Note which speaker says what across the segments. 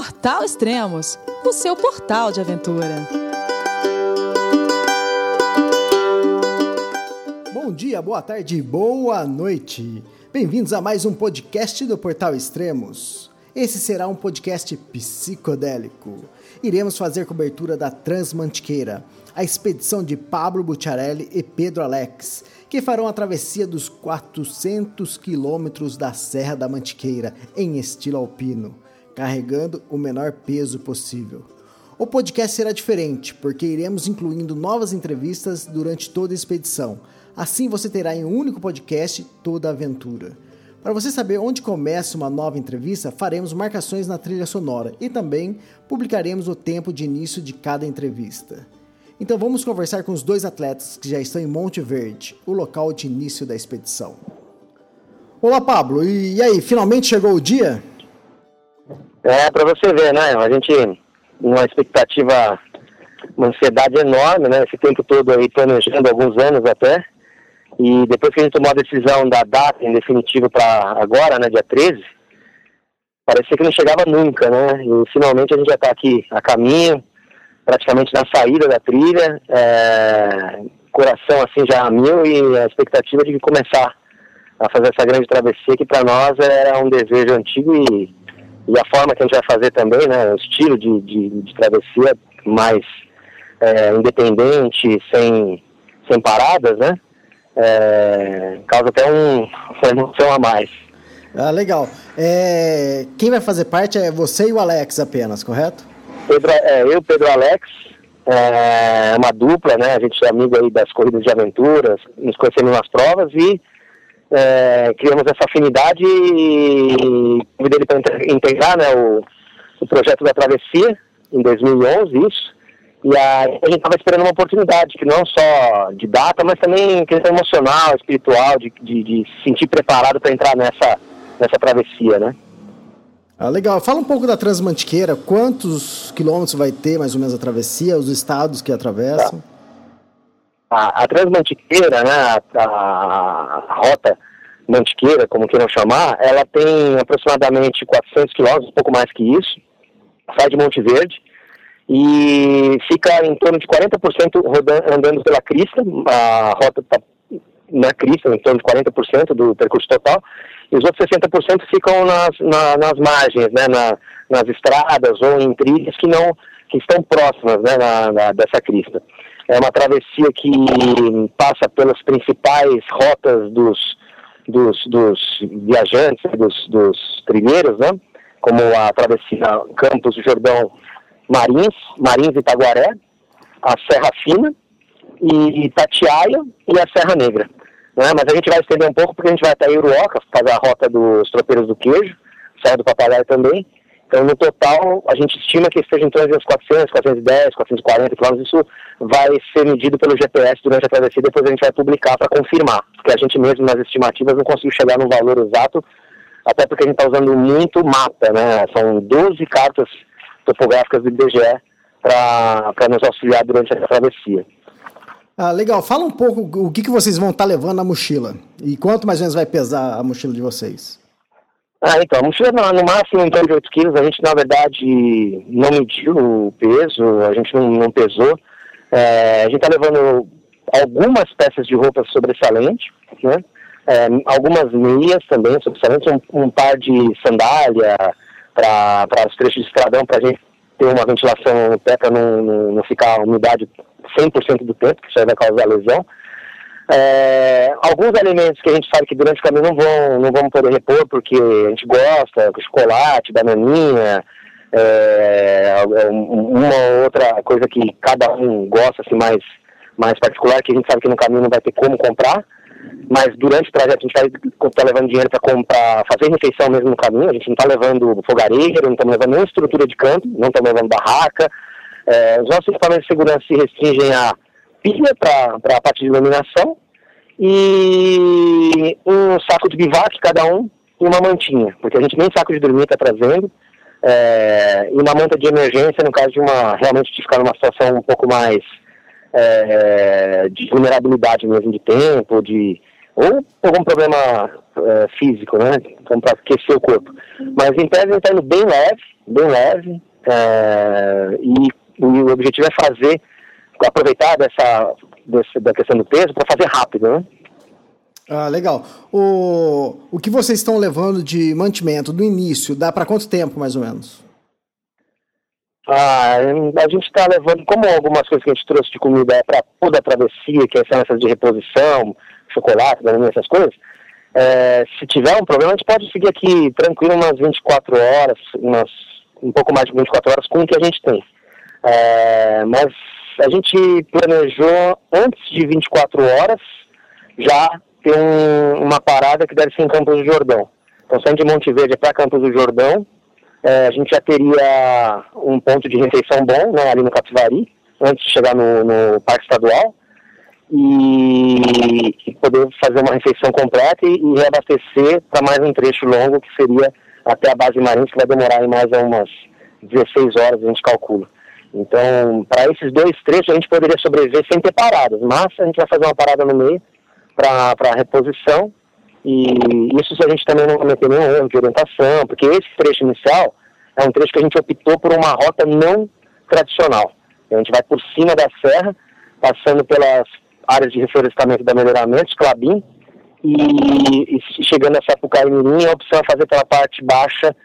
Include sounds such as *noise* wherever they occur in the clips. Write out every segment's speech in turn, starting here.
Speaker 1: Portal Extremos, o seu portal de aventura.
Speaker 2: Bom dia, boa tarde, boa noite. Bem-vindos a mais um podcast do Portal Extremos. Esse será um podcast psicodélico. Iremos fazer cobertura da Transmantiqueira, a expedição de Pablo Bucciarelli e Pedro Alex, que farão a travessia dos 400 quilômetros da Serra da Mantiqueira em estilo alpino, carregando o menor peso possível. O podcast será diferente, porque iremos incluindo novas entrevistas durante toda a expedição. Assim você terá em um único podcast toda a aventura. Para você saber onde começa uma nova entrevista, faremos marcações na trilha sonora e também publicaremos o tempo de início de cada entrevista. Então vamos conversar com os dois atletas que já estão em Monte Verde, o local de início da expedição. Olá, Pablo. E aí, finalmente chegou o dia?
Speaker 3: É, para você ver, né? A gente, uma expectativa, uma ansiedade enorme, né? Esse tempo todo aí planejando, alguns anos até. E depois que a gente tomou a decisão da data em definitivo para agora, né, dia 13, parecia que não chegava nunca, né? E finalmente a gente já está aqui a caminho, praticamente na saída da trilha, é, coração assim já a mil e a expectativa de começar a fazer essa grande travessia que para nós era um desejo antigo e, e, a forma que a gente vai fazer também, né, o estilo de, de, de travessia mais é, independente, sem, sem paradas, né, é, causa até um, uma emoção a mais.
Speaker 2: Ah, legal. É, quem vai fazer parte é você e o Alex apenas, correto?
Speaker 3: Pedro, é, eu, Pedro Alex, é uma dupla, né? A gente é amigo aí das corridas de aventuras, nos conhecemos nas provas e é, criamos essa afinidade e convidei ele para integrar né, o, o projeto da travessia em 2011, isso. E aí a gente estava esperando uma oportunidade, que não só de data, mas também questão emocional, espiritual, de, de, de se sentir preparado para entrar nessa, nessa travessia, né?
Speaker 2: Ah, legal. Fala um pouco da Transmantiqueira. Quantos quilômetros vai ter mais ou menos a travessia, os estados que atravessam? Tá.
Speaker 3: A, a Transmantiqueira, né, a, a, a, rota Mantiqueira, como queiram chamar, ela tem aproximadamente 400 quilômetros, um pouco mais que isso. Sai de Monte Verde e fica em torno de 40% rodando, andando pela crista. A rota está na crista, em torno de 40% do percurso total e os outros 60% ficam nas, na, nas margens, né, na, nas estradas ou em trilhas que não que estão próximas né, na, na, dessa crista. É uma travessia que passa pelas principais rotas dos, dos, dos viajantes, dos, dos trilheiros, né, como a travessia Campos do Jordão Marins, Marins Itaguaré, a Serra Fina e Itatiaia e a Serra Negra. Né? Mas a gente vai estender um pouco porque a gente vai até Iruoca, fazer a rota dos tropeiros do queijo, Serra do Papagaio também. Então, no total, a gente estima que esteja em torno uns 400, 410, 440 quilômetros. Isso vai ser medido pelo GPS durante a travessia, depois a gente vai publicar para confirmar. Porque a gente mesmo, nas estimativas, não conseguiu chegar no valor exato, até porque a gente está usando muito mapa, né? São 12 cartas topográficas do IBGE para nos auxiliar durante a travessia.
Speaker 2: Ah, legal. Fala um pouco o que, que vocês vão estar tá levando na mochila e quanto mais ou menos vai pesar a mochila de vocês.
Speaker 3: Ah, então, a mochila no máximo em torno de 8 quilos, a gente na verdade não mediu o peso, a gente não, não pesou. É, a gente está levando algumas peças de roupa sobressalente, né? É, algumas meias também sobressalentes, um, um par de sandália para os trechos de estradão, para a gente ter uma ventilação para não, não, não ficar a umidade 100% do tempo, que isso aí vai causar lesão. É, alguns alimentos que a gente sabe que durante o caminho não vão, não vamos poder repor porque a gente gosta, chocolate, bananinha, é, uma ou outra coisa que cada um gosta assim, mais, mais particular, que a gente sabe que no caminho não vai ter como comprar, mas durante o trajeto a gente vai tá levando dinheiro para comprar, fazer refeição mesmo no caminho, a gente não está levando fogareiro, não estamos levando nenhuma estrutura de campo, não estamos levando barraca, é, os nossos equipamentos de segurança se restringem a pilha para a parte de iluminação e um saco de bivac cada um e uma mantinha, porque a gente nem saco de dormir está trazendo, é, e uma manta de emergência no caso de uma realmente de ficar numa situação um pouco mais é, de vulnerabilidade mesmo de tempo, de ou algum problema é, físico, né? Então, para aquecer o corpo. Mas em tese, está indo bem leve, bem leve, é, e, e, o objetivo é fazer, aproveitar dessa, dessa da questão do peso para fazer rápido, né?
Speaker 2: Ah, legal. O, o que vocês estão levando de mantimento do início, dá para quanto tempo, mais ou menos?
Speaker 3: Ah, a gente está levando, como algumas coisas que a gente trouxe de comida é para toda a travessia, que são essas de reposição, chocolate, essas coisas, é, se tiver um problema, a gente pode seguir aqui tranquilo umas 24 horas, umas, um pouco mais de 24 horas com o que a gente tem. É, mas a gente planejou antes de 24 horas já ter um, uma parada que deve ser em Campos do Jordão. Então, saindo de Monte Verde para Campos do Jordão, é, a gente já teria um ponto de refeição bom né, ali no Capivari, antes de chegar no, no Parque Estadual e, e poder fazer uma refeição completa e, e reabastecer para mais um trecho longo, que seria até a base Marins, que vai demorar em mais umas 16 horas, a gente calcula. Então, para esses dois trechos, a gente poderia sobreviver sem ter paradas, mas a gente vai fazer uma parada no meio para reposição, e isso se a gente também não cometer nenhum erro de orientação, porque esse trecho inicial é um trecho que a gente optou por uma rota não tradicional. A gente vai por cima da serra, passando pelas áreas de reflorestamento da Melhoramentos, Clabin, e, e, chegando a Sapucaí Mirim, a opção é fazer pela parte baixa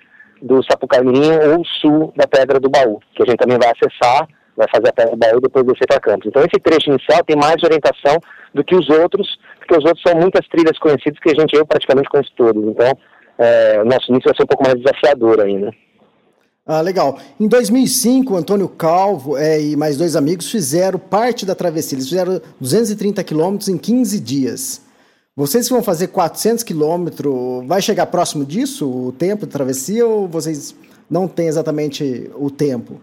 Speaker 3: do Sapucaí Mirim ou sul da Pedra do Baú, que a gente também vai acessar, vai fazer a Pedra do Baú e depois descer para Campos. Então esse trecho inicial tem mais orientação do que os outros, porque os outros são muitas trilhas conhecidas que a gente, eu praticamente conheço todos. Então é, o nosso início vai ser um pouco mais desafiador ainda.
Speaker 2: Ah, legal. Em 2005, o Antônio Calvo é, e mais dois amigos fizeram parte da travessia. Eles fizeram 230 quilômetros em 15 dias. Vocês vão fazer 400 quilômetros, vai chegar próximo disso, o tempo de travessia, ou vocês não têm exatamente o tempo?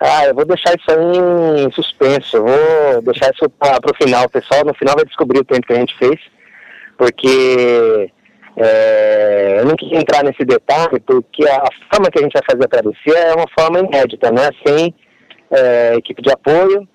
Speaker 3: Ah, eu vou deixar isso aí em suspenso. Eu vou deixar isso para o final. Pessoal no final vai descobrir o tempo que a gente fez, porque é, eu não quis entrar nesse detalhe porque a, forma que a gente vai fazer a travessia é uma forma inédita, né? Sem é, equipe de apoio,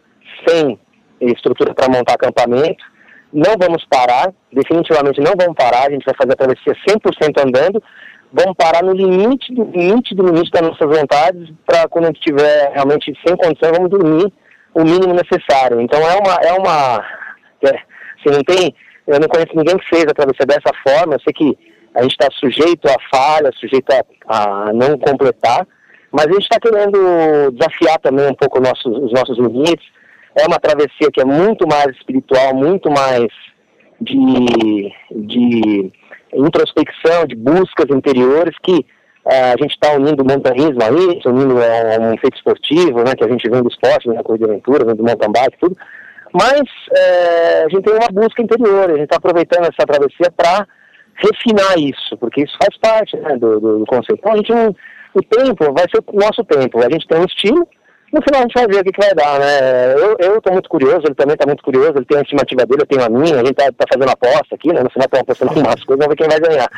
Speaker 3: sem estrutura para montar acampamento. Não vamos parar, definitivamente não vamos parar, a gente vai fazer a travessia 100% andando. Vamos parar no limite do limite do limite das nossas vontades, para quando a gente estiver realmente sem condição, vamos dormir o mínimo necessário. Então é uma. É uma é, assim, não tem eu não conheço ninguém que fez a travessia dessa forma. Eu sei que a gente está sujeito a falha, sujeito a, a, não completar, mas a gente está querendo desafiar também um pouco nossos, os nossos limites. É uma travessia que é muito mais espiritual, muito mais de, de introspecção, de buscas interiores, que uh, a gente está unindo o montanhismo a isso, unindo a, um feito esportivo, né, que a gente vem do esporte, vem da corrida de aventura, vem do mountain bike, tudo. Mas é, a gente tem uma busca interior, a gente está aproveitando essa travessia para refinar isso, porque isso faz parte né, do, do, do, conceito. Então a gente o tempo vai ser o nosso tempo, a gente tem um estilo, no final a gente vai ver o que, que vai dar, né? Eu estou muito curioso, ele também está muito curioso, ele tem a estimativa dele, eu tenho a minha, a gente está tá fazendo aposta aqui, né? No final estamos apostando algumas *laughs* coisas, vamos ver quem vai ganhar.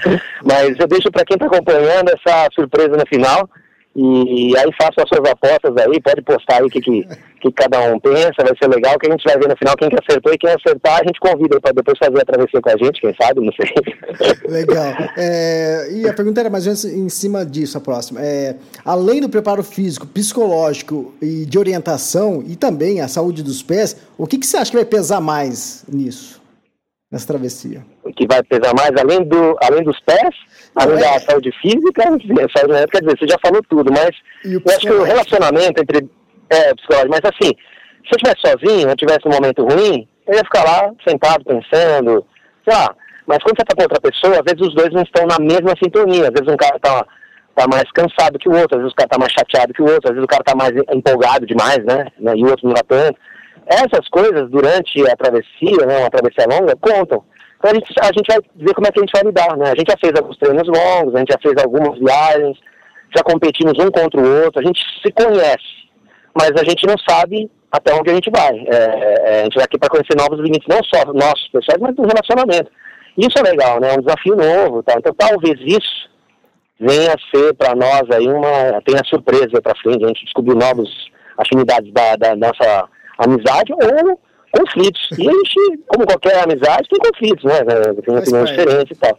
Speaker 3: Mas eu deixo para quem está acompanhando essa surpresa no final. E aí façam as suas apostas aí, pode postar aí o que, que, que, cada um pensa, vai ser legal, que a gente vai ver no final quem que acertou e quem acertar, a gente convida para depois fazer a travessia com a gente, quem sabe, não sei. *laughs*
Speaker 2: Legal. É, e a pergunta era mais ou menos em cima disso, a próxima. É, além do preparo físico, psicológico e de orientação, e também a saúde dos pés, o que, que você acha que vai pesar mais nisso, nessa travessia?
Speaker 3: Que vai pesar mais, além, do, além dos pés? além é. da saúde física, quer dizer, você já falou tudo, mas eu acho que o relacionamento entre é, psicológico, mas assim, se eu estivesse sozinho, eu tivesse um momento ruim, eu ia ficar lá sentado pensando, sei lá, mas quando você está com outra pessoa, às vezes os dois não estão na mesma sintonia, às vezes um cara está tá mais cansado que o outro, às vezes o cara está mais chateado que o outro, às vezes o cara está mais empolgado demais, né, né, e o outro não está tanto. Essas coisas, durante a travessia, né, uma travessia longa, contam. Então a gente, a gente vai ver como é que a gente vai lidar, né? A gente já fez alguns treinos longos, a gente já fez algumas viagens, já competimos um contra o outro, a gente se conhece, mas a gente não sabe até onde a gente vai. É, é, a gente vai aqui para conhecer novos limites, não só nossos pessoais, mas do relacionamento. Isso é legal, né? É um desafio novo, tá? Então talvez isso venha a ser para nós aí uma, tenha surpresa para frente, a gente descobrir novas afinidades da, da nossa amizade ou conflitos. E a gente, como qualquer amizade, tem conflitos, né? Tem opiniões diferentes e tal.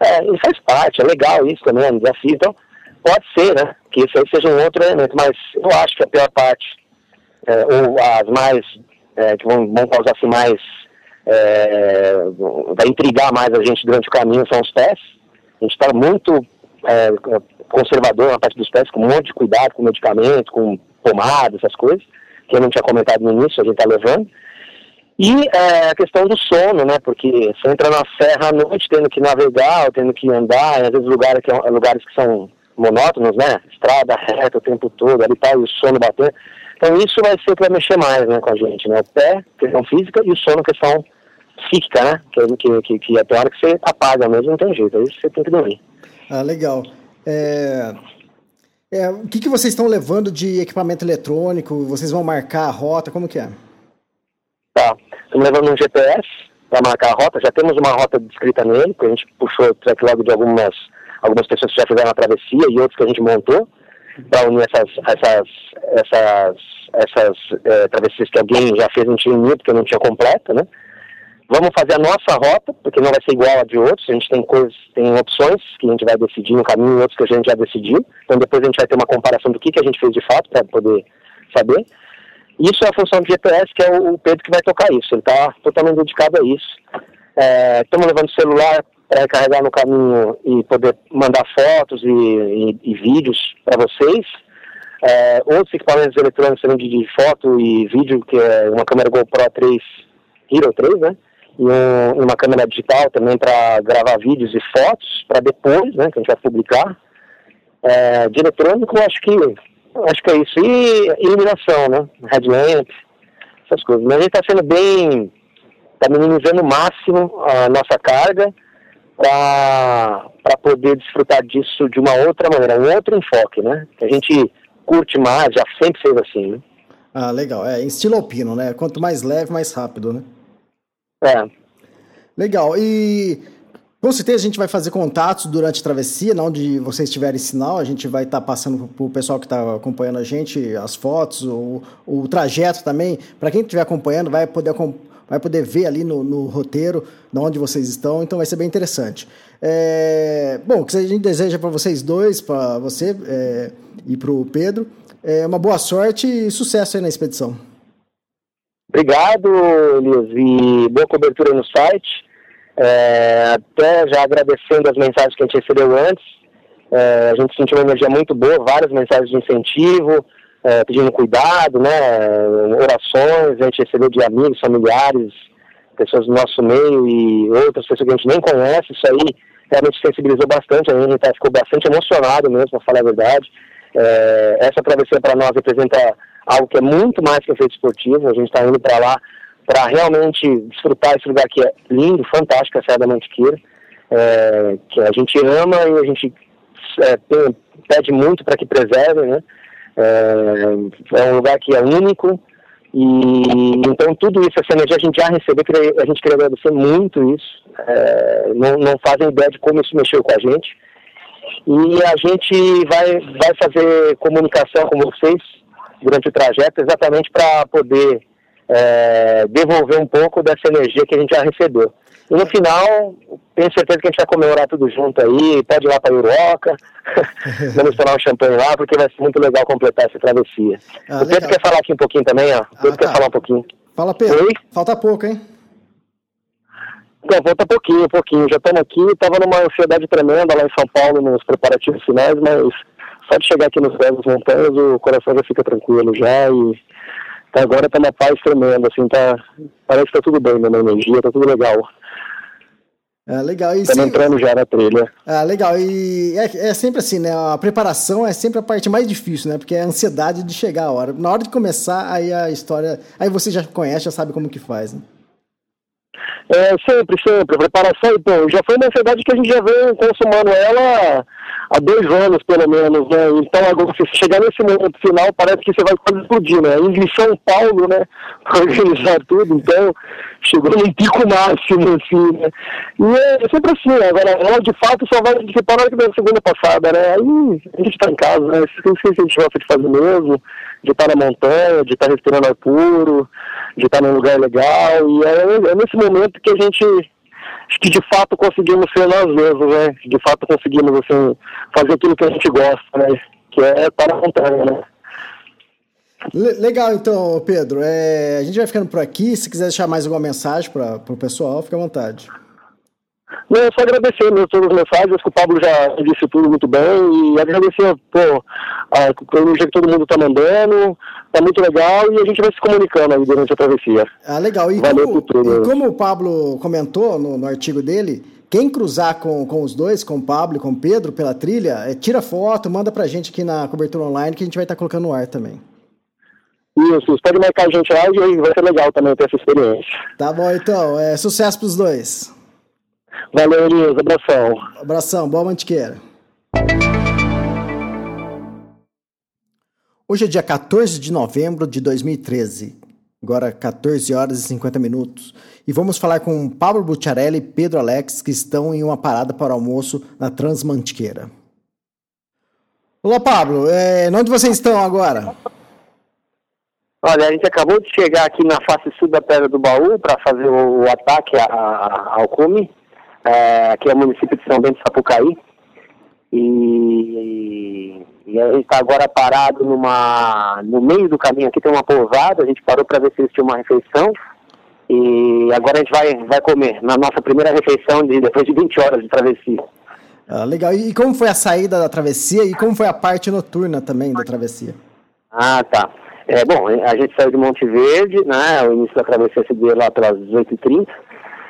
Speaker 3: É, e faz parte, é legal isso também, é um desafio. Então, pode ser, né? Que isso aí seja um outro elemento, mas eu acho que a pior parte, é, ou as mais, é, que vão, vão causar assim mais, é, vai intrigar mais a gente durante o caminho são os pés. A gente está muito é, conservador na parte dos pés, com um monte de cuidado com medicamento, com pomada, essas coisas, que eu não tinha comentado no início, a gente está levando. E é, a questão do sono, né? Porque você entra na serra à noite tendo que navegar, ou tendo que andar, e às vezes lugares que, lugares que são monótonos, né? Estrada reta o tempo todo, ali tá, o sono batendo. Então isso vai ser o que vai mexer mais né, com a gente, né? O pé, questão física, e o sono, questão psíquica, né? Que, que, que, é a hora que você apaga mesmo, não tem jeito, aí você tem que dormir.
Speaker 2: Ah, legal. É... É, o que, que vocês estão levando de equipamento eletrônico? Vocês vão marcar a rota? Como que é?
Speaker 3: Tá. Estamos levando um GPS para marcar a rota. Já temos uma rota descrita nele, que a gente puxou o track log de algumas, algumas pessoas que já fizeram a travessia e outros que a gente montou para unir essas, essas, essas, essas é, travessias que alguém já fez, não tinha unido, porque não tinha completa, né? Vamos fazer a nossa rota, porque não vai ser igual a de outros. A gente tem coisas, tem opções que a gente vai decidir no caminho, outros que a gente já decidiu. Então depois a gente vai ter uma comparação do que, que a gente fez de fato para poder saber. Isso é a função do GPS, que é o Pedro que vai tocar isso. Ele está totalmente dedicado a isso. Estamos é, levando o celular para carregar no caminho e poder mandar fotos e, e, e vídeos para vocês. É, outros equipamentos eletrônicos também de, de, foto e vídeo, que é uma câmera GoPro 3 Hero 3, né? E um, uma câmera digital também para gravar vídeos e fotos para depois, né? Que a gente vai publicar. É, de eletrônico, acho que acho que é isso. E iluminação, né? Headlamp, essas coisas. Mas a gente está sendo bem. está minimizando o máximo a nossa carga para poder desfrutar disso de uma outra maneira, um outro enfoque, né? Que a gente curte mais, já sempre fez assim, né?
Speaker 2: Ah, legal. É, em estilo alpino, né? Quanto mais leve, mais rápido, né?
Speaker 3: É.
Speaker 2: Legal. E com certeza a gente vai fazer contatos durante a travessia, onde vocês tiverem sinal, a gente vai estar tá passando para o pessoal que está acompanhando a gente as fotos, o, o trajeto também. Para quem estiver acompanhando, vai poder, vai poder ver ali no, no roteiro de onde vocês estão, então vai ser bem interessante. É, bom, o que a gente deseja para vocês dois, para você é, e para o Pedro, é uma boa sorte e sucesso aí na expedição.
Speaker 3: Obrigado, Elias, e boa cobertura no site. É, até já agradecendo as mensagens que a gente recebeu antes, é, a gente sentiu uma energia muito boa, várias mensagens de incentivo, é, pedindo cuidado, né, orações, a gente recebeu de amigos, familiares, pessoas do nosso meio e outras pessoas que a gente nem conhece, isso aí realmente sensibilizou bastante, a gente ficou bastante emocionado mesmo, para falar a verdade. É, essa travessia para nós representa algo que é muito mais que um feito esportivo, a gente está indo para lá para realmente desfrutar esse lugar que é lindo, fantástico, a Serra da Mantiqueira, é, que a gente ama e a gente é, tem, pede muito para que preserve, né? É, é, um lugar que é único e então tudo isso, essa energia a gente já recebeu, a gente queria agradecer muito isso, é, não, não fazem ideia de como isso mexeu com a gente e a gente vai, vai fazer comunicação com vocês durante o trajeto exatamente para poder é, devolver um pouco dessa energia que a gente já recebeu. E no final, tenho certeza que a gente vai comemorar tudo junto aí, pode ir lá para Uruoca, *laughs* vamos tomar um champanhe lá, porque vai ser muito legal completar essa travessia. Ah, o Pedro quer falar aqui um pouquinho também, ó. O Pedro ah, quer tá. falar um pouquinho.
Speaker 2: Fala, Pedro. Oi? Falta pouco, hein?
Speaker 3: Então, falta pouquinho, pouquinho. Já estamos aqui, estava numa ansiedade tremenda lá em São Paulo nos preparativos finais, mas só de chegar aqui nos pés das montanhas o coração já fica tranquilo já e até agora tá uma paz tremenda, assim, tá. Parece que tá tudo bem, né, na energia, tá tudo legal.
Speaker 2: É, legal.
Speaker 3: Estamos sim... entrando já na trilha.
Speaker 2: É, legal. E é, é, sempre assim, né? A preparação é sempre a parte mais difícil, né? Porque é a ansiedade de chegar a hora. Na hora de começar, aí a história. Aí você já conhece, já sabe como que faz, né?
Speaker 3: É, sempre, sempre. A preparação, então, já foi uma ansiedade que a gente já vem consumando ela há dois anos, pelo menos, né? Então, agora, se chegar nesse momento final, parece que você vai quase explodir, né? Em São Paulo, né? Pra *laughs* organizar tudo, então, chegou num pico máximo, assim, né? E é sempre assim, né? agora, ela de fato só vai se parar que da segunda passada, né? Aí a gente tá em casa, né? Isso que a gente gosta de fazer mesmo, de estar na montanha, de estar respirando ar puro. de estar num lugar legal. E é, é nesse momento que a gente acho que de fato conseguimos ser nós mesmos, né? De fato conseguimos assim, fazer aquilo que a gente gosta, né? Que é para a montanha, né?
Speaker 2: Legal, então, Pedro. É, a gente vai ficando por aqui. Se quiser deixar mais alguma mensagem para o pessoal, fica à vontade.
Speaker 3: Não, só agradecer mesmo todas as mensagens, que o Pablo já disse tudo muito bem, e agradecer pô, a, pelo jeito que todo mundo está mandando, tá muito legal, e a gente vai se comunicando aí durante a travessia.
Speaker 2: Ah, legal. E, Valeu como, tudo. e como o Pablo comentou no, no artigo dele, quem cruzar com, com os dois, com o Pablo e com o Pedro, pela trilha, é, tira foto, manda pra gente aqui na cobertura online, que a gente vai estar tá colocando no ar também.
Speaker 3: Isso, pode marcar a gente lá e vai ser legal também ter essa experiência.
Speaker 2: Tá bom, então. É, sucesso pros dois.
Speaker 3: Valeu, Elias. Abração.
Speaker 2: Abração. Boa mantiqueira. Hoje é dia 14 de novembro de 2013. Agora 14 horas e 50 minutos. E vamos falar com Pablo Butiarelli e Pedro Alex, que estão em uma parada para almoço na Transmantiqueira. Olá, Pablo. É, onde vocês estão agora?
Speaker 3: Olha, a gente acabou de chegar aqui na face sul da Pedra do Baú para fazer o, o ataque a, a, ao cume, é, aqui é o município de São Bento de Sapucaí. E, e a gente está agora parado numa, no meio do caminho aqui, tem uma pousada, a gente parou para ver se eles tinham uma refeição. E agora a gente vai, vai comer na nossa primeira refeição de, depois de 20 horas de travessia.
Speaker 2: Ah, legal. E como foi a saída da travessia e como foi a parte noturna também da travessia?
Speaker 3: Ah, tá. É, bom, a gente saiu de Monte Verde, né? O início da travessia se deu lá pelas 18h30.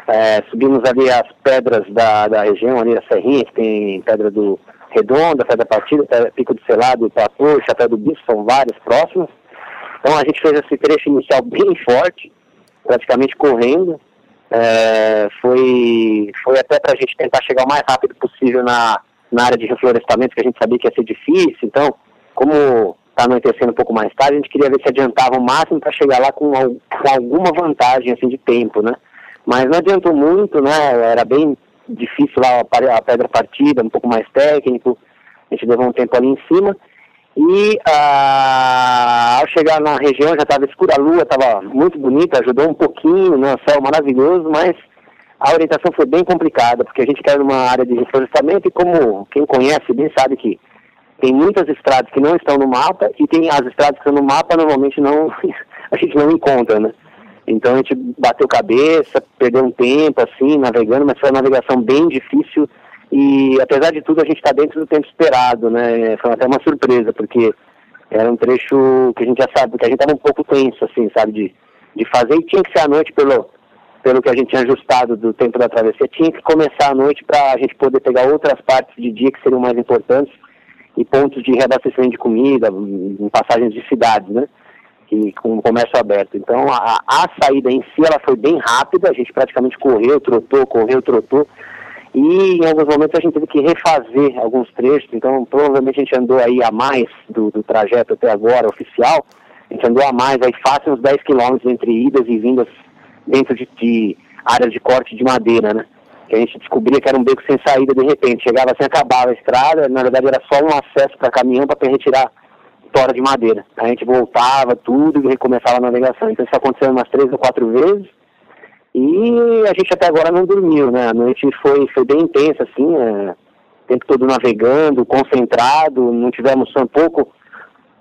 Speaker 3: É, subimos ali as pedras da, da região, ali a Serrinha, que tem Pedra do Redonda, Pedra Partida, Pico do Selado, Ipapô, Chapéu do Bispo, são várias próximas. Então a gente fez esse trecho inicial bem forte, praticamente correndo. É, foi, foi até para a gente tentar chegar o mais rápido possível na, na área de reflorestamento, que a gente sabia que ia ser difícil. Então, como está anoitecendo um pouco mais tarde, a gente queria ver se adiantava o máximo para chegar lá com, com, alguma vantagem assim, de tempo, né? Mas não adiantou muito, né? Era bem difícil lá a pedra partida, um pouco mais técnico, a gente levou um tempo ali em cima. E ah, ao chegar na região já estava escura, a lua estava muito bonita, ajudou um pouquinho, né? O céu maravilhoso, mas a orientação foi bem complicada, porque a gente caiu numa área de reflorestamento e como quem conhece bem sabe que tem muitas estradas que não estão no mapa e tem as estradas que estão no mapa normalmente não *laughs* a gente não encontra, né? Então a gente bateu cabeça, perdeu um tempo assim navegando, mas foi uma navegação bem difícil e apesar de tudo a gente está dentro do tempo esperado, né? Foi até uma surpresa porque era um trecho que a gente já sabe, que a gente estava um pouco tenso assim, sabe, de, de fazer e tinha que ser à noite pelo pelo que a gente tinha ajustado do tempo da travessia, tinha que começar à noite para a gente poder pegar outras partes de dia que seriam mais importantes e pontos de reabastecimento de comida, em passagens de cidades, né? E com o comércio aberto. Então a, a saída em si ela foi bem rápida, a gente praticamente correu, trotou, correu, trotou. E em alguns momentos a gente teve que refazer alguns trechos, então provavelmente a gente andou aí a mais do, do trajeto até agora oficial, a gente andou a mais aí fácil uns 10 quilômetros entre idas e vindas dentro de, de áreas de corte de madeira, né? que a gente descobria que era um beco sem saída de repente. Chegava assim, acabava a estrada, na verdade era só um acesso para caminhão para retirar tora de madeira. A gente voltava tudo e recomeçava a navegação. Então isso aconteceu umas três ou quatro vezes. E a gente até agora não dormiu, né? A noite foi, foi bem intensa, assim, é, o tempo todo navegando, concentrado, não tivemos sono, pouco,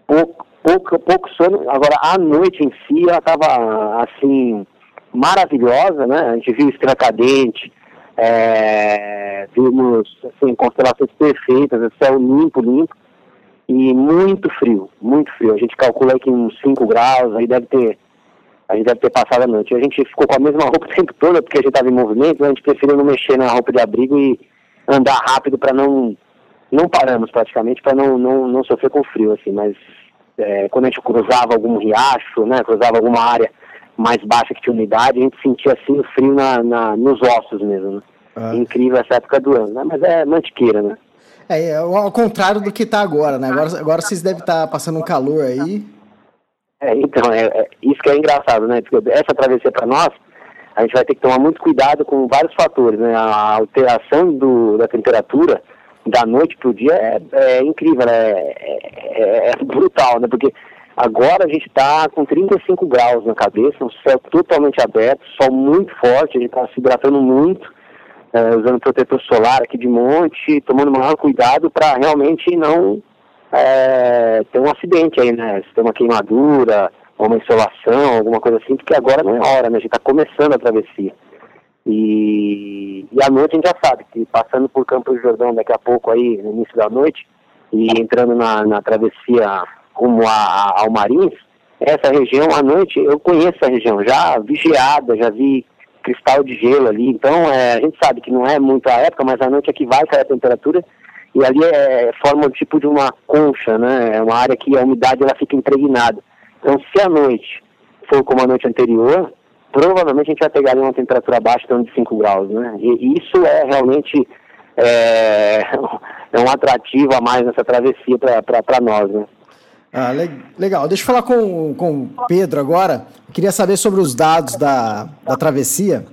Speaker 3: pouco, pouco, pouco sono. Agora, a noite em si, ela estava, assim, maravilhosa, né? A gente viu estrela cadente, é, vimos assim, constelações perfeitas, céu limpo, limpo e muito frio, muito frio. A gente calcula que uns 5 graus, aí deve ter, a gente deve ter passado a noite. A gente ficou com a mesma *laughs* roupa o tempo todo, porque a gente estava em movimento, a gente preferiu não mexer na roupa de abrigo e andar rápido para não, não paramos praticamente, para não, não, não sofrer com frio, assim, mas é, quando a gente cruzava algum riacho, né, cruzava alguma área mais baixa que tinha umidade, a gente sentia assim o frio na, na nos ossos mesmo, né? Ah. Incrível essa época do ano, né? Mas é mantiqueira, né?
Speaker 2: É, é ao contrário do que está agora, né? Agora, agora vocês devem estar tá passando um calor aí.
Speaker 3: É, então, é, é, isso que é engraçado, né? Porque essa travessia para nós, a gente vai ter que tomar muito cuidado com vários fatores, né? A alteração do, da temperatura da noite para o dia é, é incrível, né? é, é, é, brutal, né? Porque Agora a gente está com 35 graus na cabeça, um céu totalmente aberto, sol muito forte, a gente está se hidratando muito, é, usando protetor solar aqui de monte, tomando maior cuidado para realmente não é, ter um acidente aí, né? Se tem uma queimadura, uma insolação, alguma coisa assim, porque agora não é hora, né? A gente está começando a travessia. E, e à noite a gente já sabe que passando por Campos do Jordão daqui a pouco aí, no início da noite, e entrando na, na travessia rumo a, a, ao Marins, essa região à noite, eu conheço essa região, já vi geada, já vi cristal de gelo ali, então é, a gente sabe que não é muito a época, mas à noite é que vai cair a temperatura, e ali é, forma um tipo de uma concha, né, é uma área que a umidade ela fica impregnada. Então se a noite for como a noite anterior, provavelmente a gente vai pegar ali uma temperatura abaixo de 5 graus, né, e isso é realmente é, *laughs* é um atrativo a mais nessa travessia para nós, né.
Speaker 2: Ah, legal. Deixa eu falar com, com o Pedro agora. Queria saber sobre os dados da, da travessia.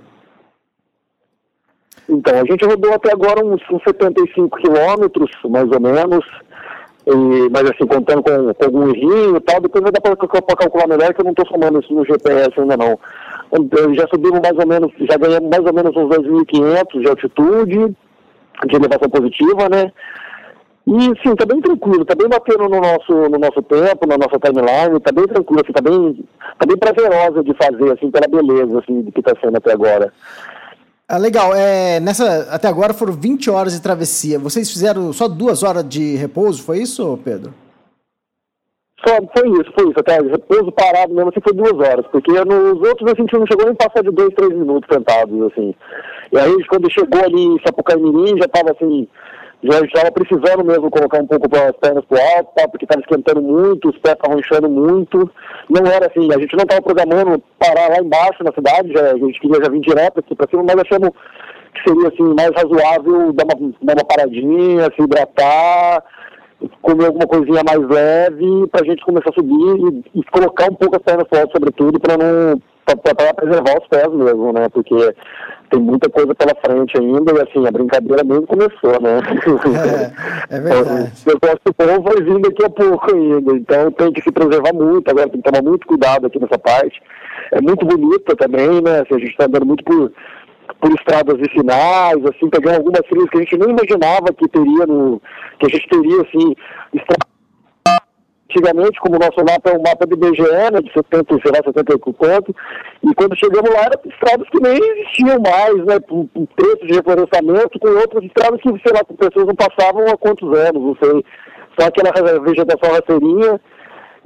Speaker 3: Então, a gente rodou até agora uns, uns 75 quilômetros, mais ou menos. E, mas assim, contando com, com algum rio e tal, depois vai dar para calcular melhor que eu não estou somando isso no GPS ainda não. Então, já subimos mais ou menos, já ganhamos mais ou menos uns 2.500 de altitude, de elevação positiva, né? E sim, tá bem tranquilo, tá bem batendo no nosso, no nosso tempo, na nossa timeline, tá bem tranquilo, assim, tá bem, tá bem prazerosa de fazer, assim, pela beleza, assim, que tá sendo até agora.
Speaker 2: Ah, legal, é, nessa, até agora foram 20 horas de travessia, vocês fizeram só duas horas de repouso, foi isso, Pedro?
Speaker 3: Só, foi isso, foi isso, até repouso parado mesmo, assim, foi duas horas, porque nos outros, assim, a gente não chegou nem passar de dois, três minutos sentados, assim. E aí, quando chegou ali em Sapucaí Mirim, já tava, assim, já estava precisando mesmo colocar um pouco as pernas para o alto, tá? porque estava esquentando muito, os pés estavam inchando muito. Não era assim, a gente não estava programando parar lá embaixo na cidade, já, a gente queria já vir direto aqui para cima, mas achamos que seria assim, mais razoável dar uma, dar uma paradinha, se hidratar, comer alguma coisinha mais leve para a gente começar a subir e, e, colocar um pouco as pernas alto, sobretudo, para não para preservar os pés mesmo, né? Porque tem muita coisa pela frente ainda e assim, a brincadeira mesmo começou, né? *laughs*
Speaker 2: É, é verdade.
Speaker 3: Eu gosto que o povo vai vir daqui a pouco ainda, então tem que se preservar muito, agora tem que tomar muito cuidado aqui nessa parte. É muito bonita também, né? Assim, a gente está andando muito por, por estradas vicinais, assim, pegando algumas trilhas que a gente nem imaginava que teria no. que a gente teria, assim, estradas antigamente, como o nosso mapa é um mapa de BGE, né, de 70, sei lá, 70 quanto, e quando chegamos lá eram estradas que nem existiam mais, né, com, trechos de reflorestamento, com outras estradas que, sei lá, pessoas não passavam há quantos anos, não sei, só aquela vegetação rasteirinha,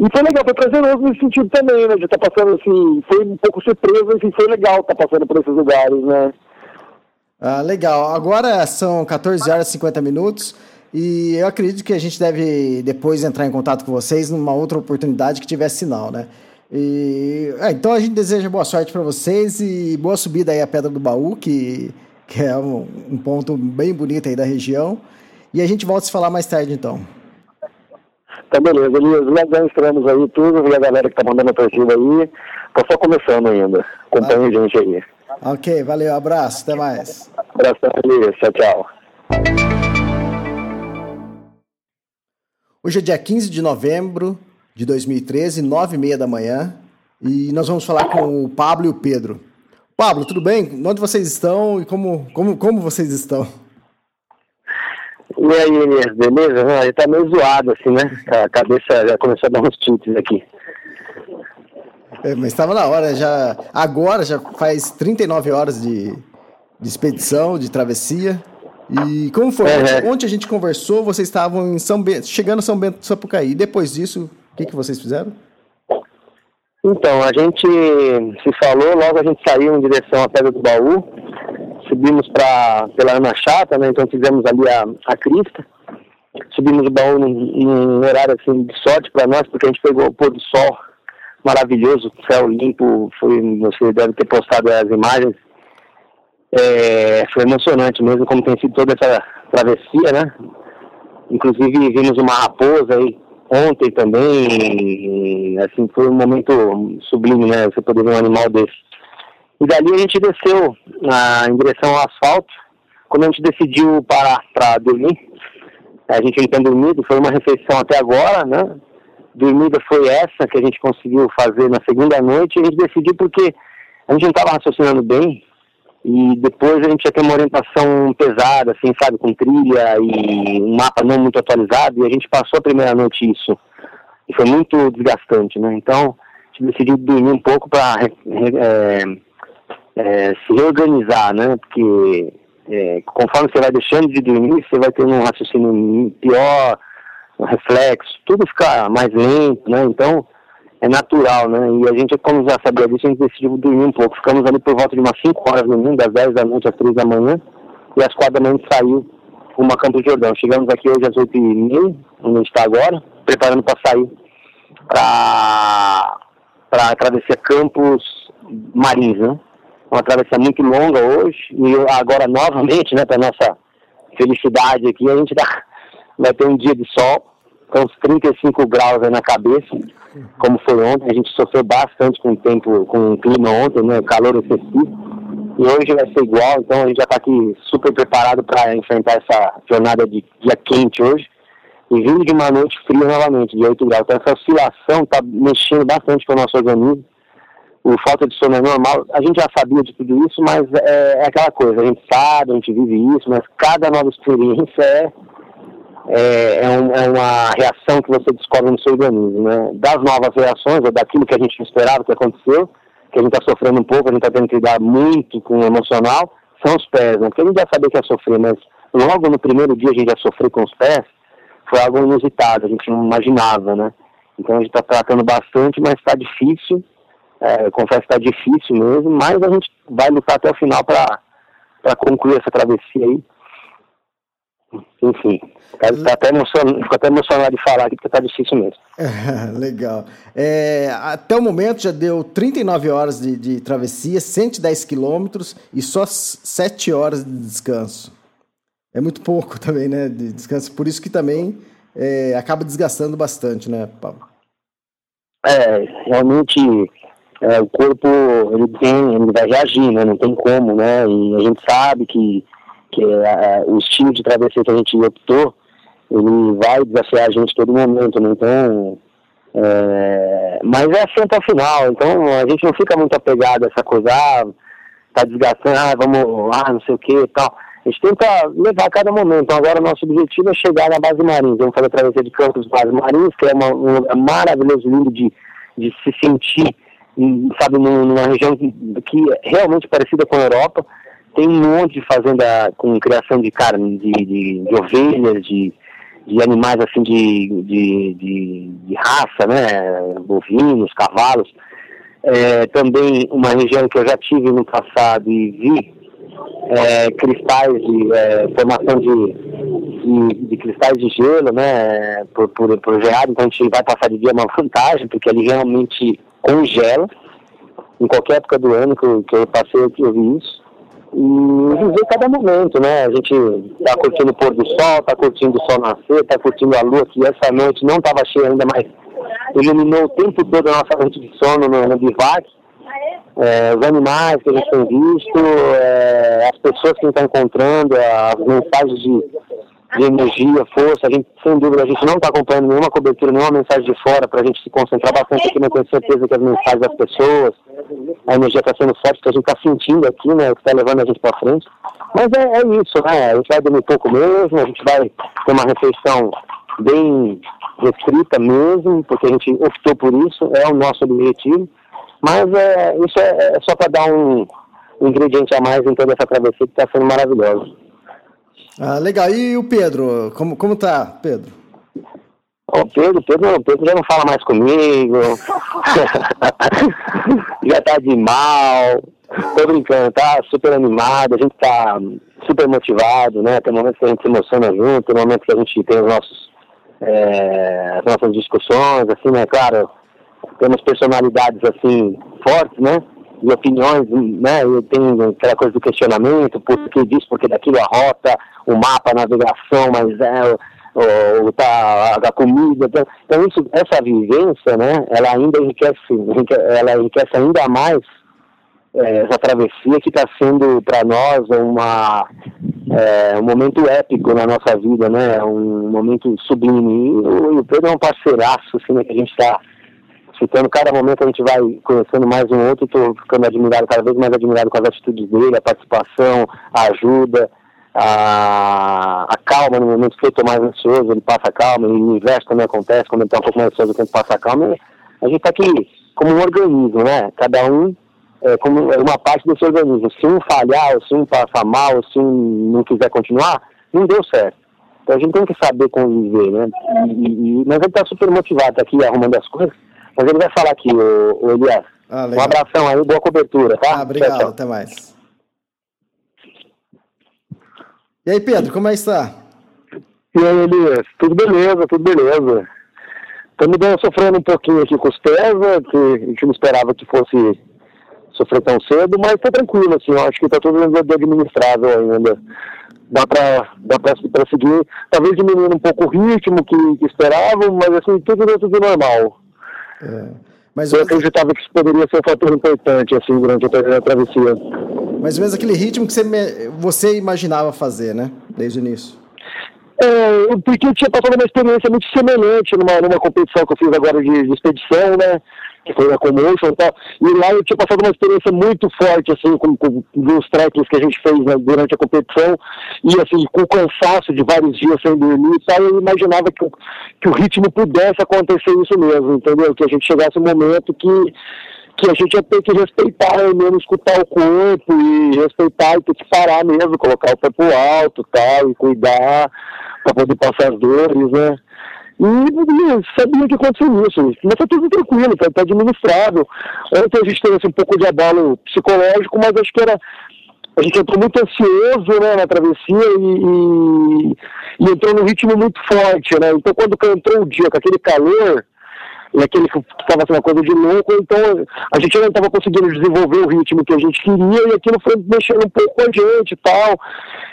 Speaker 3: e foi legal, foi prazeroso nesse sentido também, né, de estar tá passando assim, foi um pouco surpresa, assim, foi legal estar tá passando por esses lugares, né.
Speaker 2: Ah, legal. Agora são 14 horas e 50 minutos. E eu acredito que a gente deve depois entrar em contato com vocês numa outra oportunidade que tivesse sinal, né? E, é, então a gente deseja boa sorte para vocês e boa subida aí à Pedra do Baú, que, que é um, um, ponto bem bonito aí da região. E a gente volta a se falar mais tarde então.
Speaker 3: Tá beleza, Elias. Nós já estamos aí tudo, e a galera que tá mandando a torcida aí. Tá só começando ainda. Acompanhe a gente aí.
Speaker 2: Ok, valeu, abraço, até mais.
Speaker 3: Abraço, Elias. Tchau, tchau.
Speaker 2: Hoje é dia 15 de novembro de 2013, nove e meia da manhã, e nós vamos falar com o Pablo e o Pedro. Pablo, tudo bem? Onde vocês estão e como, como, como vocês estão?
Speaker 3: E aí, Inês, beleza? Ah, ele tá meio zoado, assim, né? A cabeça já começou a dar uns chutes aqui.
Speaker 2: É, mas estava na hora, já. Agora já faz 39 horas de, de expedição, de travessia. E como foi? Uhum. Ontem a gente conversou, vocês estavam em São Bento, chegando a São Bento do Sapucaí. Depois disso, o que, que vocês fizeram?
Speaker 3: Então, a gente se falou, logo a gente saiu em direção à Pedra do Baú, subimos pra, pela Ana Chata, né? Então fizemos ali a, a crista. Subimos o baú num, num horário assim de sorte para nós, porque a gente pegou o pôr do sol maravilhoso, céu limpo, foi, você deve ter postado as imagens é, foi emocionante mesmo como tem sido toda essa travessia, né? Inclusive vimos uma raposa aí ontem também, assim, foi um momento sublime, né? Você poder ver um animal desse. E dali a gente desceu na, em direção ao asfalto. Quando a gente decidiu parar para dormir, a gente tinha dormido, foi uma refeição até agora, né? dormida foi essa que a gente conseguiu fazer na segunda noite. A gente decidiu porque a gente não estava raciocinando bem e depois a gente ia ter uma orientação pesada, assim, sabe, com trilha e um mapa não muito atualizado e a gente passou a primeira noite isso. E foi muito desgastante, né? Então, a gente decidiu dormir um pouco para é, é, se reorganizar, né? Porque é, conforme você vai deixando de dormir, você vai tendo um raciocínio pior, um reflexo, tudo fica mais lento, né? Então, é natural, né? E a gente, como já sabia disso, a gente decidiu dormir um pouco. Ficamos ali por volta de umas 5 horas no mundo, das 10 da noite às 3 da manhã, e às 4 da manhã saiu uma Campos Jordão. Chegamos aqui hoje às 8 e meia, onde a gente está agora, preparando para sair para atravessar Campos Marins, né? Uma travessia muito longa hoje, e agora novamente, né, para nossa felicidade aqui, a gente dá, vai ter um dia de sol, com uns 35 graus na cabeça, como foi ontem, a gente sofreu bastante com o tempo, com o clima ontem, né, calor excessivo, e hoje vai ser igual, então a gente já está aqui super preparado para enfrentar essa jornada de dia quente hoje, e vindo de uma noite fria novamente, de 8 graus. Então essa oscilação está mexendo bastante com o nosso organismo. O falta de sono é normal. A gente já sabia de tudo isso, mas é, é aquela coisa, a gente sabe, a gente vive isso, mas cada nova experiência é, é, é, um, é uma reação que você descobre no seu organismo. Né? Das novas reações, ou daquilo que a gente esperava que aconteceu, que a gente está sofrendo um pouco, a gente está tendo que lidar muito com o emocional, são os pés, né? Porque a gente já sabia que ia sofrer, mas logo no primeiro dia a gente já sofreu com os pés, foi algo inusitado, a gente não imaginava, né? Então a gente está tratando bastante, mas está difícil, é, confesso que está difícil mesmo, mas a gente vai lutar até o final para concluir essa travessia aí. Enfim, tá, até emocionado, fico até emocionado de falar aqui porque está difícil mesmo. *laughs*
Speaker 2: legal. É, até o momento já deu 39 horas de, de travessia, 110 quilômetros e só 7 horas de descanso é muito pouco também, né, de descanso. Por isso que também é, acaba desgastando bastante, né, Paulo?
Speaker 3: É, realmente é, o corpo ele tem, ele vai reagir, né, não tem como, né, e a gente sabe que, que é, o estilo de travessia que a gente optou, ele vai desafiar a gente todo momento, né, então, é, mas é assim até o final, então a gente não fica muito apegado a essa coisa, ah, tá desgastando, ah, vamos, ah, não sei o que e tal, a gente tenta levar a cada momento. Então, agora, nosso objetivo é chegar na base Marins. Vamos fazer a travessia de Campos Base Marins, que é uma, um lugar maravilhoso, lindo de, de se sentir, sabe, numa região que, é realmente parecida com a Europa. Tem um monte de fazenda com criação de carne, de, de, de ovelhas, de, de animais assim de, de, de, de raça, né? Bovinos, cavalos. É, também uma região que eu já tive no passado e vi é, cristais de é, formação de, de, de, cristais de gelo, né, por, por, por geado, então a gente vai passar de dia uma *laughs* vantagem, porque ele realmente congela, em qualquer época do ano que eu, que eu passei, eu vi isso, e viver cada momento, né, a gente tá curtindo o pôr do sol, tá curtindo o sol nascer, tá curtindo a lua, que essa noite não estava cheia ainda, mas iluminou o tempo todo a nossa noite de sono no, no bivac, é, os animais que a gente tem visto, é, as pessoas que a gente está encontrando, as mensagens de, de energia, força, a gente, sem dúvida, a gente não está acompanhando nenhuma cobertura, nenhuma mensagem de fora, para a gente se concentrar bastante aqui, mas tenho certeza que as mensagens das pessoas, a energia está sendo forte, que a gente está sentindo aqui, né, o que está levando a gente para frente. Mas é, é, isso, né, a gente vai dormir pouco mesmo, a gente vai ter uma refeição bem restrita mesmo, porque a gente optou por isso, é o nosso objetivo. Mas é, isso é, é só para dar um, ingrediente a mais em toda essa travessia que está sendo maravilhosa.
Speaker 2: Ah, legal. E o Pedro? Como, como tá, Pedro?
Speaker 3: O Pedro, Pedro, Pedro já não fala mais comigo. *laughs* já tá de mal. Tô brincando, tá super animado, a gente tá super motivado, né? Tem momentos que a gente se emociona junto, tem momentos que a gente tem os nossos, é, as nossas discussões, assim, né? Claro, temos personalidades assim fortes, né? Opiniões, né? E tem aquela coisa do questionamento, por que disso, porque daquilo a rota, o mapa, a navegação, mas é o, o tá, a comida. Então, então, isso, essa vivência, né? Ela ainda enriquece, ela enriquece ainda mais é, essa travessia que está sendo para nós uma,
Speaker 4: é, um momento épico na nossa vida, né? Um momento sublime. E o Pedro é um parceiraço, assim, né? Que a gente está ficando, cada momento a gente vai conhecendo mais um outro, estou ficando admirado, cada vez mais admirado com as atitudes dele, a participação, a ajuda, a, a calma no momento que eu estou mais ansioso, ele passa calma, e o inverso também acontece, quando ele está um pouco mais ansioso, o tempo passa calma, a gente está aqui como um organismo, né? Cada um é, como é uma parte desse organismo. Se um falhar, ou se um passar mal, ou se um não quiser continuar, não deu certo. Então a gente tem que saber conviver, né? E, e, mas ele está super motivado, tá aqui arrumando as coisas. Mas ele vai falar aqui, o, o Elias. Ah, um abração aí, boa cobertura, tá?
Speaker 2: Ah, obrigado, tchau, tchau. até mais. E aí, Pedro, como é que está?
Speaker 4: E aí, Elias? Tudo beleza, tudo beleza. Estamos sofrendo um pouquinho aqui com os pés, né, que a gente não esperava que fosse sofrer tão cedo, mas tá tranquilo, assim, eu acho que tá tudo administrável ainda. Dá pra, dá pra, pra seguir, talvez diminuindo um pouco o ritmo que, que esperavam, mas assim, tudo dentro do normal. É. Mas eu acreditava que isso poderia ser um fator importante, assim, durante a travessia.
Speaker 2: Mais ou menos aquele ritmo que você, você imaginava fazer, né? Desde o início.
Speaker 4: É, porque eu tinha passado uma experiência muito semelhante numa, numa competição que eu fiz agora de, de expedição, né? Que foi a Commotion e tal, e lá eu tinha passado uma experiência muito forte, assim, com, com, com os trekkings que a gente fez né, durante a competição, e assim, com cansaço de vários dias sem dormir e tal, eu imaginava que, que o ritmo pudesse acontecer isso mesmo, entendeu? Que a gente chegasse um momento que que a gente ia ter que respeitar, mesmo escutar o corpo e respeitar e ter que parar mesmo, colocar o pé pro alto tal, e cuidar para poder passar as dores, né? E sabia que aconteceu isso. Mas tá tudo tranquilo, tá, tá administrável. Ontem a gente teve assim, um pouco de abalo psicológico, mas acho que era. A gente entrou muito ansioso né, na travessia e, e, e entrou num ritmo muito forte, né? Então quando entrou o dia com aquele calor, e aquele que estava sendo uma coisa de louco, então a gente não estava conseguindo desenvolver o ritmo que a gente queria e aquilo foi mexendo um pouco com a gente e tal.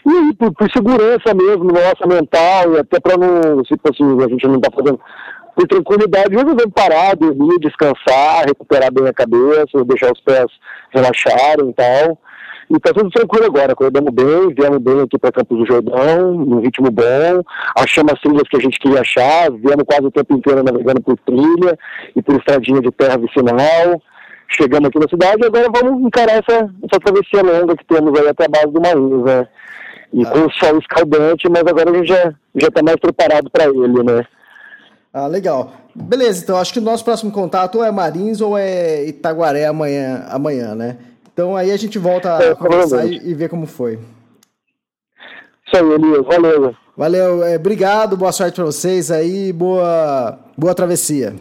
Speaker 4: E por, por segurança mesmo, nossa mental, e até para não, se possível, a gente não está fazendo por tranquilidade, resolvemos parar, dormir, descansar, recuperar bem a cabeça, deixar os pés relaxarem e tal. E tá tudo tranquilo agora, acordamos bem, viemos bem aqui para Campos do Jordão, num ritmo bom, achamos as trilhas que a gente queria achar, viemos quase o tempo inteiro navegando por trilha e por estradinha de terra vicinal. Chegamos aqui na cidade e agora vamos encarar essa, essa travessia longa que temos aí até a base do Marinhos, né? E ah. com o sol escaldante, mas agora a gente já, já tá mais preparado para ele, né?
Speaker 2: Ah, legal. Beleza, então acho que o nosso próximo contato ou é Marins ou é Itaguaré amanhã, amanhã né? Então aí a gente volta é, a conversar e, e ver como foi.
Speaker 4: Isso aí, Elias. Valeu.
Speaker 2: Valeu. É, obrigado, boa sorte para vocês aí, boa, boa travessia.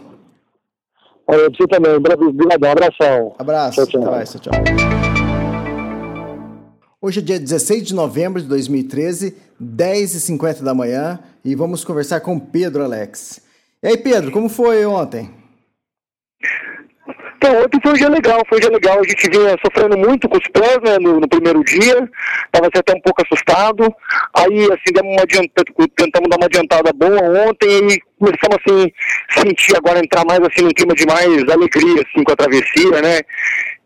Speaker 4: Valeu, você também. Obrigado, um abração.
Speaker 2: Abraço. Tchau, tchau. Até tchau. Hoje é dia 16 de novembro de 2013, 10h50 da manhã, e vamos conversar com Pedro Alex. E aí, Pedro, como foi ontem?
Speaker 4: Então, ontem foi um dia legal, foi um dia legal. A gente vinha sofrendo muito com os pés né, no, no primeiro dia, estava até um pouco assustado. Aí, assim, demos uma adianta, tentamos dar uma adiantada boa ontem e começamos, assim, sentir agora entrar mais, assim, num clima de mais alegria, assim, com a travessia, né?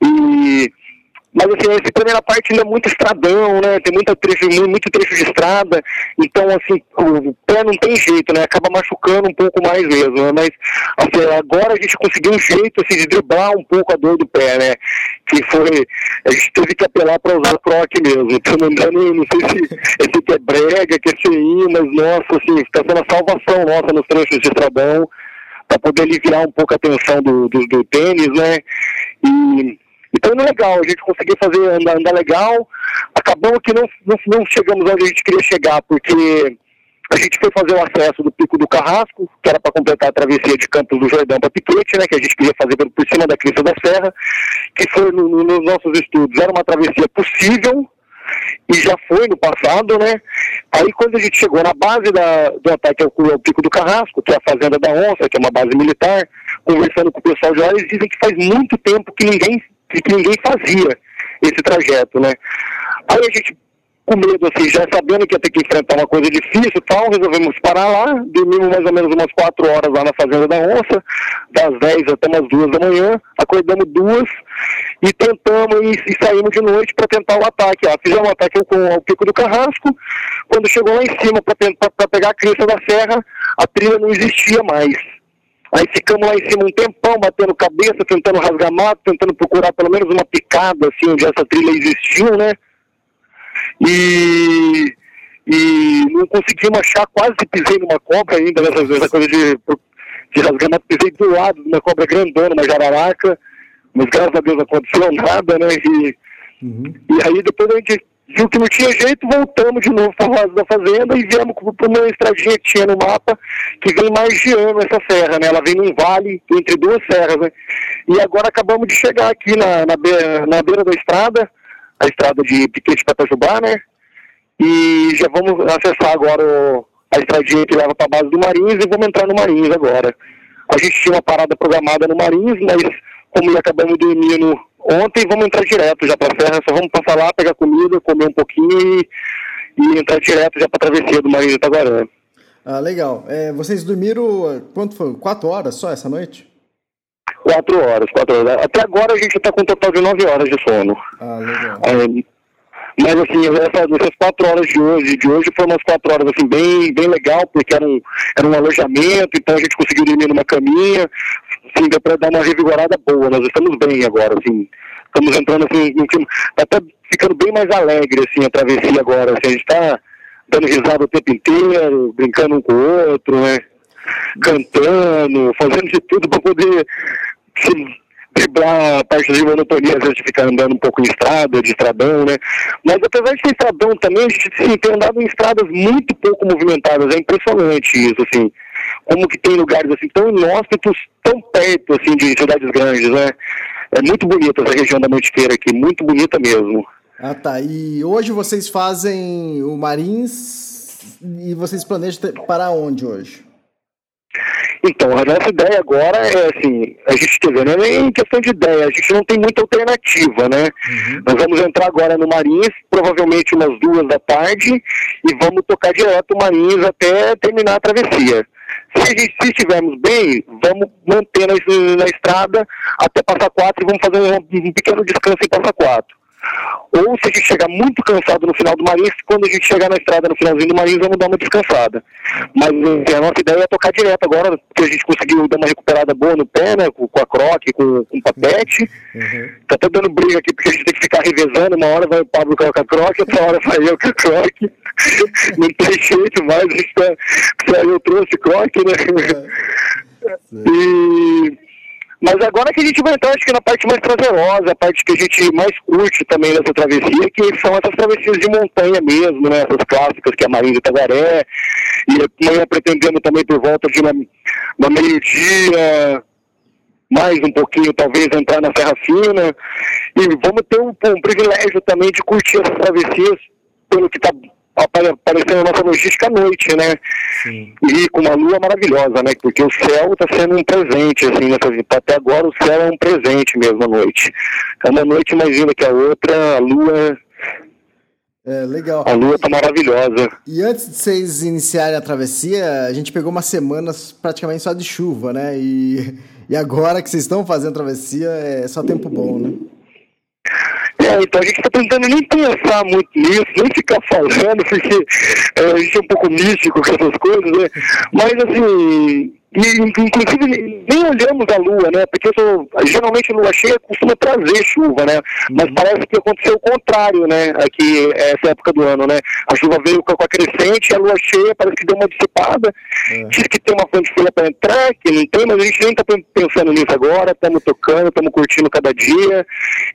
Speaker 4: E mas assim, essa primeira parte ainda é muito estradão, né? Tem muita trecho, muito trecho de estrada, então assim, o pé não tem jeito, né? Acaba machucando um pouco mais mesmo, né? Mas assim, agora a gente conseguiu um jeito assim, de driblar um pouco a dor do pé, né? Que foi. A gente teve que apelar para usar croc mesmo. Então não dando, não sei se esse é brega, que é mas nossa, assim, está sendo a salvação nossa nos trechos de estradão para poder aliviar um pouco a tensão do, do, do tênis, né? E então é legal, a gente conseguiu fazer andar, andar legal. Acabou que não, não, não chegamos onde a gente queria chegar, porque a gente foi fazer o acesso do Pico do Carrasco, que era para completar a travessia de Campos do Jordão para Piquete, né, que a gente queria fazer por cima da crista da serra, que foi no, no, nos nossos estudos, era uma travessia possível, e já foi no passado, né? Aí quando a gente chegou na base da, do ataque ao, ao Pico do Carrasco, que é a Fazenda da Onça, que é uma base militar, conversando com o pessoal de lá, eles dizem que faz muito tempo que ninguém que ninguém fazia esse trajeto, né? Aí a gente, com medo, assim, já sabendo que ia ter que enfrentar uma coisa difícil e tal, resolvemos parar lá, dormimos mais ou menos umas quatro horas lá na Fazenda da Onça, das 10 até umas duas da manhã, acordamos duas, e tentamos e, e saímos de noite para tentar o ataque. Ó. Fizemos o ataque com o Pico do Carrasco, quando chegou lá em cima para pegar a crista da serra, a trilha não existia mais. Aí ficamos lá em cima um tempão, batendo cabeça, tentando rasgar mato, tentando procurar pelo menos uma picada, assim, onde essa trilha existiu, né? E, e não conseguimos achar, quase pisei numa cobra ainda, nessa, nessa coisa de, de rasgar mato, pisei do lado de uma cobra grandona, uma jararaca, mas graças a Deus não aconteceu nada, né? E, uhum. e aí depois a gente viu que não tinha jeito, voltamos de novo para a da fazenda e viemos para uma estradinha que tinha no mapa, que vem margeando essa serra, né? Ela vem num vale entre duas serras, né? E agora acabamos de chegar aqui na, na, beira, na beira da estrada, a estrada de Piquete Patajubá, né? E já vamos acessar agora o, a estradinha que leva para a base do Marins e vamos entrar no Marins agora. A gente tinha uma parada programada no Marins, mas como acabamos dormindo ontem, vamos entrar direto já para a serra, só vamos passar lá, pegar comida, comer um pouquinho e, e entrar direto já para a travessia do Marinho Itaguaré.
Speaker 2: Ah, legal. É, vocês dormiram, quanto foi? Quatro horas só essa noite?
Speaker 4: Quatro horas, quatro horas. Até agora a gente está com um total de nove horas de sono.
Speaker 2: Ah, legal.
Speaker 4: É, mas assim, essas, essas quatro horas de hoje, de hoje foram umas quatro horas assim, bem, bem legal, porque era um, era um alojamento, então a gente conseguiu dormir numa caminha, assim, deu para dar uma revigorada boa, nós estamos bem agora, assim, estamos entrando assim, no clima, tá ficando bem mais alegre, assim, a travessia agora, assim, a gente está dando risada o tempo inteiro, brincando um com o outro, né, cantando, fazendo de tudo para poder se driblar a parte de monotonia, às vezes de ficar andando um pouco em estrada, de estradão, né? Mas apesar de ser estradão também, a gente sim, tem andado em estradas muito pouco movimentadas, é impressionante isso, assim como que tem lugares assim tão inóspitos, tão perto assim de cidades grandes, né? É muito bonita essa região da Mantiqueira aqui, muito bonita mesmo.
Speaker 2: Ah tá, e hoje vocês fazem o Marins e vocês planejam para onde hoje?
Speaker 4: Então, a nossa ideia agora é assim, a gente ver, não é nem questão de ideia, a gente não tem muita alternativa, né? Uhum. Nós vamos entrar agora no Marins, provavelmente umas duas da tarde, e vamos tocar direto o Marins até terminar a travessia. Se, se estivermos bem, vamos manter na, na, estrada até passar quatro e vamos fazer um, um pequeno descanso em passar quatro. Ou se a gente chegar muito cansado no final do Marins, quando a gente chegar na estrada no finalzinho do Marins, vamos dar uma descansada. Mas assim, a nossa ideia é tocar direto agora, porque a gente conseguiu dar uma recuperada boa no pé, né? Com, com a croque, com, com o papete. Uhum. Tá até dando briga aqui, porque a gente tem que ficar revezando. Uma hora vai o Pablo com a croque, outra hora vai eu com a croque. *laughs* Não tem jeito mais, a gente tá, eu trouxe croque, né? Uhum. E mas agora que a gente vai entrar, acho que na parte mais prazerosa, a parte que a gente mais curte também nessa travessia, que são essas travessias de montanha mesmo, né? Essas clássicas que é a Marinha de Tagaré, e amanhã pretendendo também por volta de uma, uma meio-dia, mais um pouquinho, talvez, entrar na Serra Fina. E vamos ter um, um privilégio também de curtir essas travessias pelo que está aparecendo a nossa logística à noite, né? Sim. E com uma lua maravilhosa, né? Porque o céu está sendo um presente, assim, nessa, até agora o céu é um presente mesmo à noite. É uma noite mais linda que a outra, a lua.
Speaker 2: É, legal.
Speaker 4: A lua está maravilhosa.
Speaker 2: E antes de vocês iniciarem a travessia, a gente pegou umas semanas praticamente só de chuva, né? E, e agora que vocês estão fazendo a travessia, é só tempo bom, né?
Speaker 4: É, então a gente está tentando nem pensar muito nisso, nem ficar falando, porque é, a gente é um pouco místico com essas coisas, né? Mas assim, inclusive, nem olhamos a lua, né? Porque sou, geralmente a lua cheia costuma trazer chuva, né? Mas uhum. parece que aconteceu o contrário, né? Aqui, essa época do ano, né? A chuva veio com a crescente, a lua cheia parece que deu uma dissipada. Uhum. Diz que tem uma fonte fila para entrar, que não tem, mas a gente nem está pensando nisso agora. Estamos tocando, estamos curtindo cada dia.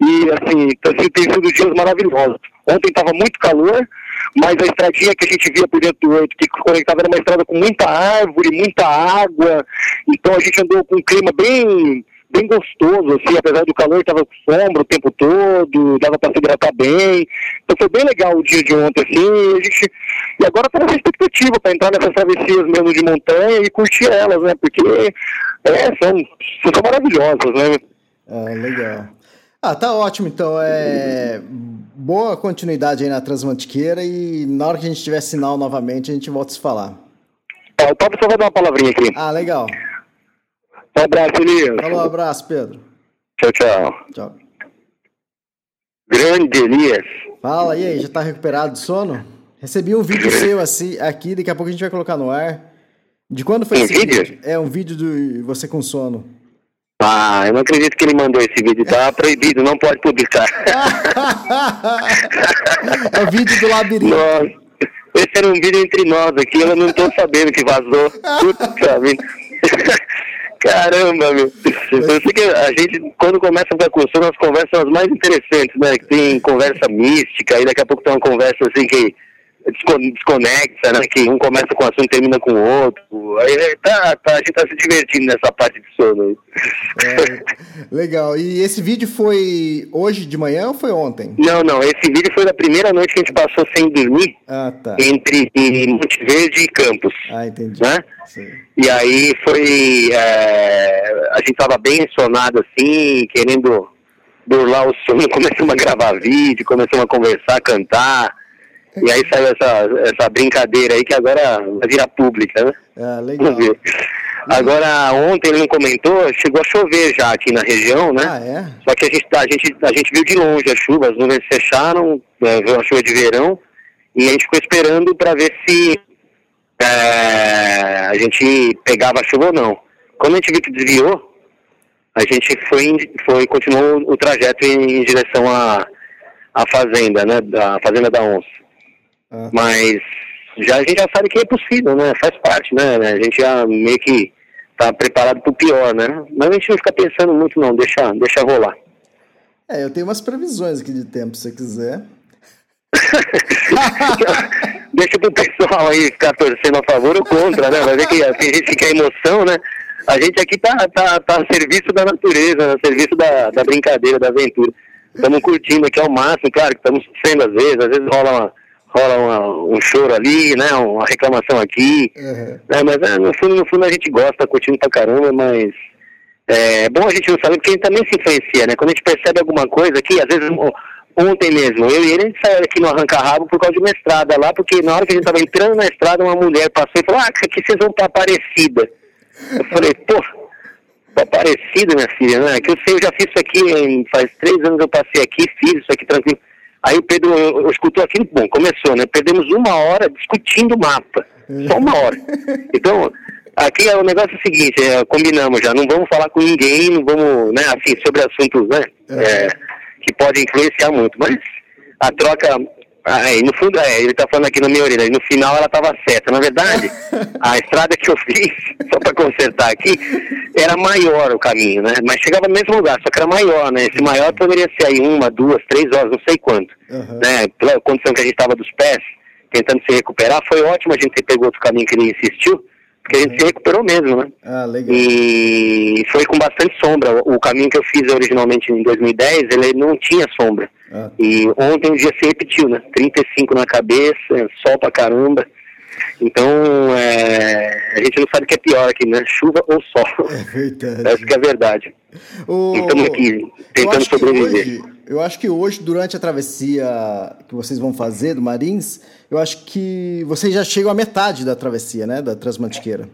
Speaker 4: E, assim, assim tem sido dias maravilhosos. Ontem estava muito calor, mas a estradinha que a gente via por dentro do oito, que conectava era uma estrada com muita árvore, muita água, então a gente andou com um clima bem bem gostoso, assim, apesar do calor, estava sombra o tempo todo, dava para se hidratar bem. Então foi bem legal o dia de ontem, assim, a gente, e agora está nessa expectativa para entrar nessas travessias mesmo de montanha e curtir elas, né? Porque é, são, são maravilhosas, né?
Speaker 2: Ah, legal. Ah, tá ótimo, então. É boa continuidade aí na Transmantiqueira e na hora que a gente tiver sinal novamente, a gente volta a se falar.
Speaker 4: É, o Pablo só vai dar uma palavrinha aqui.
Speaker 2: Ah, legal.
Speaker 4: Um abraço, Elias.
Speaker 2: Falou, um abraço, Pedro.
Speaker 4: Tchau, tchau.
Speaker 2: Tchau.
Speaker 3: Grande Elias.
Speaker 2: Fala, e aí, já tá recuperado do sono? Recebi um vídeo seu assim, aqui, daqui a pouco a gente vai colocar no ar. De quando foi
Speaker 3: um
Speaker 2: esse
Speaker 3: vídeo?
Speaker 2: vídeo? É, um vídeo de você com sono.
Speaker 3: Ah, eu não acredito que ele mandou esse vídeo, tá *laughs* proibido, não pode publicar.
Speaker 2: é o vídeo do labirinto.
Speaker 3: Nossa, esse era um vídeo entre nós aqui, eu não tô sabendo que vazou. Puta vida. *laughs* Caramba, meu. Eu sei que a gente, quando começa a sono, as conversas são as mais interessantes, né? Tem conversa mística, e daqui a pouco tem uma conversa assim que desconexa, né? Que um começa com um assunto e termina com o outro. Aí é, tá, tá, a gente tá se divertindo nessa parte de sono aí.
Speaker 2: É, legal. E esse vídeo foi hoje de manhã ou foi ontem?
Speaker 3: Não, não. Esse vídeo foi da primeira noite que a gente passou sem dormir
Speaker 2: ah, tá.
Speaker 3: entre Monte Verde e Campos.
Speaker 2: Ah, entendi.
Speaker 3: Né? Sim. E aí foi. É, a gente tava bem sonado assim, querendo burlar o sono, *laughs* começamos a gravar vídeo, começamos a conversar, cantar. E aí saiu essa, essa brincadeira aí que agora vai virar pública, né?
Speaker 2: Ah, legal.
Speaker 3: Vamos ver. Agora, ontem ele não comentou, chegou a chover já aqui na região, né?
Speaker 2: Ah, é?
Speaker 3: Só que a gente, a gente, a gente viu de longe a chuva, as nuvens fecharam, né, veio uma chuva de verão, e a gente ficou esperando para ver se é, a gente pegava a chuva ou não. Quando a gente viu que desviou, a gente foi, foi continuou o trajeto em, em direção à, à fazenda, né? Da fazenda da onça. Ah. Mas já, a gente já sabe que é possível, né? Faz parte, né? A gente já meio que tá preparado para o pior, né? Mas a gente não fica pensando muito, não. Deixa, deixa rolar.
Speaker 2: É, eu tenho umas previsões aqui de tempo, se você quiser. *laughs*
Speaker 3: deixa pro pessoal aí ficar torcendo a favor ou contra, né? Vai ver que tem gente que quer emoção, né? A gente aqui tá, tá, tá a serviço da natureza, a serviço da, da brincadeira, da aventura. Estamos curtindo aqui ao máximo, claro que estamos sofrendo às vezes, às vezes rola uma rola uma, um choro ali, né? Uma reclamação aqui. Uhum. Né, mas é, no fundo, no fundo a gente gosta, tá curtindo pra caramba, mas é bom a gente não saber porque a gente também se influencia, né? Quando a gente percebe alguma coisa aqui, às vezes ontem mesmo, eu e ele, a gente saiu aqui no arranca-rabo por causa de uma estrada lá, porque na hora que a gente tava entrando na estrada, uma mulher passou e falou, ah, aqui vocês vão pra Aparecida. Eu falei, pô, pra Aparecida, minha filha, né? Que eu sei, eu já fiz isso aqui, faz três anos eu passei aqui, fiz isso aqui tranquilo. Aí o Pedro eu, escutou aquilo, bom, começou, né? Perdemos uma hora discutindo o mapa. Só uma hora. Então, aqui é o negócio é o seguinte, é, combinamos já, não vamos falar com ninguém, não vamos, né, assim, sobre assuntos, né? É, que podem influenciar muito. Mas a troca Aí, no fundo, é, ele tá falando aqui na minha orelha, no final ela estava certa. Na verdade, *laughs* a estrada que eu fiz, *laughs* só para consertar aqui, era maior o caminho, né? Mas chegava no mesmo lugar, só que era maior, né? Esse maior poderia ser aí uma, duas, três horas, não sei quanto. Uhum. Né? Pela condição que a gente estava dos pés, tentando se recuperar, foi ótimo a gente ter pegado outro caminho que ele insistiu, porque a gente se recuperou mesmo, né?
Speaker 2: Ah, legal.
Speaker 3: E foi com bastante sombra. O caminho que eu fiz originalmente em 2010, ele não tinha sombra. Ah. E ontem o dia se repetiu, né? 35 na cabeça, sol pra caramba. Então, é, a gente não sabe o que é pior aqui, né? Chuva ou sol.
Speaker 2: É verdade. *laughs*
Speaker 3: Essa que é a verdade. O... Estamos aqui tentando sobreviver.
Speaker 2: Hoje, eu acho que hoje, durante a travessia que vocês vão fazer do Marins, eu acho que vocês já chegam à metade da travessia, né? Da Transmantiqueira.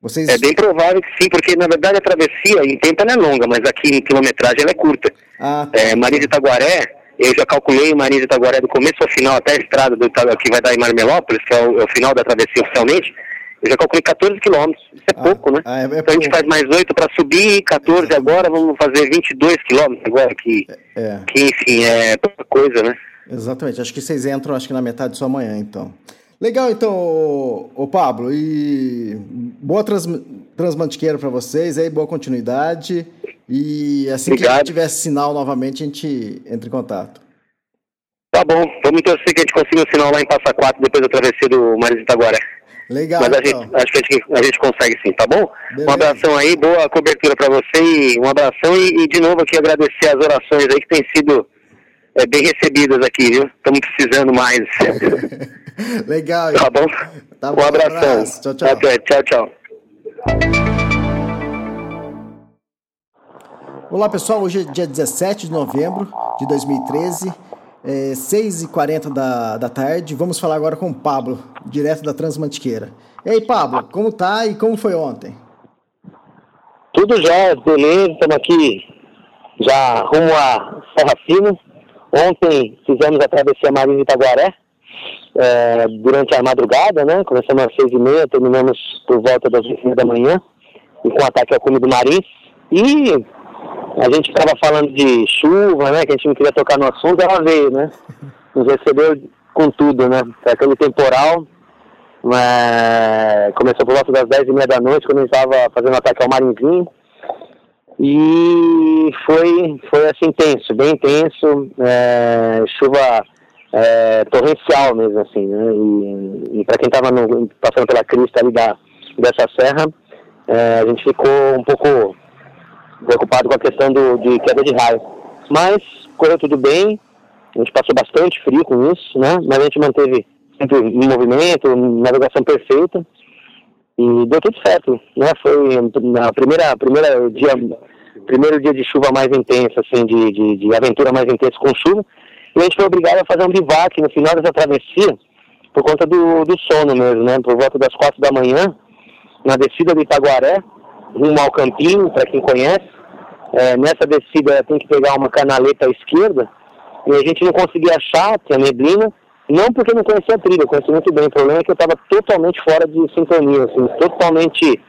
Speaker 2: Vocês...
Speaker 3: É bem provável que sim, porque na verdade a travessia em tempo ela é longa, mas aqui em quilometragem ela é curta.
Speaker 2: Ah, tá.
Speaker 3: é, de Itaguaré, eu já calculei Marins de Itaguaré do começo ao final, até a estrada do, que vai dar em Marmelópolis, que é o, é o final da travessia oficialmente, eu já calculei 14 quilômetros. Isso é ah, pouco, né?
Speaker 2: Ah, é, é
Speaker 3: então a gente faz mais 8 para subir, 14 agora, vamos fazer 22 quilômetros agora, que,
Speaker 2: é.
Speaker 3: que enfim, é pouca coisa, né?
Speaker 2: Exatamente. Acho que vocês entram acho que na metade de sua manhã, então. Legal, então, o Pablo. E boa trans, transmantiqueira para vocês aí, boa continuidade. E assim Obrigado. que tiver sinal novamente, a gente entra em contato.
Speaker 3: Tá bom, vamos torcer que a gente consiga um sinal lá em Passa Quatro, depois da travessia do Maris Itaguaré.
Speaker 2: Legal.
Speaker 3: Mas a
Speaker 2: então.
Speaker 3: gente, acho que a gente, a gente consegue sim, tá bom? Beleza. Um abração aí, boa cobertura para você e um abração e, e, de novo aqui agradecer as orações aí que têm sido é, bem recebidas aqui, viu? Estamos precisando mais. *laughs*
Speaker 2: Legal.
Speaker 3: Tá bom?
Speaker 2: Tá bom
Speaker 3: um abração.
Speaker 2: Abraço. Tchau, tchau.
Speaker 3: Até, tchau, tchau.
Speaker 2: Olá pessoal, hoje é dia 17 de novembro de 2013, é 6h40 da, da tarde. Vamos falar agora com o Pablo, direto da Transmantiqueira. E aí, Pablo, como tá e como foi ontem?
Speaker 3: Tudo já, beleza, estamos aqui já rumo a Serra Fina, Ontem fizemos a travessia Marinho de Itaguaré, é, durante a madrugada, né? Começamos às seis e meia, terminamos por volta das oito da manhã, e com ataque ao cume do Marim. E a gente estava falando de chuva, né? Que a gente não queria tocar no assunto, ela veio, né? *laughs* Nos recebeu com tudo, né? Aquele temporal. Mas começou por volta das dez e meia da noite, quando a gente estava fazendo ataque ao Marinzinho. E foi, foi assim, intenso, bem intenso. É, chuva é, torrencial mesmo, assim, né? E, e para quem estava passando pela crista ali da, dessa serra, é, a gente ficou um pouco preocupado com a questão do, de queda de raio. Mas correu tudo bem, a gente passou bastante frio com isso, né? Mas a gente manteve sempre em movimento, navegação perfeita. E deu tudo certo, né? Foi na primeira, primeira dia, primeiro dia de chuva mais intensa, assim, de, de, de aventura mais intensa com chuva. E a gente foi obrigado a fazer um bivac no final dessa travessia, por conta do, do sono mesmo, né? Por volta das quatro da manhã, na descida de Itaguaré, rumo ao Campinho, para quem conhece. É, nessa descida tem que pegar uma canaleta à esquerda, e a gente não conseguia achar, tinha neblina, não porque não conhecia a trilha, eu conhecia muito bem. O problema é que eu estava totalmente fora de sintonia, assim, totalmente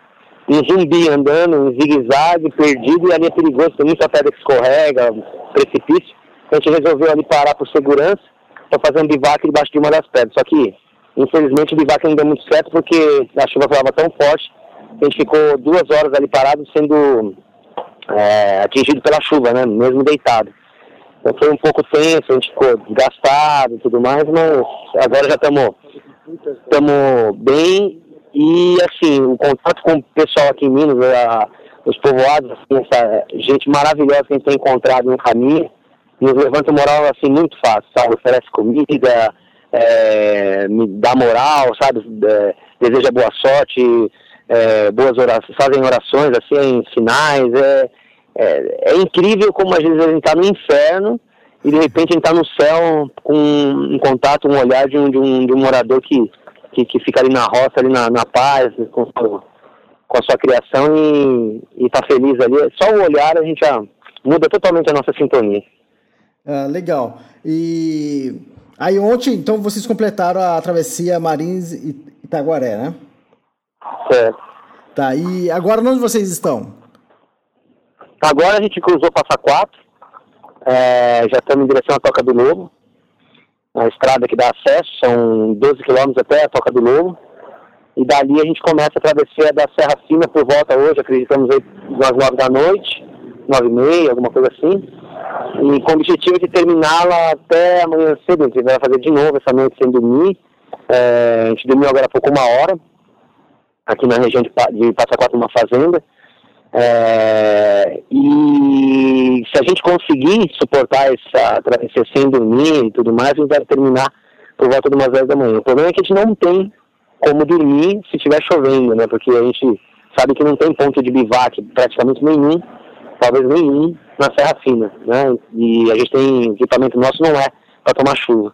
Speaker 3: um zumbi andando, em zigue-zague, perdido, e ali é perigoso, tem muita pedra que escorrega, precipício. A gente resolveu ali parar por segurança para fazer um bivac debaixo de uma das pedras. Só que, infelizmente, o bivac não deu muito certo porque a chuva estava tão forte a gente ficou duas horas ali parado sendo é, atingido pela chuva, né? Mesmo deitado. Então foi um pouco tenso, a gente ficou desgastado e tudo mais, mas agora já estamos estamos bem e assim, o contato com o pessoal aqui em Minas, a, os povoados, assim, essa gente maravilhosa que a gente tem encontrado no caminho, nos levanta moral assim muito fácil, sabe? Oferece comida, é, me dá moral, sabe? É, deseja boa sorte, é, boas orações, fazem orações assim, sinais. É, é, é, incrível como às vezes a gente está no inferno e de repente a gente está no céu com um contato, um olhar de um, de um, de um morador que, que, que, fica ali na roça, ali na, na paz, com, com a sua criação e está feliz ali. Só o olhar a gente já muda totalmente a nossa sintonia.
Speaker 2: Ah, legal. E aí ontem, então, vocês completaram a travessia Marins e Itaguaré, né?
Speaker 3: Certo.
Speaker 2: Tá, e agora onde vocês estão?
Speaker 3: Agora a gente cruzou Passa Quatro, é, já estamos em direção à Toca do Lobo, a estrada que dá acesso, são 12 quilômetros até a Toca do Lobo, e dali a gente começa a travessia da Serra Fina por volta hoje, acreditamos aí às 9 da noite, 9 e meia, alguma coisa assim, e com o objetivo de terminá-la até amanhã cedo. A gente vai fazer de novo essa noite sem dormir. É, a gente dormiu agora há pouco uma hora, aqui na região de, de Passa Quatro, uma fazenda. É, e se a gente conseguir suportar essa travessia sem dormir e tudo mais, a gente terminar por volta de umas 10 da manhã. O problema é que a gente não tem como dormir se estiver chovendo, né? Porque a gente sabe que não tem ponto de bivac praticamente nenhum, talvez nenhum, na Serra Fina, né? E a gente tem equipamento nosso não é para tomar chuva.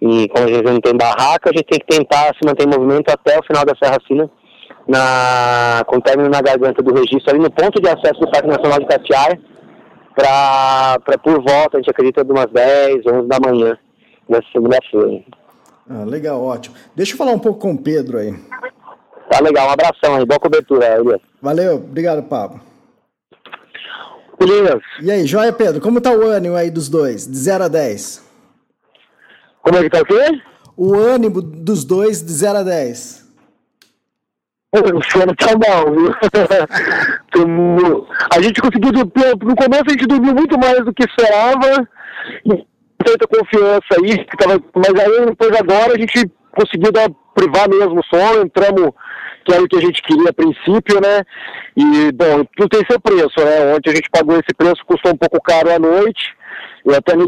Speaker 3: E como a gente não tem barraca, a gente tem que tentar se manter em movimento até o final da Serra Fina, na, com término na garganta do registro, ali no ponto de acesso do Parque Nacional de Catiara, para por volta, a gente acredita, de umas 10, 11 da manhã, nessa segunda-feira.
Speaker 2: Ah, legal, ótimo. Deixa eu falar um pouco com o Pedro aí.
Speaker 3: Tá legal, um abração aí, boa cobertura, Elias.
Speaker 2: Valeu, obrigado, Pablo.
Speaker 3: Elias.
Speaker 2: E aí, joia Pedro, como tá o ânimo aí dos dois, de 0 a 10?
Speaker 3: Como é que tá o quê?
Speaker 2: O ânimo dos dois de 0 a 10. *laughs*
Speaker 3: O sono tá mal, viu? *laughs* a gente conseguiu, no começo a gente dormiu muito mais do que esperava, tanta confiança aí, mas aí depois agora a gente conseguiu dar, privar mesmo o sono, entramos que era o que a gente queria a princípio, né? E, bom, tudo tem seu preço, né? Ontem a gente pagou esse preço, custou um pouco caro à noite, eu até nem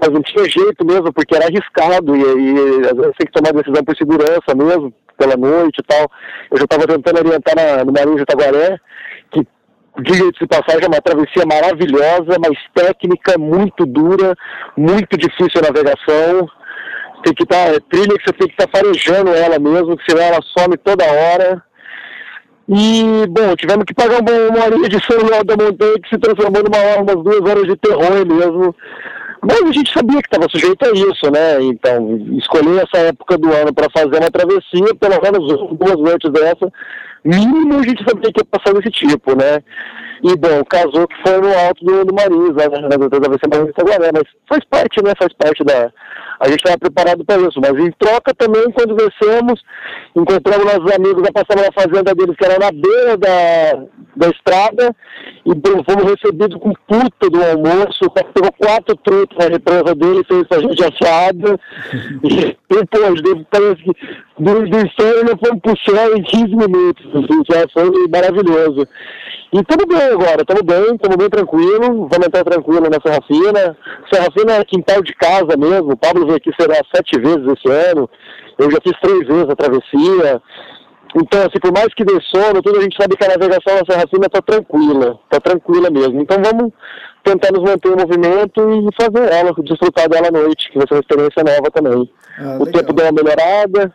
Speaker 3: mas não tinha jeito mesmo, porque era arriscado, e, e às vezes tem que tomar decisão por segurança mesmo, pela noite e tal. Eu já estava tentando orientar na, no Marinho de Taguaré, que diga de passagem, é uma travessia maravilhosa, mas técnica, muito dura, muito difícil a navegação tem que estar, tá, é trilha que você tem que estar tá farejando ela mesmo, senão ela some toda hora. E, bom, tivemos que pagar uma, uma horinha de lá da montanha que se transformou numa umas duas horas de terror mesmo.
Speaker 4: Mas a gente sabia que estava sujeito a isso, né? Então, escolher essa época do ano para fazer uma travessia, pelo menos duas noites dessa, mínimo a gente sabia que ia passar desse tipo, né? E, bom, casou que foi no alto do, do Marisa, né? Na travessia Marisa Itaguaré, mas faz parte, né? Faz parte da, a gente estava preparado para isso. Mas em troca também, quando descemos, encontramos nossos amigos, já passamos na fazenda deles, que era na beira da, da estrada, e fomos recebidos com puta do almoço, pegou quatro truques na represa dele, fez a gente assado, *laughs* e depois, parece que do, do inferno fomos pro céu em 15 minutos, assim, já foi maravilhoso. E tudo bem agora, estamos bem, estamos bem tranquilo, vamos entrar tranquilo na Serra Fina. Serra Fina é quintal de casa mesmo, o Pablo veio aqui será sete vezes esse ano, eu já fiz três vezes a travessia. Então, assim, por mais que dê sono, tudo a gente sabe que a navegação na Serra Fina está tranquila, está tranquila mesmo. Então vamos tentar nos manter em movimento e fazer ela, desfrutar dela à noite, que vai ser uma experiência nova também. Ah, o tempo deu uma melhorada,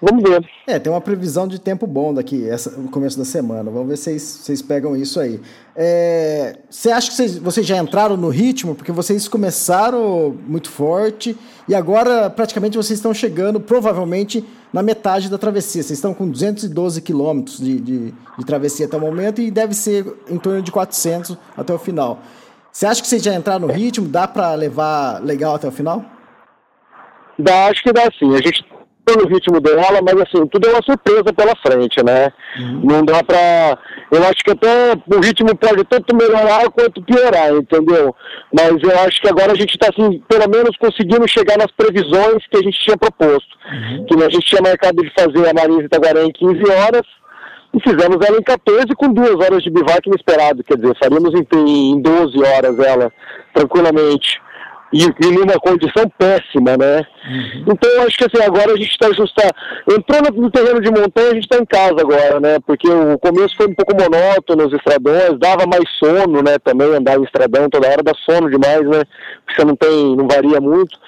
Speaker 4: Vamos ver.
Speaker 2: É, tem uma previsão de tempo bom daqui, essa, no começo da semana. Vamos ver se vocês, vocês pegam isso aí. É, você acha que vocês, vocês já entraram no ritmo? Porque vocês começaram muito forte e agora praticamente vocês estão chegando, provavelmente, na metade da travessia. Vocês estão com 212 quilômetros de, de, de travessia até o momento e deve ser em torno de 400 até o final. Você acha que vocês já entraram no ritmo? Dá para levar legal até o final?
Speaker 4: Dá, acho que dá sim. A gente pelo ritmo dela, mas assim, tudo é uma surpresa pela frente, né? Uhum. Não dá pra. Eu acho que até o ritmo pode tanto melhorar quanto piorar, entendeu? Mas eu acho que agora a gente está assim, pelo menos conseguindo chegar nas previsões que a gente tinha proposto. Uhum. Que a gente tinha marcado de fazer a Marisa Itaguaré em 15 horas. E fizemos ela em 14 com duas horas de bivac inesperado, quer dizer, faríamos em, em 12 horas ela, tranquilamente e, e numa condição péssima, né? Uhum. Então eu acho que assim, agora a gente está ajustando. Entrou no terreno de montanha, a gente está em casa agora, né? Porque o começo foi um pouco monótono, os estradões, dava mais sono, né? Também andar em estradão toda hora dá sono demais, né? Porque você não tem, não varia muito.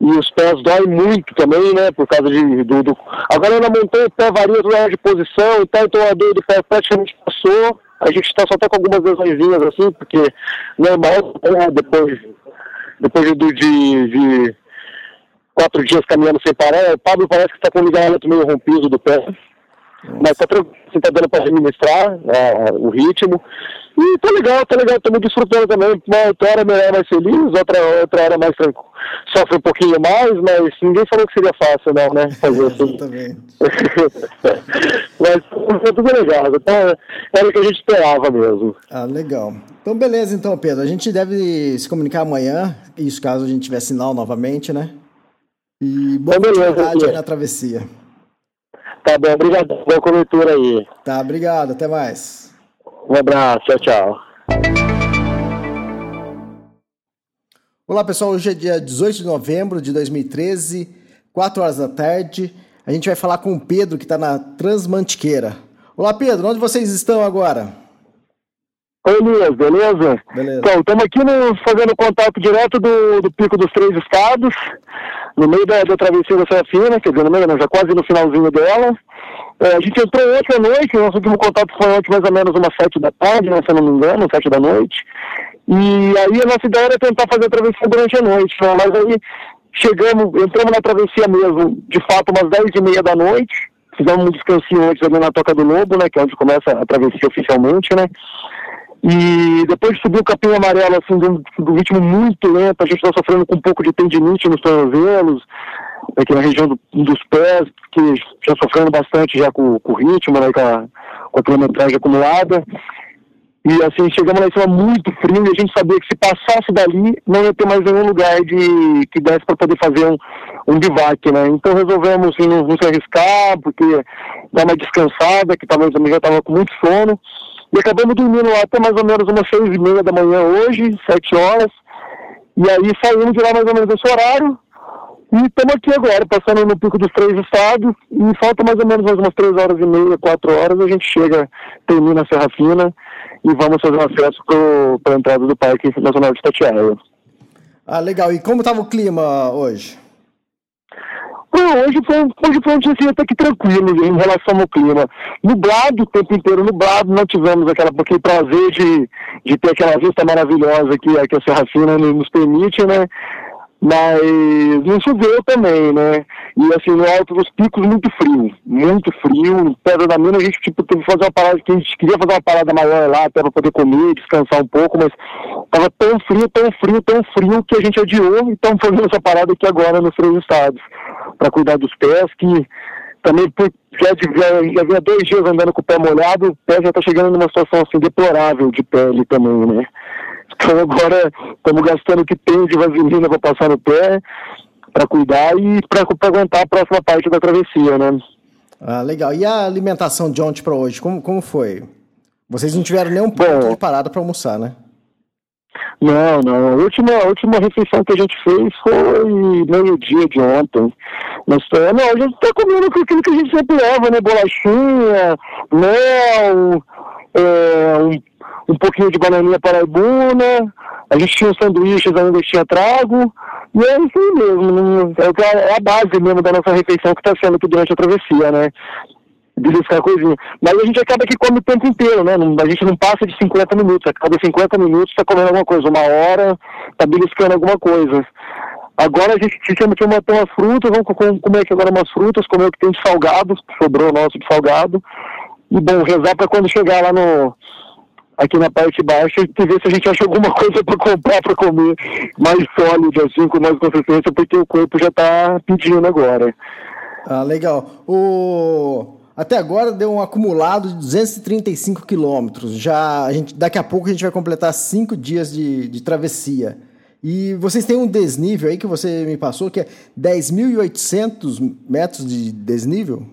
Speaker 4: E os pés doem muito também, né? Por causa de. Do, do... Agora na montanha o pé varia toda hora de posição e tal, então a dor do pé praticamente passou. A gente está só tá com algumas lesões assim, porque normal, né? depois depois de, de, de quatro dias caminhando sem parar, o Pablo parece que está com o ligamento meio rompido do pé. Mas tá, assim, tá dando para administrar né, o ritmo. E tá legal, tá legal, me desfrutando também. Uma outra hora melhor, mais feliz, outra, outra hora mais tranquilo. Sofre um pouquinho mais, mas ninguém falou que seria fácil, não, né? Fazer assim. *laughs* mas foi tudo legal. Então, era o que a gente esperava mesmo.
Speaker 2: Ah, legal. Então, beleza, então, Pedro. A gente deve se comunicar amanhã, isso caso a gente tiver sinal novamente, né? E boa então, beleza, aí na travessia.
Speaker 4: Tá bom, obrigado. Boa cobertura aí.
Speaker 2: Tá, obrigado. Até mais.
Speaker 4: Um abraço. Tchau, tchau.
Speaker 2: Olá, pessoal. Hoje é dia 18 de novembro de 2013, 4 horas da tarde. A gente vai falar com o Pedro, que está na Transmantiqueira. Olá, Pedro. Onde vocês estão agora?
Speaker 4: Oi, Elias, beleza? Beleza. Então, estamos aqui no, fazendo contato direto do, do Pico dos Três Estados, no meio da, da travessia da Serra Fina, quer dizer, no meio, não, já quase no finalzinho dela. É, a gente entrou ontem à noite, nosso último contato foi ontem mais ou menos umas sete da tarde, né, se eu não me engano, sete da noite. E aí a nossa ideia era tentar fazer a travessia durante a noite, né, mas aí chegamos, entramos na travessia mesmo, de fato, umas dez e meia da noite, fizemos um descansinho antes ali na Toca do Lobo, né, que é onde começa a travessia oficialmente, né. E depois de subir o capim amarelo, assim, do, do ritmo muito lento, a gente está sofrendo com um pouco de tendinite nos tornozelos, aqui na região do, dos pés, que já sofrendo bastante já com, com o ritmo, né, com a, com a quilometragem acumulada. E assim, chegamos lá em cima muito frio e a gente sabia que se passasse dali não ia ter mais nenhum lugar de que desse para poder fazer um, um bivac, né? Então resolvemos assim, não, não se arriscar, porque dar uma descansada, que talvez também já estava com muito sono. E acabamos dormindo lá até mais ou menos umas seis e meia da manhã hoje, sete horas. E aí saímos de lá mais ou menos esse horário. E estamos aqui agora, passando no pico dos três estados. E falta mais ou menos umas três horas e meia, quatro horas, a gente chega, termina a Serra Fina e vamos fazer um acesso para a entrada do Parque Nacional de Itatiaia.
Speaker 2: Ah, legal. E como estava o clima hoje?
Speaker 4: Hoje foi, hoje foi um dia assim, até que tranquilo em relação ao clima. Nublado, o tempo inteiro nublado, não tivemos aquela, aquele prazer de, de ter aquela vista maravilhosa que, que a Serra Fina nos permite, né? Mas não choveu também, né? E assim, no alto dos picos, muito frio, muito frio. Pedra da Mina, a gente tipo, teve que fazer uma parada, que a gente queria fazer uma parada maior lá, até para poder comer, descansar um pouco, mas tava tão frio, tão frio, tão frio, que a gente adiou e estamos fazendo essa parada aqui agora nos três estados, para cuidar dos pés, que também já, já, já vinha dois dias andando com o pé molhado, o pé já está chegando numa situação assim deplorável de pele também, né? Então agora estamos gastando o que tem de vaselina para passar no pé, para cuidar e para aguentar a próxima parte da travessia, né?
Speaker 2: Ah, legal. E a alimentação de ontem para hoje, como, como foi? Vocês não tiveram nem um ponto de parada para almoçar, né?
Speaker 4: Não, não. A última, a última refeição que a gente fez foi meio-dia de ontem. Mas, é, não, a gente está comendo aquilo que a gente sempre leva, né? Bolachinha, mel, é, um um pouquinho de bananinha paraibuna, a gente tinha os sanduíches ainda tinha trago, e é isso mesmo, é, é a base mesmo da nossa refeição que está sendo aqui durante a travessia, né? Beliscar coisinha. Mas a gente acaba que come o tempo inteiro, né? A gente não passa de 50 minutos, a cada 50 minutos está comendo alguma coisa, uma hora está beliscando alguma coisa. Agora a gente chama de uma, umas frutas, vamos comer aqui agora umas frutas, comer o que tem de salgados, sobrou nosso de salgado. E bom, rezar para quando chegar lá no, aqui na parte baixa e ver se a gente acha alguma *laughs* coisa para comprar para comer mais sólido, assim, com mais consistência, porque o corpo já está pedindo agora.
Speaker 2: Ah, legal. O... Até agora deu um acumulado de 235 quilômetros. Já a gente, daqui a pouco a gente vai completar cinco dias de, de travessia. E vocês têm um desnível aí que você me passou, que é 10.800 metros de desnível?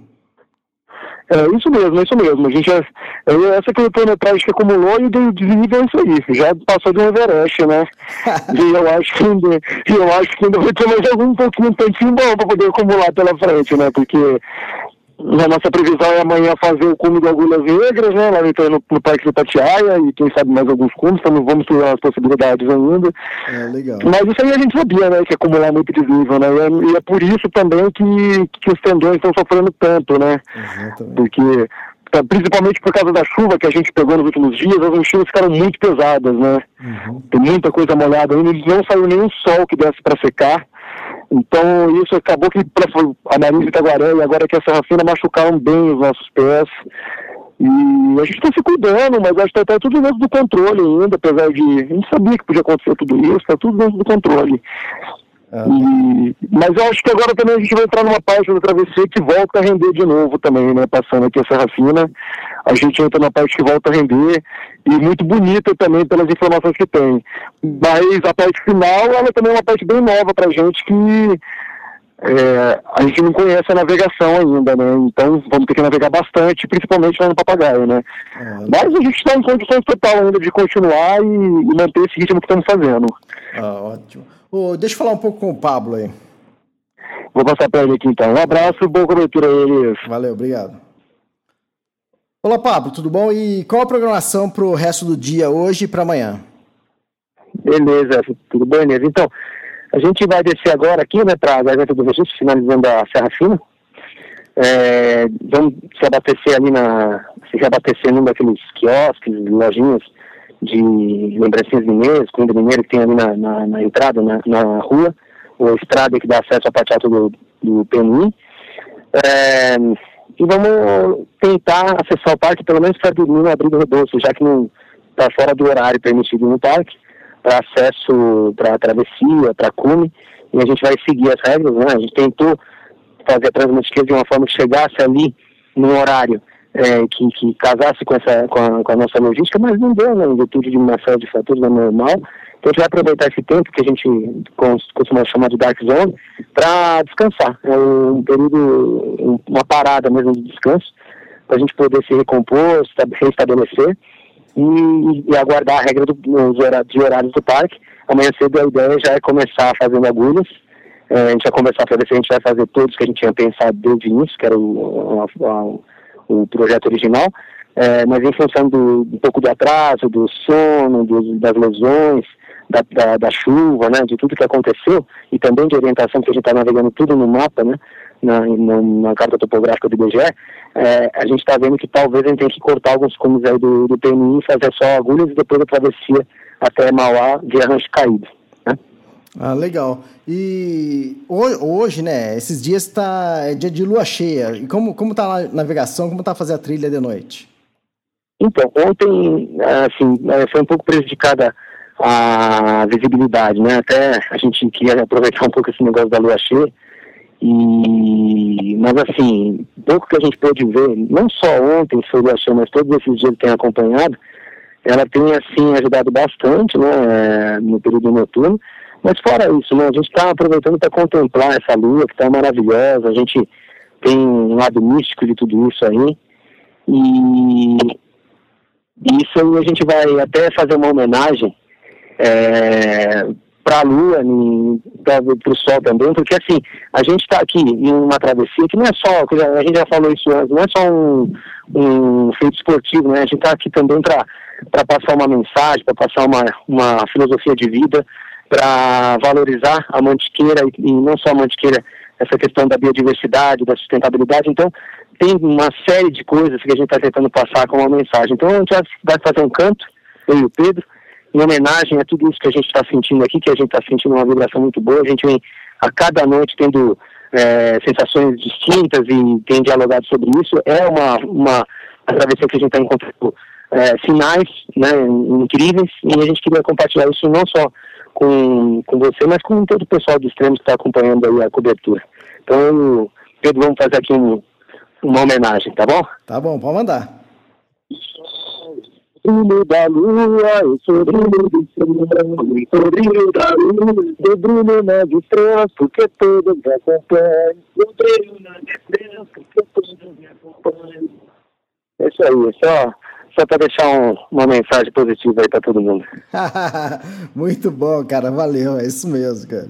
Speaker 4: É isso mesmo, é isso mesmo. A gente é, é essa quilometragem que acumulou e o desnível é isso aí. Já passou de um Everest, né? *laughs* e eu acho que ainda, eu acho que ainda vai ter mais algum pouquinho, um tempinho bom para poder acumular pela frente, né? Porque a nossa previsão é amanhã fazer o cume de agulhas negras, né? Lá no, no, no Parque de Tatiaia e quem sabe mais alguns cumes, então vamos estudar as possibilidades ainda.
Speaker 2: É, legal.
Speaker 4: Mas isso aí a gente sabia, né? Que acumular muito desnível, né? E é, e é por isso também que, que os tendões estão sofrendo tanto, né? Exatamente. Porque tá, principalmente por causa da chuva que a gente pegou nos últimos dias, as mochilas ficaram muito pesadas, né? Uhum. Tem muita coisa molhada ainda, não saiu nenhum sol que desse para secar. Então isso acabou que a Marinha de Itaguaré e agora que a Serra Fina machucaram bem os nossos pés. E a gente está se cuidando, mas acho que está tudo dentro do controle ainda, apesar de. A gente sabia que podia acontecer tudo isso, está tudo dentro do controle. Ah, e, mas eu acho que agora também a gente vai entrar numa parte da travessia que volta a render de novo também, né? Passando aqui a Serra Fina, a gente entra na parte que volta a render e muito bonita também pelas informações que tem. Mas a parte final, ela também é uma parte bem nova pra gente que é, a gente não conhece a navegação ainda, né? Então vamos ter que navegar bastante, principalmente lá no Papagaio, né? É. Mas a gente está em condições total ainda de continuar e, e manter esse ritmo que estamos fazendo.
Speaker 2: Ah, ótimo. Oh, deixa eu falar um pouco com o Pablo aí.
Speaker 4: Vou passar para ele aqui então. Um abraço, boa cobertura aí, Elias.
Speaker 2: Valeu, obrigado. Olá, Pablo, tudo bom? E qual a programação para o resto do dia hoje e para amanhã?
Speaker 4: Beleza, tudo bem, Elias. Então, a gente vai descer agora aqui, né, para a Garganta do Registro, finalizando a Serra Fina. É, vamos se abastecer ali na. se reabastecer num daqueles quiosques, lojinhas de lembrancinhas mineiras, comida mineira que tem ali na, na, na entrada, na, na, rua, ou estrada que dá acesso à parte alta do, do PNI. É, e vamos tentar acessar o parque pelo menos para dormir no abrigo redondo, já que não está fora do horário permitido no parque, para acesso para travessia, para cume, e a gente vai seguir as regras, né? A gente tentou fazer a transmotiqueira de uma forma que chegasse ali no horário é, que, que, casasse com, essa, com a, com, a, nossa logística, mas não deu, né, em virtude de uma série de fatores, é normal. Então a gente vai aproveitar esse tempo que a gente costuma chamar de dark zone para descansar. É um período, uma parada mesmo de descanso, para a gente poder se recompor, se restabelecer e, e aguardar a regra do, de horários do parque. Amanhã cedo a ideia já é começar fazendo agulhas. É, a gente vai conversar para ver se a gente vai fazer todos que a gente tinha pensado desde o início, que era o, o, o projeto original,
Speaker 3: é, mas em função do, um pouco do atraso, do sono, do, das lesões, da, da, da, chuva, né, de tudo que aconteceu, e também de orientação, que a gente está navegando tudo no mapa, né, na, na, na carta topográfica do IBGE, é, a gente está vendo que talvez a gente tenha que cortar alguns cumes aí do, do PMI, fazer só agulhas e depois a travessia até Mauá via rancho caído. Né?
Speaker 2: Ah, legal. E hoje, né, esses dias está é dia de lua cheia. E como, como tá a navegação, como tá fazer a trilha de noite?
Speaker 3: Então, ontem, assim, é, foi um pouco prejudicada a visibilidade, né? Até a gente queria aproveitar um pouco esse negócio da lua cheia. E, mas assim, pouco que a gente pôde ver, não só ontem foi lua cheia, mas todos esses dias que tem acompanhado, ela tem assim ajudado bastante, né, no período noturno. Mas fora isso, né, a gente está aproveitando para contemplar essa lua que está maravilhosa. A gente tem um lado místico de tudo isso aí. E isso a gente vai até fazer uma homenagem é, para a Lua, para o Sol também, porque assim, a gente está aqui em uma travessia que não é só, a gente já falou isso antes, não é só um, um feito esportivo, né? A gente está aqui também para passar uma mensagem, para passar uma, uma filosofia de vida, para valorizar a mantiqueira e, não só a mantiqueira, essa questão da biodiversidade, da sustentabilidade. Então, tem uma série de coisas que a gente está tentando passar como uma mensagem. Então a gente vai fazer um canto, eu e o Pedro, em homenagem a tudo isso que a gente está sentindo aqui, que a gente está sentindo uma vibração muito boa. A gente vem a cada noite tendo é, sensações distintas e tem dialogado sobre isso. É uma, uma travessia que a gente está encontrando é, sinais né, incríveis e a gente queria compartilhar isso não só com, com você, mas com todo o pessoal do Extremos que está acompanhando a cobertura. Então, Pedro, vamos fazer aqui um, uma homenagem, tá bom?
Speaker 2: Tá bom, pode mandar.
Speaker 3: Brilho da lua, eu sou brilho do sou brilho da lua, eu brilho nas estrelas, porque todos me acompanham. Eu brilho nas estrelas, porque todos me acompanham. É isso aí, é só, só para deixar um, uma mensagem positiva aí para todo mundo. *laughs*
Speaker 2: Muito bom, cara, valeu, é isso mesmo, cara.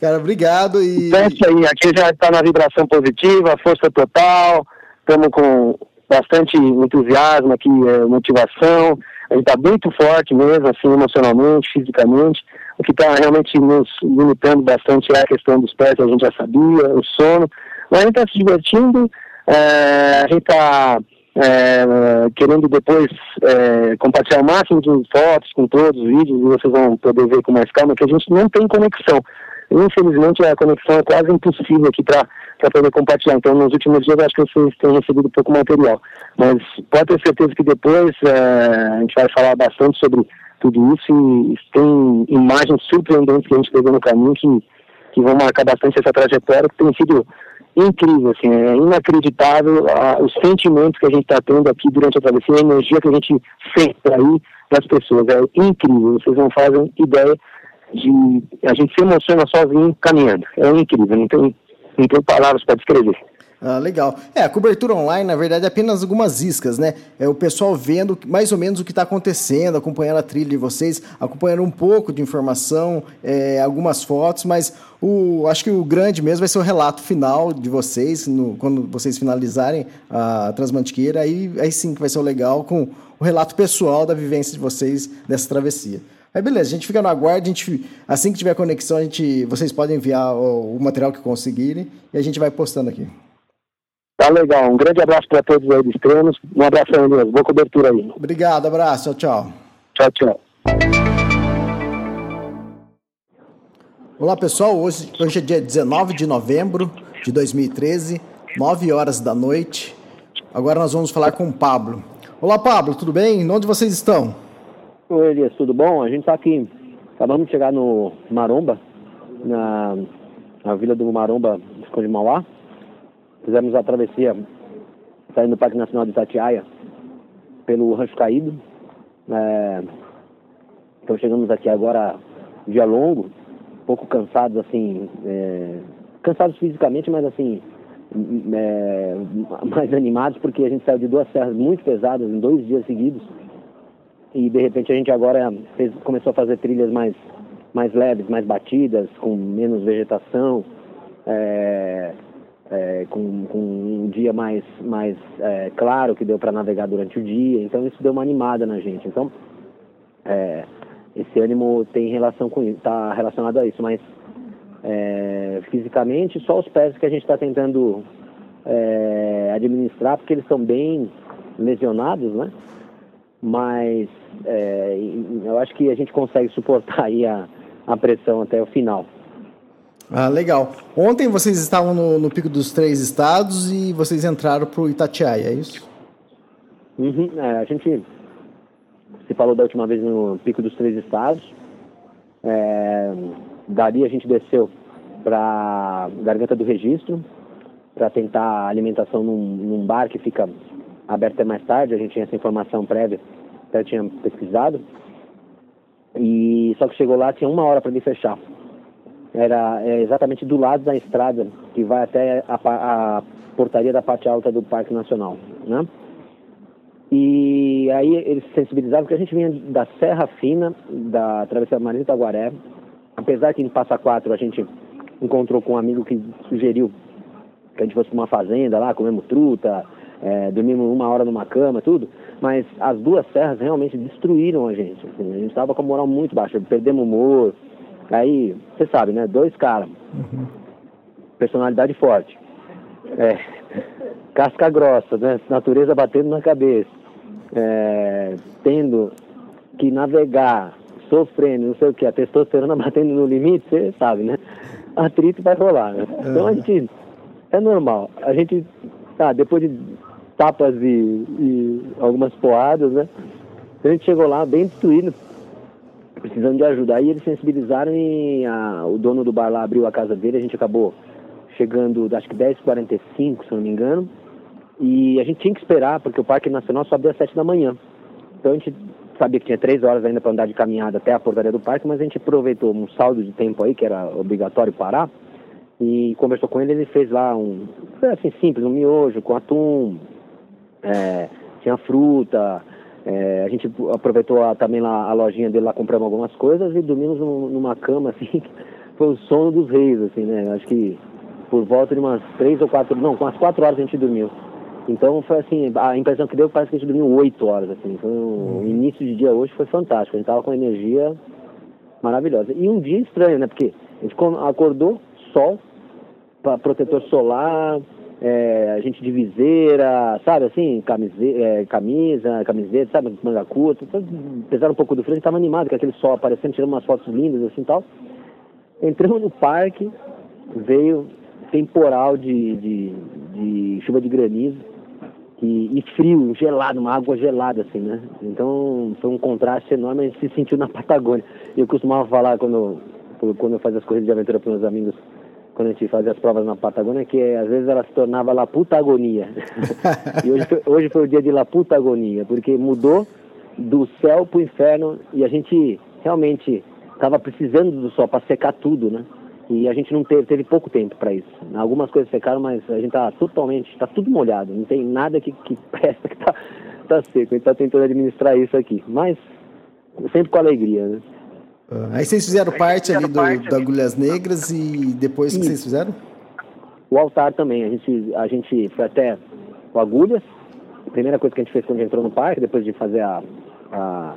Speaker 2: Cara, obrigado e.
Speaker 3: Então é isso aí, aqui já está na vibração positiva, força total, estamos com bastante entusiasmo aqui, é, motivação. A gente está muito forte mesmo, assim, emocionalmente, fisicamente. O que está realmente nos limitando bastante é a questão dos pés, a gente já sabia, o sono. Mas a gente está se divertindo, é, a gente está é, querendo depois é, compartilhar o máximo de fotos com todos os vídeos e vocês vão poder ver com mais calma que a gente não tem conexão. Infelizmente a conexão é quase impossível aqui para poder compartilhar. Então nos últimos dias acho que vocês têm recebido pouco material. Mas pode ter certeza que depois é, a gente vai falar bastante sobre tudo isso e tem imagens surpreendentes que a gente pegou no caminho que, que vão marcar bastante essa trajetória que tem sido incrível, assim, é inacreditável a, os sentimentos que a gente está tendo aqui durante a travessia, a energia que a gente sente aí das pessoas, é incrível, vocês não fazem ideia de, a gente se emociona sozinho caminhando, é incrível, não tem, não tem palavras para descrever.
Speaker 2: Ah, legal. É, a cobertura online, na verdade, é apenas algumas iscas, né? É o pessoal vendo mais ou menos o que está acontecendo, acompanhando a trilha de vocês, acompanhando um pouco de informação, é, algumas fotos, mas o, acho que o grande mesmo vai ser o relato final de vocês, no, quando vocês finalizarem a Transmantiqueira, aí, aí sim que vai ser o legal, com o relato pessoal da vivência de vocês dessa travessia. Aí beleza, a gente fica no aguardo, a gente, assim que tiver conexão, a gente, vocês podem enviar o, o material que conseguirem e a gente vai postando aqui.
Speaker 3: Tá legal. Um grande abraço para todos aí dos treinos. Um abraço, Elias. Boa cobertura aí.
Speaker 2: Obrigado, abraço. Tchau,
Speaker 3: tchau. Tchau, tchau.
Speaker 2: Olá, pessoal. Hoje, hoje é dia 19 de novembro de 2013, 9 horas da noite. Agora nós vamos falar com o Pablo. Olá, Pablo, tudo bem? Onde vocês estão?
Speaker 4: Oi, Elias, tudo bom? A gente está aqui. Acabamos de chegar no Maromba, na, na vila do Maromba, Esconde Mauá. Fizemos a travessia saindo do Parque Nacional de Itatiaia pelo Rancho Caído. É, então chegamos aqui agora dia longo, um pouco cansados assim, é, cansados fisicamente, mas assim é, *laughs* mais animados porque a gente saiu de duas serras muito pesadas em dois dias seguidos e de repente a gente agora fez, começou a fazer trilhas mais mais leves, mais batidas, com menos vegetação. É,
Speaker 3: é, com, com, um dia mais, mais é, claro que deu para navegar durante o dia. Então isso deu uma animada na gente. Então é, esse ânimo tem relação com está relacionado a isso, mas é, fisicamente só os pés que a gente está tentando é, administrar porque eles estão bem lesionados, né? Mas é, eu acho que a gente consegue suportar aí a, a pressão até o final.
Speaker 2: Ah, legal. Ontem vocês estavam no, no Pico dos Três Estados e vocês entraram para o Itatiaia, é isso?
Speaker 3: Uhum, é, a gente se falou da última vez no Pico dos Três Estados. É, dali a gente desceu para Garganta do Registro para tentar alimentação num, num, bar que fica aberto até mais tarde. A gente tinha essa informação prévia, até tinha pesquisado. E só que chegou lá tinha uma hora para ele fechar era é, exatamente do lado da estrada que vai até a, a, portaria da parte alta do Parque Nacional, né? E aí eles se sensibilizaram porque a gente vinha da Serra Fina, da Travessia Marisa Itaguaré, apesar que em Passa Quatro a gente encontrou com um amigo que sugeriu que a gente fosse para uma fazenda lá, comemos truta, é, dormimos uma hora numa cama, tudo, mas as duas serras realmente destruíram a gente. Assim, a gente estava com a moral muito baixa, perdemos humor, Aí, você sabe, né? Dois caras. Uhum. Personalidade forte. É, casca grossa, né? Natureza batendo na cabeça. É, tendo que navegar, sofrendo, não sei o que, a testosterona *laughs* batendo no limite, você sabe, né? Atrito vai rolar, né? Então a uhum. gente. É normal. A gente. Tá, depois de tapas e, e algumas poadas, né? A gente chegou lá bem destruído, precisando de ajuda. Aí eles sensibilizaram e a, o dono do bar lá abriu a casa dele, a gente acabou chegando, acho que 10h45, se não me engano. E a gente tinha que esperar, porque o Parque Nacional só abre às 7 da manhã. Então a gente sabia que tinha três horas ainda para andar de caminhada até a portaria do parque, mas a gente aproveitou um saldo de tempo aí, que era obrigatório parar, e conversou com ele, ele fez lá um, assim, simples, um miojo com atum, é, tinha fruta, é, a gente aproveitou a, também lá, a lojinha dele lá, compramos algumas coisas e dormimos numa cama, *laughs* assim, foi o sono dos reis, assim, né? Acho que por volta de umas três ou quatro, não, com umas quatro horas a gente dormiu. Então foi assim, a impressão que deu parece que a gente dormiu oito horas, assim. Foi um, o início de dia hoje foi fantástico, a gente tava com energia maravilhosa. E um dia estranho, né? Porque a gente acordou, sol, protetor solar, é, gente de viseira, sabe assim, camise, é, camisa, camiseta, sabe, manga curta, apesar um pouco do frio, a gente tava animado com aquele sol aparecendo, tirando umas fotos lindas assim e tal. Entramos no parque, veio temporal de, de, de chuva de granizo e, e, frio, gelado, uma água gelada assim, né? Então foi um contraste enorme, a gente se sentiu na Patagônia. Eu costumava falar quando, quando eu fazia as corridas de aventura para meus amigos quando a gente fazia as provas na Patagônia, que às vezes ela se tornava Laputagonia. *laughs* e hoje foi, hoje foi o dia de Laputagonia, porque mudou do céu para o inferno e a gente realmente estava precisando do sol para secar tudo, né? E a gente não teve, teve pouco tempo para isso. Algumas coisas secaram, mas a gente está totalmente, está tudo molhado, não tem nada que, que *laughs* presta que está tá seco. A gente está tentando administrar isso aqui, mas sempre com alegria, né?
Speaker 2: Ah, aí vocês fizeram aí parte fizeram ali do, parte do Agulhas Negras e depois o que vocês fizeram?
Speaker 3: O altar também. A gente, a gente foi até o Agulhas. A primeira coisa que a gente fez quando entrou no parque, depois de fazer a, a,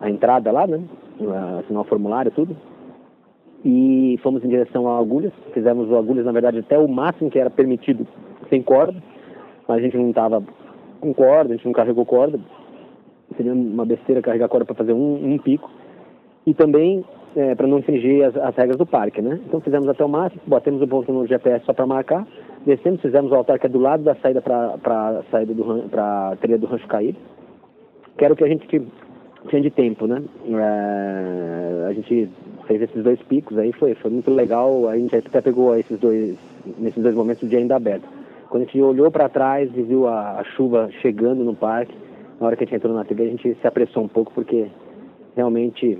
Speaker 3: a entrada lá, né? Assinar o formulário tudo. E fomos em direção ao Agulhas. Fizemos o Agulhas, na verdade, até o máximo que era permitido sem corda. Mas a gente não estava com corda, a gente não carregou corda. Seria uma besteira carregar corda para fazer um, um pico e também é, para não infringir as, as, regras do parque, né? Então fizemos até o máximo, botemos o ponto no GPS só para marcar, descemos, fizemos o altar que é do lado da saída para saída do para trilha do Rancho Caído, que era o que a gente tinha de tempo, né? É, a gente fez esses dois picos aí, foi, foi muito legal, a gente até pegou esses dois, nesses dois momentos o dia ainda aberto. Quando a gente olhou para trás e viu a, a chuva chegando no parque, na hora que a gente entrou na trilha, a gente se apressou um pouco, porque realmente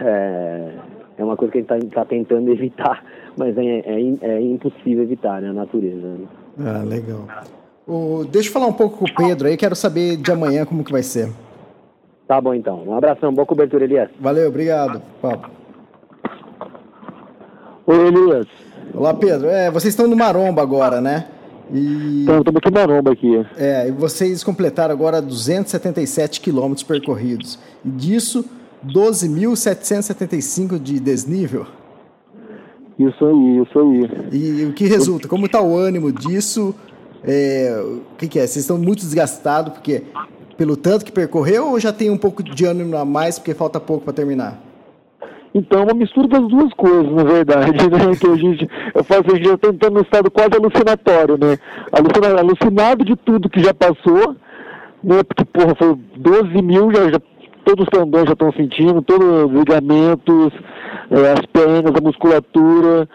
Speaker 3: é, é uma coisa que a gente está tá tentando *laughs* evitar, mas é, é, é, impossível evitar, né, a natureza. Né?
Speaker 2: Ah, legal. O, deixa eu falar um pouco com o Pedro aí, quero saber de amanhã como que vai ser.
Speaker 3: Tá bom então. Um abração, boa cobertura, Elias.
Speaker 2: Valeu, obrigado.
Speaker 4: Oi, Elias.
Speaker 2: Olá, Pedro. É, vocês estão no Maromba agora, né?
Speaker 4: E... Então, estamos aqui Maromba aqui.
Speaker 2: É, e vocês completaram agora 277 quilômetros percorridos. E disso, 12.775 de desnível.
Speaker 4: Isso aí, isso aí.
Speaker 2: E o que resulta? Como está o ânimo disso? É, o que, que, é? Vocês estão muito desgastados porque pelo tanto que percorreu ou já tem um pouco de ânimo a mais porque falta pouco para terminar?
Speaker 4: Então, uma mistura das duas coisas, na verdade, né? *laughs* Que a gente, eu faço, a gente já está entrando no estado quase alucinatório, né? Alucinado, alucinado de tudo que já passou, né? Porque, porra, foi 12 mil, já, já todos os tendões já estão sentindo, todos os ligamentos, é, as pernas, a musculatura.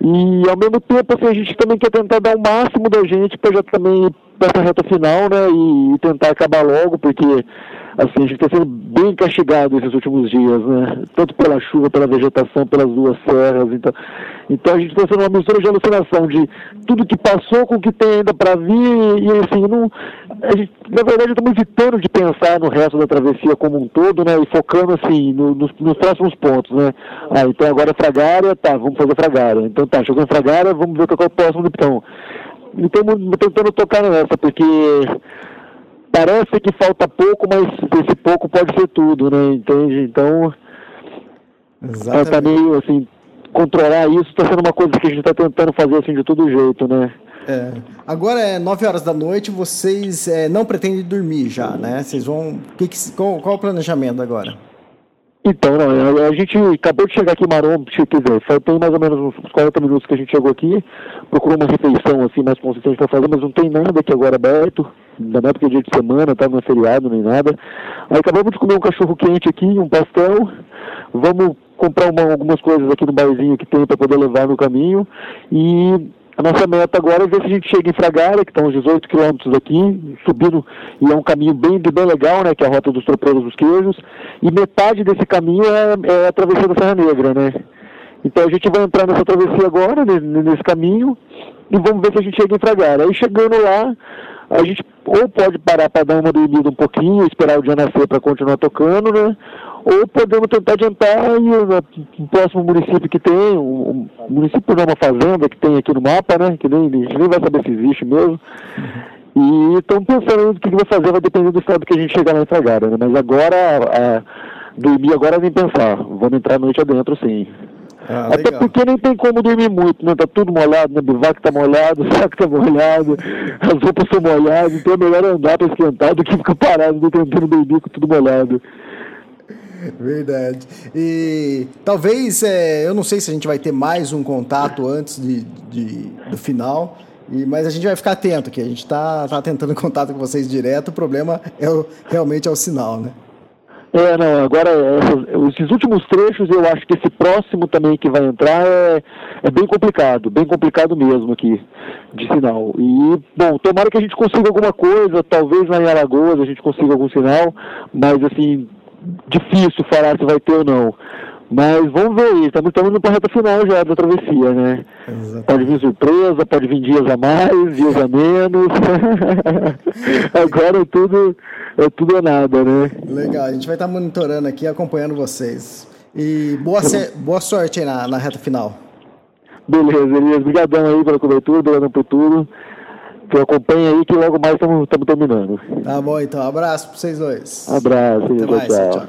Speaker 4: E ao mesmo tempo, assim, a gente também quer tentar dar o máximo da gente para já também para essa reta final, né? E, e, tentar acabar logo, porque assim, a gente está sendo bem castigado esses últimos dias, né? Tanto pela chuva, pela vegetação, pelas duas serras. Então, então a gente está sendo uma mistura de alucinação de tudo que passou com o que tem ainda para vir. E assim, não, a gente, na verdade, estamos evitando de pensar no resto da travessia como um todo, né? E focando assim no, nos, nos, próximos pontos, né? Ah, então agora é Fragária, tá, vamos fazer Fragária. Então tá, chegou em Fragária, vamos ver qual é o próximo então. Então, tentando tocar nessa, porque parece que falta pouco, mas esse pouco pode ser tudo, né? Entende? Então, Exatamente. tá meio assim, controlar isso está sendo uma coisa que a gente está tentando fazer assim de todo jeito, né?
Speaker 2: É. Agora é 9 horas da noite, vocês é, não pretendem dormir já, né? Vocês vão. Que que, qual, qual o planejamento agora?
Speaker 4: Então, não, a gente acabou de chegar aqui em Maromba, quer dizer, foi, tem mais ou menos uns 40 minutos que a gente chegou aqui, procurou uma refeição assim mais consistente para fazer, mas não tem nada aqui agora aberto, ainda não é porque é dia de semana, tá, não é feriado nem nada. Aí acabamos de comer um cachorro quente aqui, um pastel, vamos comprar uma, algumas coisas aqui no barzinho que tem para poder levar no caminho. E a nossa meta agora é ver se a gente chega em Fragara, que estão uns 18 quilômetros aqui, subindo, e é um caminho bem, bem legal, né, que é a Rota dos Tropeiros dos Queijos, e metade desse caminho é, é a travessia da Serra Negra, né. Então a gente vai entrar nessa travessia agora, nesse caminho, e vamos ver se a gente chega em Fragara. Aí chegando lá, a gente ou pode parar para dar uma dormida um pouquinho, esperar o dia nascer para continuar tocando, né? Ou podemos tentar adiantar e no próximo município que tem, um, um município não, uma fazenda que tem aqui no mapa, né? Que nem, a gente nem vai saber se existe mesmo. E estão pensando no que, que vai fazer, vai depender do estado que a gente chegar em Fragara, né? Mas agora, a, dormir agora nem pensar, vamos entrar a noite adentro sim. Ah, Até porque nem tem como dormir muito, né? Tá tudo molhado, né? Bivac tá molhado, o *laughs* saco tá molhado, as roupas estão molhadas, então é melhor andar para esquentar do que ficar parado tentando dormir com tudo molhado. *laughs*
Speaker 2: Verdade. E talvez, é, eu não sei se a gente vai ter mais um contato antes de, de do final, e, mas a gente vai ficar atento, que a gente está tá tentando *laughs* contato com vocês direto, o problema é o, realmente é o sinal, né?
Speaker 4: É, não, agora esses últimos trechos eu acho que esse próximo também que vai entrar é, é bem complicado, bem complicado mesmo aqui de sinal. E, bom, tomara que a gente consiga alguma coisa, talvez na Alagoas a gente consiga algum sinal, mas assim, difícil falar se vai ter ou não. Mas vamos ver aí, estamos, estamos indo para a reta final já da travessia, né? Exatamente. Pode vir surpresa, pode vir dias a mais, dias a menos. *laughs* Agora é tudo, é tudo ou nada, né?
Speaker 2: Legal, a gente vai estar monitorando aqui, acompanhando vocês. E boa, boa sorte aí na, na reta final.
Speaker 4: Beleza, Elias. Obrigadão aí pela cobertura, obrigado por tudo. Que acompanha aí que logo mais estamos terminando.
Speaker 2: Tá bom, então. Abraço para vocês dois.
Speaker 4: Abraço. Até mais, tchau. tchau.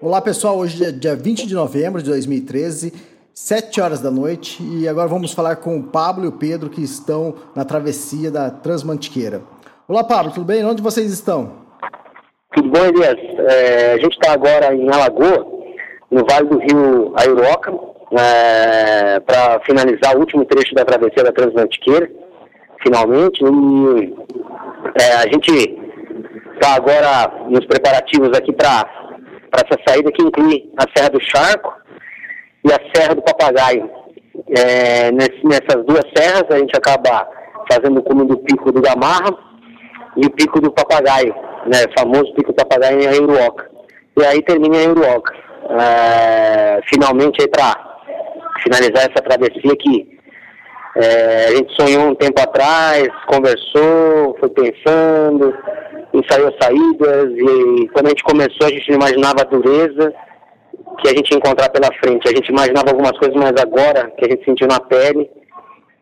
Speaker 2: Olá pessoal, hoje é dia 20 de novembro de 2013, 7 horas da noite, e agora vamos falar com o Pablo e o Pedro que estão na travessia da Transmantiqueira. Olá Pablo, tudo bem? Onde vocês estão?
Speaker 3: Tudo bom, Elias? É, a gente está agora em Alagoa, no Vale do Rio Airoca, é, para finalizar o último trecho da travessia da Transmantiqueira, finalmente. E é, a gente está agora nos preparativos aqui para essa saída que inclui a Serra do Charco e a Serra do Papagaio. É, nesse, nessas duas serras a gente acaba fazendo o cume do Pico do Gamarra e o Pico do Papagaio, né, famoso Pico do Papagaio em Airuoca. E aí termina em Airuoca. É, finalmente aí para finalizar essa travessia que é, a gente sonhou um tempo atrás, conversou, foi pensando, ensaiou saídas e quando a gente começou a gente não imaginava a dureza que a gente encontrar pela frente. A gente imaginava algumas coisas, mas agora que a gente sentiu na pele,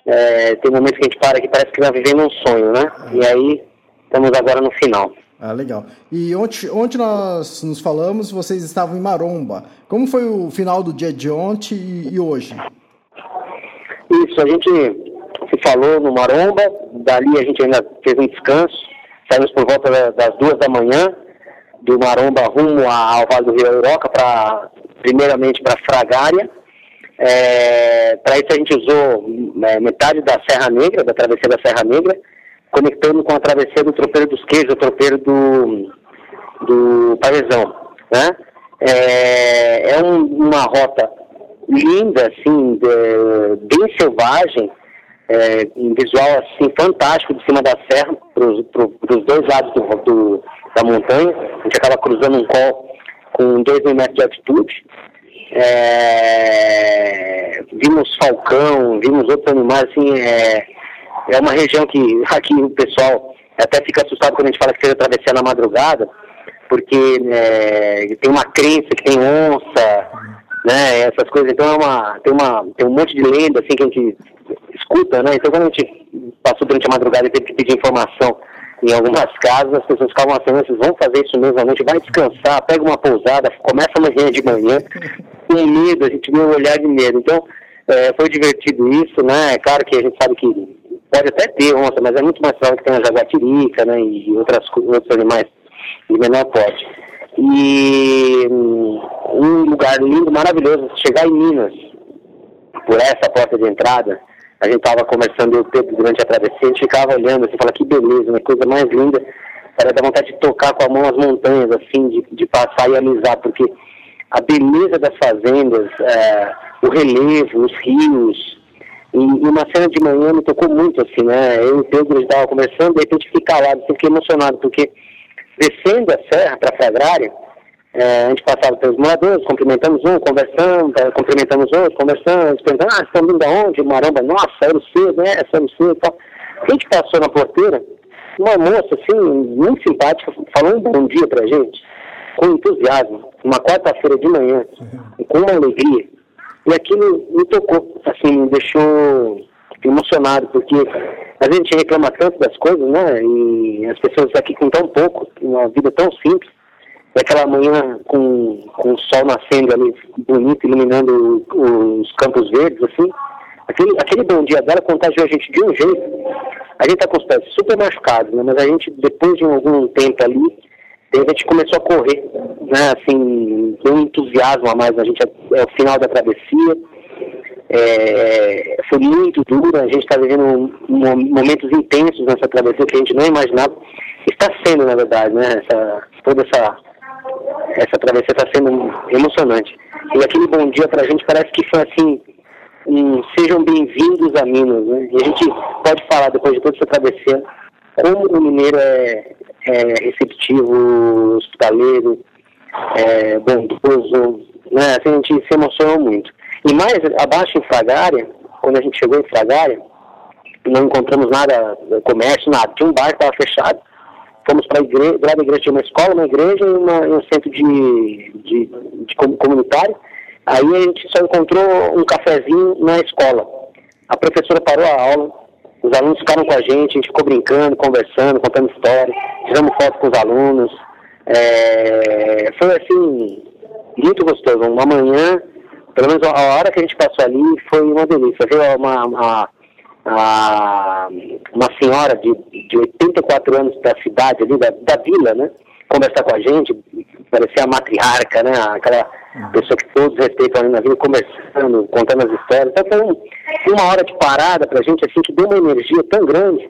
Speaker 3: é, tem momentos que a gente para que parece que está vivendo um sonho, né? E aí estamos agora no final.
Speaker 2: Ah, legal. E ontem, ontem nós nos falamos, vocês estavam em Maromba. Como foi o final do dia de ontem e, e hoje?
Speaker 3: Isso, a gente se falou no Maromba, dali a gente ainda fez um descanso, saímos por volta das duas da manhã, do Maromba rumo ao Vale do Rio Euroca, para primeiramente para Fragária. É, para isso a gente usou é, metade da Serra Negra, da travessia da Serra Negra, conectando com a travessia do Tropeiro dos Queijos, o Tropeiro do, do Parmesão. Né? É, é um, uma rota linda, assim, de, bem selvagem, é, um visual assim fantástico de cima da serra, para os dois lados do, do, da montanha. A gente acaba cruzando um col com 2 mil metros de altitude. É, vimos falcão, vimos outros animais, assim, é, é uma região que *laughs* aqui o pessoal até fica assustado quando a gente fala que fez a travessia na madrugada, porque é, tem uma crença que tem onça, né, essas coisas, então é uma, tem, uma, tem um monte de lenda assim que a gente escuta, né, então quando a gente passou durante a madrugada e teve que pedir informação em algumas casas, as pessoas ficavam assim, vocês vão fazer isso mesmo à noite, vai descansar, pega uma pousada, começa amanhã de manhã, *laughs* com medo, a gente viu um olhar de medo, então é, foi divertido isso, né, é claro que a gente sabe que pode até ter onça, mas é muito mais provável que tenha jaguatirica, né, e outras, outros animais de menor porte. E hum, um lugar lindo, maravilhoso, chegar em Minas, por essa porta de entrada, a gente estava conversando, eu Pedro, durante a travessia, a gente ficava olhando, assim, fala que beleza, uma coisa mais linda, para dar vontade de tocar com a mão as montanhas, assim, de, de passar e alisar, porque a beleza das fazendas, é, o relevo, os rios, e, e, uma cena de manhã me tocou muito, assim, né? Eu e o Pedro estava conversando, de repente fiquei calado, fiquei emocionado, porque descendo a serra para a Fragrária, é, a gente passava pelos moradores, cumprimentamos um, conversamos, é, cumprimentamos outro, conversamos, perguntando, ah, estão vindo de onde? Maramba, nossa, era o C, né? Era o C e tal. A gente passou na porteira, uma moça, assim, muito simpática, falando um bom dia pra gente, com entusiasmo, uma quarta-feira de manhã, com uma alegria. E aquilo me tocou, assim, me deixou emocionado, porque a gente reclama tanto das coisas, né? E as pessoas aqui com tão pouco, uma vida tão simples, e aquela manhã com, com o sol nascendo ali, bonito, iluminando os campos verdes, assim, aquele, aquele bom dia dela contagiou a gente de um jeito. A gente tá com os pés super machucados, né? Mas a gente, depois de algum tempo ali, a gente começou a correr, né? Assim, com um entusiasmo a mais. A gente é, o final da travessia. É, foi muito dura, a gente está vivendo momentos intensos nessa travessia que a gente não imaginava. Está sendo, na verdade, né? Essa, toda essa, essa travessia está sendo emocionante. E aquele bom dia para a gente parece que foi assim, um, sejam bem-vindos a Minas, né? E a gente pode falar, depois de toda essa travessia, como o mineiro é, é receptivo, hospitaleiro, é, bondoso, né? Assim, a gente se emocionou muito. E mais abaixo em Fragária, quando a gente chegou em Fragária, não encontramos nada, comércio, nada. Tinha um bar que estava fechado. Fomos para a igreja, da igreja tinha uma escola, uma igreja e, uma, um centro de, de, de comunitário. Aí a gente só encontrou um cafezinho na escola. A professora parou a aula, os alunos ficaram com a gente, a gente ficou brincando, conversando, contando histórias, tiramos foto com os alunos. É, foi assim, muito gostoso. Uma manhã, pelo menos a hora que a gente passou ali foi uma delícia. Viu uma, uma, uma, uma senhora de, de 84 anos da cidade ali, da, da vila, né? Conversar com a gente, parecia a matriarca, né? Aquela pessoa que todos respeitam na vida, conversando, contando as histórias. Então foi uma hora de parada pra gente, assim, que deu uma energia tão grande.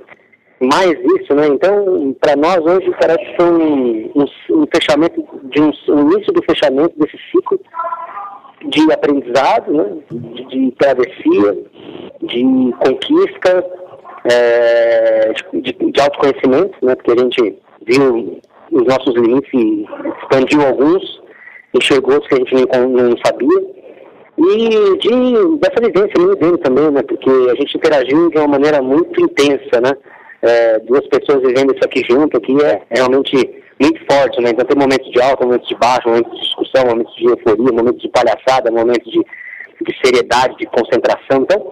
Speaker 3: Mais isso, né? Então, para nós hoje parece que foi um, um, um fechamento, de um, um, início do fechamento desse ciclo de aprendizado, né? de, de travessia, de conquista, é, de, de autoconhecimento, né? Porque a gente viu os nossos limites e expandiu alguns, enxergou que a gente não, não sabia. E de, dessa vivência minha dele também, né? Porque a gente interagiu de uma maneira muito intensa, né?
Speaker 4: é, duas pessoas vivendo isso aqui junto, aqui é, é realmente muito forte, né? Então tem momentos de alta, momentos de baixo, momentos de discussão, momentos de euforia, momentos de palhaçada, momentos de, de seriedade, de concentração. Então,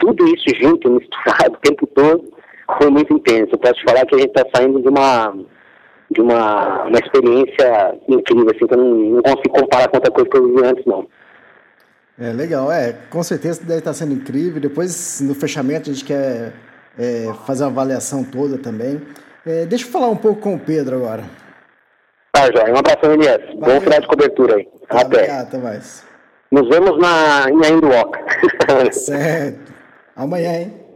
Speaker 4: tudo isso junto, misturado *laughs* o tempo todo, foi muito intenso. Posso te falar que a gente está saindo de uma de uma, uma experiência incrível, assim, que eu não, não consigo comparar com outra coisa que eu vivi antes, não.
Speaker 2: É legal, é, com certeza deve estar sendo incrível. Depois, no fechamento, a gente quer é, fazer uma avaliação toda também. É, deixa eu falar um pouco com o Pedro agora.
Speaker 4: Tá, Joia. Um abraço, Elias. Bom final de cobertura aí.
Speaker 2: Tá,
Speaker 4: Até.
Speaker 2: Obrigado, até mais.
Speaker 4: Nos vemos na, em Ainduoca. *laughs*
Speaker 2: certo. Amanhã, hein?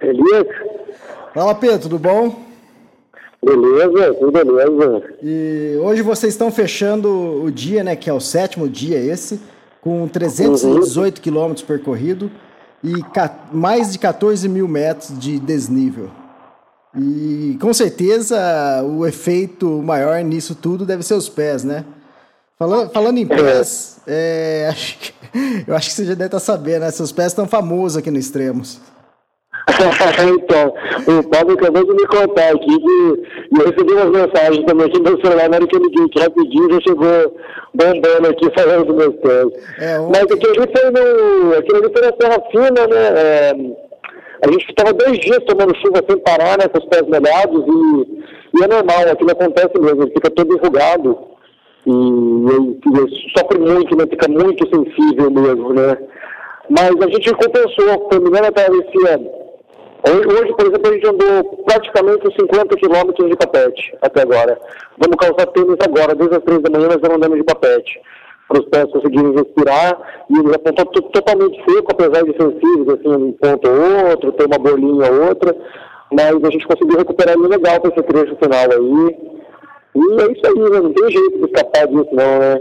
Speaker 4: Elias?
Speaker 2: Fala, Pedro, tudo bom?
Speaker 4: Beleza, tudo beleza.
Speaker 2: E hoje vocês estão fechando o dia, né? Que é o sétimo dia esse, com 318 uhum. quilômetros percorrido e mais de 14 mil metros de desnível. E com certeza o efeito maior nisso tudo deve ser os pés, né? Falando, falando em pés, é, *laughs* acho que, eu acho que você já deve estar sabendo, né? Seus pés estão famosos aqui no Extremos. *laughs*
Speaker 4: então, o Paulo acabou de me contar aqui que eu recebi umas mensagens também aqui no meu celular, na hora que eu liguei que rapidinho já chegou bombando aqui *laughs* falando dos meus pés. É, um... Mas aquilo ali foi no. Aquilo ali foi na Serra Fina, né? É, a gente estava dois dias tomando chuva sem parar, né? Com os pés molhados e, e é normal, aquilo acontece mesmo, ele fica todo enrugado. E, e, e sofre muito, né? Fica muito sensível mesmo, né? Mas a gente compensou, terminando a travessia Hoje, por exemplo, a gente andou praticamente 50 quilômetros de papete até agora. Vamos calçar tênis agora, desde as três da manhã nós andando de papete. Para os pés conseguirem respirar e eles apontam totalmente seco, apesar de sensíveis, assim, um ponto ou outro, tem uma bolinha ou outra, mas a gente conseguiu recuperar ele legal para esse trecho final aí. E é isso aí, né? Não tem jeito de escapar disso, não, né?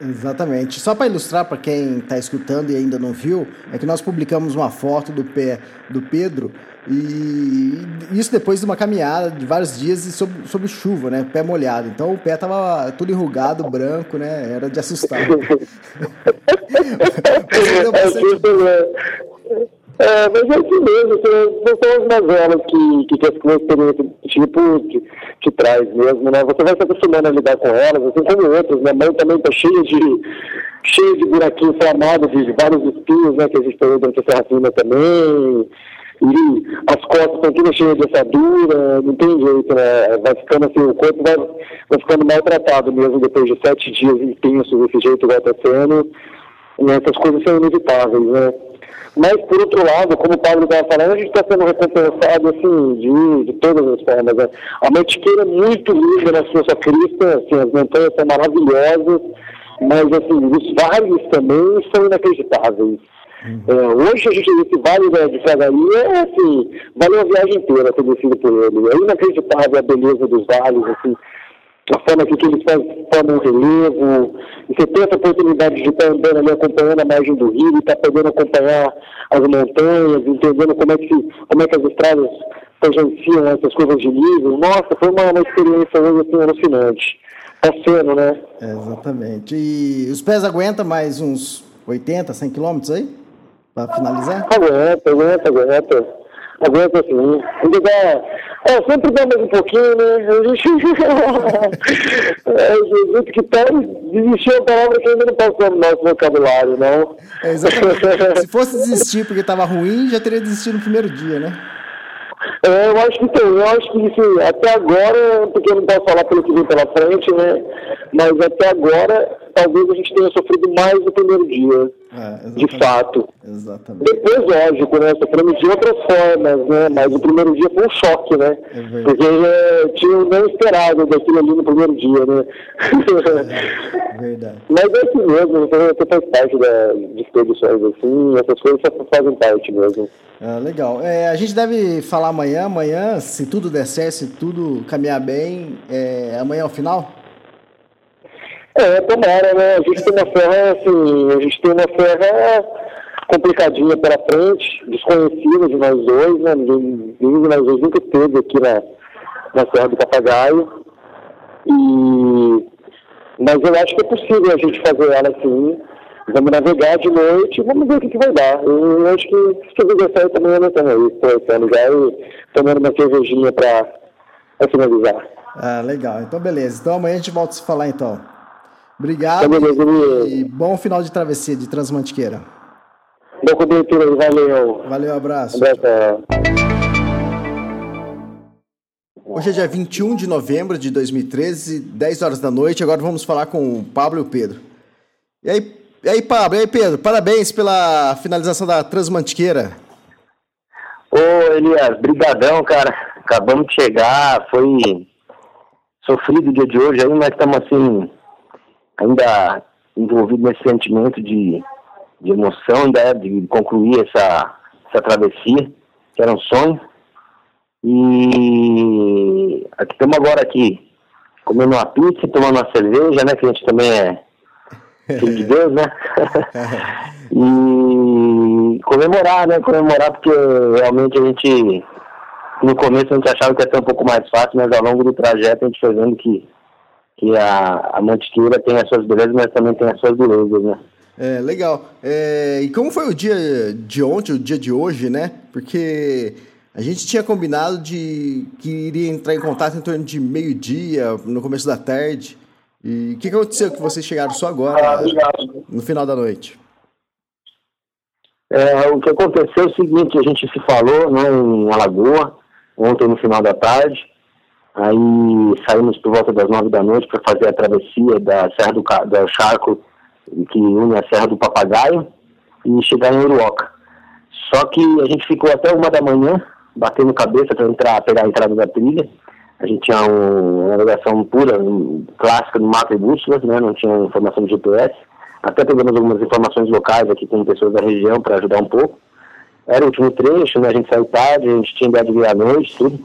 Speaker 2: Exatamente. Só para ilustrar para quem está escutando e ainda não viu, é que nós publicamos uma foto do pé do Pedro e isso depois de uma caminhada de vários dias e sob, sob chuva, né? Pé molhado. Então o pé tava tudo enrugado, branco, né? Era de assustar. *laughs* *laughs*
Speaker 4: É, mas é assim mesmo, não são as mazelas que, que, que as experiência tipo te, te traz mesmo, né? Você vai se acostumando a lidar com elas, assim como outras, minha mãe também tá cheia de, cheia de buraquinhos inflamados, de vários espinhos, né? Que a gente tem dentro da serrafina também, e as costas estão todas cheias de assadura, não tem jeito, né? Vai ficando assim, o corpo vai, vai ficando maltratado mesmo depois de sete dias intensos desse jeito sendo. E essas coisas são inevitáveis, né? Mas, por outro lado, como o Pablo estava falando, a gente está sendo recompensado, assim, de, de todas as formas. Né? A Mantiqueira é muito linda na sua crista, assim, as montanhas são maravilhosas, mas, assim, os vales também são inacreditáveis. Uhum. Hoje a gente, esse vale né, de Fragaria, é assim, vale uma viagem inteira ter descido por ele. É inacreditável a beleza dos vales, assim, a forma que, eles formam um relevo, e você tem essa oportunidade de estar andando ali acompanhando a margem do rio, e estar tá podendo acompanhar as montanhas, entendendo como é que, como é que as estradas tangenciam essas curvas de nível. Nossa, foi uma, uma experiência hoje assim, alucinante. Tá sendo, né?
Speaker 2: É, exatamente. E os pés aguentam mais uns 80, 100 quilômetros aí? Para finalizar?
Speaker 4: Aguenta, aguenta, aguenta. Aguenta sim. Ainda. É, sempre dá mais um pouquinho, né? A *laughs* gente. é, gente que tá desistir é uma palavra que ainda não passou no nosso vocabulário, não.
Speaker 2: É, exatamente. Se fosse desistir porque estava ruim, já teria desistido no primeiro dia, né?
Speaker 4: É, eu acho que tem, eu acho que assim, até agora, porque eu não posso falar pelo que vem pela frente, né? Mas até agora, talvez a gente tenha sofrido mais no primeiro dia, é, de fato.
Speaker 2: Exatamente.
Speaker 4: Depois, lógico, né? Sofremos de outras formas, né? Mas o primeiro dia foi um choque, né? É porque é, tinha não esperado daquilo ali no primeiro dia, né?
Speaker 2: É, verdade. *laughs*
Speaker 4: Mas é assim mesmo, você faz parte da, de expedições assim, essas coisas fazem parte mesmo.
Speaker 2: Ah, legal. É, a gente deve falar amanhã. Amanhã, se tudo der certo, se tudo caminhar bem, é, amanhã é o final?
Speaker 4: É, tomara, né? A gente tem uma serra, assim, a gente tem uma serra complicadinha pela frente, desconhecida de nós dois, né? Ninguém, de nós dois nunca esteve aqui na, na Serra do Papagaio. E... Mas eu acho que é possível a gente fazer ela assim.
Speaker 3: Vamos navegar de noite, vamos ver o que, que vai dar. Eu acho que se eu também eu não tenho aí, conhecendo já e tomando uma cervejinha para finalizar.
Speaker 2: Ah, legal. Então, beleza. Então amanhã a gente volta a se falar então. Obrigado
Speaker 3: beleza,
Speaker 2: e bom final de travessia de Transmantiqueira.
Speaker 3: Boa cobertura valeu.
Speaker 2: Valeu, abraço.
Speaker 3: Abraço.
Speaker 2: Hoje é dia 21 de novembro de 2013, 10 horas da noite. Agora vamos falar com o Pablo e o Pedro. E aí, e aí Pablo, e aí, Pedro? Parabéns pela finalização da Transmantiqueira.
Speaker 3: Ô, Elias, brigadão, cara. Acabamos de chegar, foi sofrido o dia de hoje aí, mas estamos assim, ainda envolvidos nesse sentimento de, de emoção, né, de concluir essa, essa travessia, que era um sonho. E aqui estamos agora aqui, comendo uma pizza, tomando uma cerveja, né? Que a gente também é filho de Deus, né? *laughs* e comemorar, né? Comemorar porque realmente a gente no começo a gente achava que ia ser um pouco mais fácil, mas ao longo do trajeto a gente foi vendo que, que a, a Mantiqueira tem as suas belezas, mas também tem as suas belezas, né?
Speaker 2: É, legal. É, e como foi o dia de ontem, o dia de hoje, né? Porque a gente tinha combinado de que iria entrar em contato em torno de meio-dia, no começo da tarde. E o que aconteceu que vocês chegaram só agora, no final da noite?
Speaker 3: É, o que aconteceu é o seguinte, a gente se falou né, em Alagoa, ontem no final da tarde, aí saímos por volta das nove da noite para fazer a travessia da Serra do, do Charco, que une a Serra do Papagaio, e chegar em Uruoca. Só que a gente ficou até uma da manhã, batendo cabeça para entrar, pegar a entrada da trilha. A gente tinha um, uma navegação pura, um, clássica do mapa e bússolas, né? não tinha informação de GPS. Até pegamos algumas informações locais aqui com pessoas da região para ajudar um pouco. Era o último trecho, né? a gente saiu tarde, a gente tinha ideia de à noite, tudo.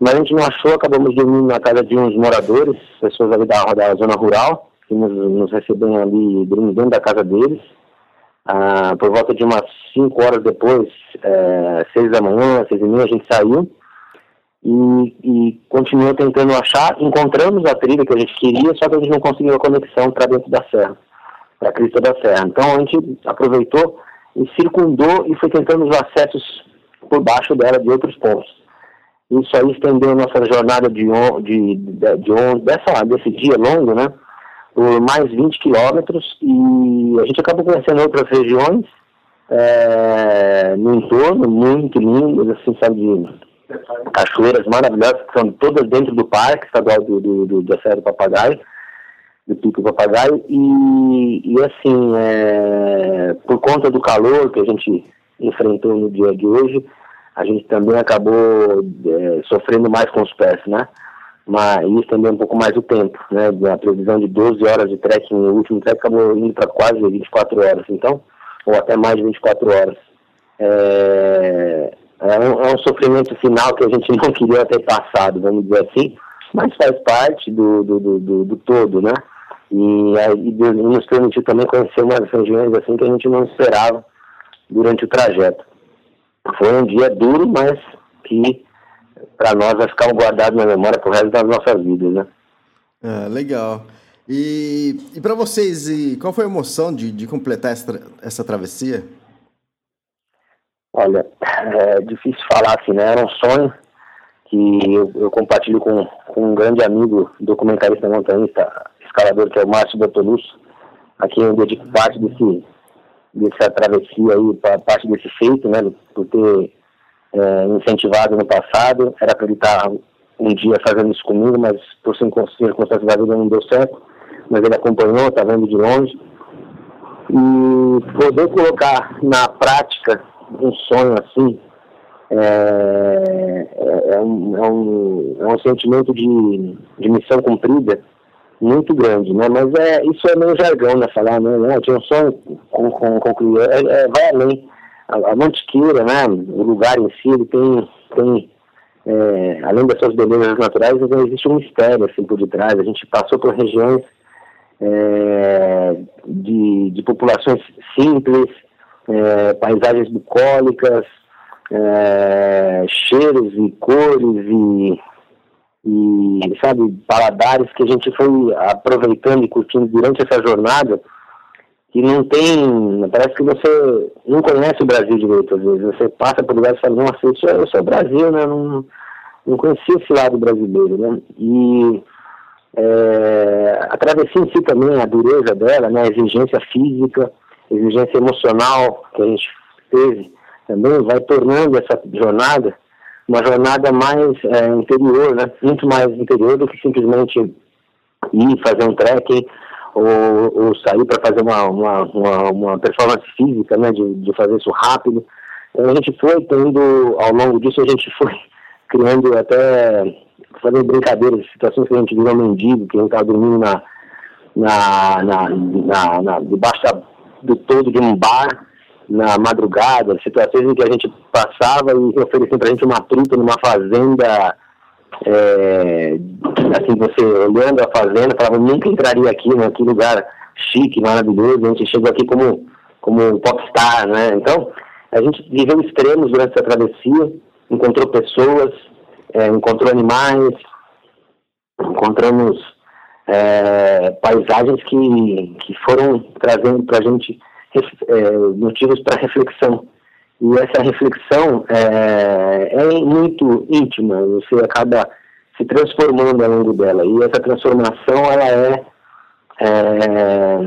Speaker 3: Mas a gente não achou, acabamos dormindo na casa de uns moradores, pessoas ali da, da zona rural, que nos, nos receberam ali, dormindo dentro da casa deles. Ah, por volta de umas 5 horas depois, é, 6 da manhã, 6 e meia, a gente saiu e, e continuou tentando achar. Encontramos a trilha que a gente queria, só que a gente não conseguiu a conexão para dentro da serra, para a crista da serra. Então a gente aproveitou e circundou e foi tentando os acessos por baixo dela de outros pontos. Isso aí estendeu nossa jornada de, de, de, de, dessa, desse dia longo, né? por mais 20 quilômetros e a gente acabou conhecendo outras regiões é, no entorno, muito lindas, assim, sabe, de cachoeiras maravilhosas, que são todas dentro do parque estadual do, do, do, da Serra do Papagaio, do Pico Papagaio, e, e assim, é, por conta do calor que a gente enfrentou no dia de hoje, a gente também acabou é, sofrendo mais com os pés, né? mas isso também um pouco mais o tempo, né? A previsão de 12 horas de trekking, o último trek acabou indo para quase 24 horas, então, ou até mais de 24 horas. É, é, um, é um sofrimento final que a gente *laughs* não queria ter passado, vamos dizer assim, mas faz parte do, do, do, do, do todo, né? E, e nos permitiu também conhecer umas regiões assim que a gente não esperava durante o trajeto. Foi um dia duro, mas que para nós vai ficar guardado na memória pro resto das nossas vidas, né?
Speaker 2: Ah, legal. E, e para vocês, e qual foi a emoção de, de completar essa, essa travessia?
Speaker 3: Olha, é difícil falar assim, né? Era um sonho que eu, eu compartilho com, com um grande amigo, documentarista montanhista, escalador, que é o Márcio Bertolucci, a quem eu dedico parte desse, dessa travessia aí, parte desse feito, né? Por ter é, incentivado no passado, era para ele estar tá um dia fazendo isso comigo, mas por circunstâncias da vida não deu certo, mas ele acompanhou, está vendo de longe. E poder colocar na prática um sonho assim é, é, é, um, é, um, é um sentimento de, de missão cumprida muito grande, né? Mas é, isso é meio jargão, né? Falar, né? Não, tinha um sonho com, com, é, é, vai além. A, a Mantiqueira, né, o lugar em si, ele tem, tem é, além das suas belezas naturais, existe um mistério assim por detrás. A gente passou por regiões é, de, de populações simples, é, paisagens bucólicas, é, cheiros e cores e, e, sabe, paladares que a gente foi aproveitando e curtindo durante essa jornada que não tem. Parece que você não conhece o Brasil direito, às vezes. Você passa por lugares e fala, nossa, isso é o Brasil, né? Não, não conhecia esse lado brasileiro, né? E é, a travessia em si também, a dureza dela, né? A exigência física, a exigência emocional que a gente teve também vai tornando essa jornada uma jornada mais é, interior, né? Muito mais interior do que simplesmente ir fazer um trekking ou, ou sair para fazer uma, uma, uma, uma, performance física, né, de, de fazer isso rápido. Então a gente foi tendo, ao longo disso, a gente *laughs* foi criando até, fazendo brincadeiras, situações que a gente virou mendigo, que a gente estava dormindo na, na, na, na, na debaixo do todo de um bar, na madrugada, situações em que a gente passava e ofereciam para a gente uma truta numa fazenda é, assim, você olhando a fazenda, falava, nunca entraria aqui, né? Que lugar chique, maravilhoso, a gente chegou aqui como, como popstar, né? Então, a gente viveu extremos durante essa travessia, encontrou pessoas, é, encontrou animais, encontramos é, paisagens que, que foram trazendo para a gente é, motivos para reflexão. E essa reflexão é, é muito íntima, você acaba se transformando ao longo dela. E essa transformação, ela é, é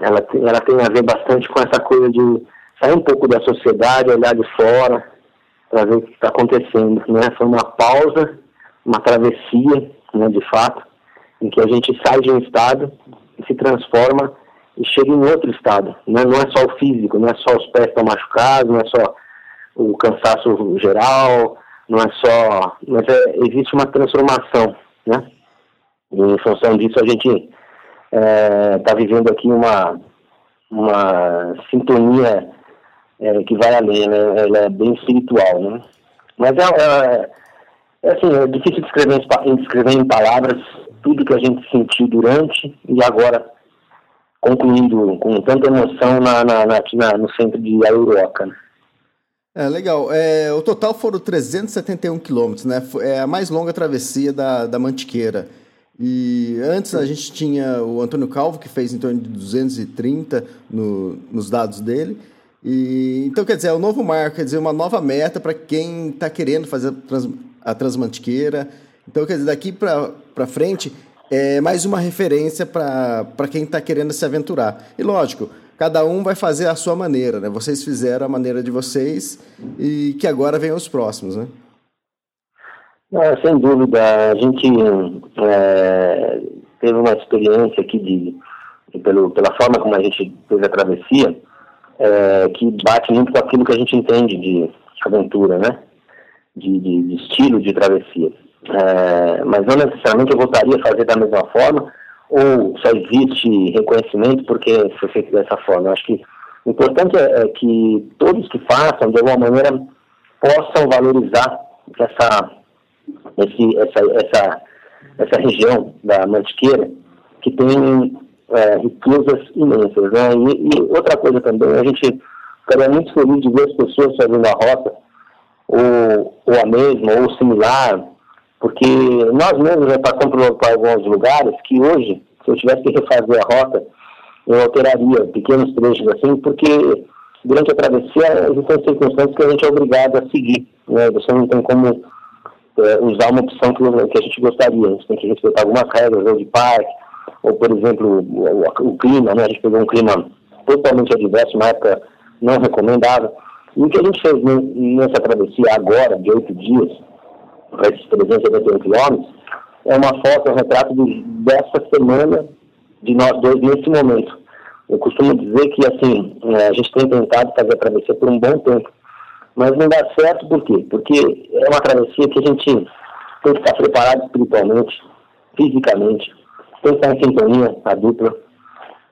Speaker 3: ela, tem, ela tem a ver bastante com essa coisa de sair um pouco da sociedade, olhar de fora, para ver o que está acontecendo. Né? Foi uma pausa, uma travessia, né, de fato, em que a gente sai de um estado e se transforma e chega em outro estado. Né? Não é só o físico, não é só os pés estão machucados, não é só o cansaço geral, não é só. Mas é, existe uma transformação, né? E em função disso a gente está é, vivendo aqui uma, uma sintonia é, que vai além, né? Ela é bem espiritual, né? Mas é, é, é assim, é difícil descrever, descrever em palavras tudo que a gente sentiu durante e agora concluindo com tanta emoção na, na, na, no centro de Aiuroca. Né?
Speaker 2: É, legal. É, o total foram 371 quilômetros, né? É a mais longa travessia da, da Mantiqueira. E antes a gente tinha o Antônio Calvo, que fez em torno de 230 no, nos dados dele. E, então, quer dizer, é um novo marco, quer dizer, uma nova meta para quem está querendo fazer a, trans, a Transmantiqueira. Então, quer dizer, daqui para frente, é mais uma referência para quem está querendo se aventurar. E lógico, cada um vai fazer a sua maneira, né? Vocês fizeram a maneira de vocês e que agora vem os próximos, né?
Speaker 3: É, sem dúvida, a gente é, teve uma experiência aqui de, pelo, pela forma como a gente fez a travessia, é, que bate muito com aquilo que a gente entende de aventura, né? De, de, de estilo de travessia é, mas não necessariamente eu voltaria a fazer da mesma forma, ou só existe reconhecimento porque foi feito dessa forma. Eu acho que o importante é, é, que todos que façam, de alguma maneira, possam valorizar essa, esse, essa, essa, essa região da Mantiqueira, que tem é, riquezas imensas. Né? E, e, outra coisa também, a gente ficaria muito feliz de ver as pessoas fazendo a rota, ou, ou a mesma, ou similar, porque nós mesmos já passamos por, alguns lugares que hoje, se eu tivesse que refazer a rota, eu alteraria pequenos trechos assim, porque durante a travessia existem circunstâncias que a gente é obrigado a seguir. Né? Você não tem como é, usar uma opção que, que, a gente gostaria. A gente tem que respeitar algumas regras, ou de parque, ou, por exemplo, o, o, clima. Né? A gente pegou um clima totalmente adverso, na época não recomendável. E o que a gente fez nessa travessia agora, de oito dias, para esses 371 quilômetros, é uma foto, é um retrato de, dessa semana de nós dois nesse momento. Eu costumo dizer que, assim, é, a gente tem tentado fazer a travessia por um bom tempo, mas não dá certo por quê? Porque é uma travessia que a gente tem que estar preparado espiritualmente, fisicamente, tem que estar em sintonia, a dupla.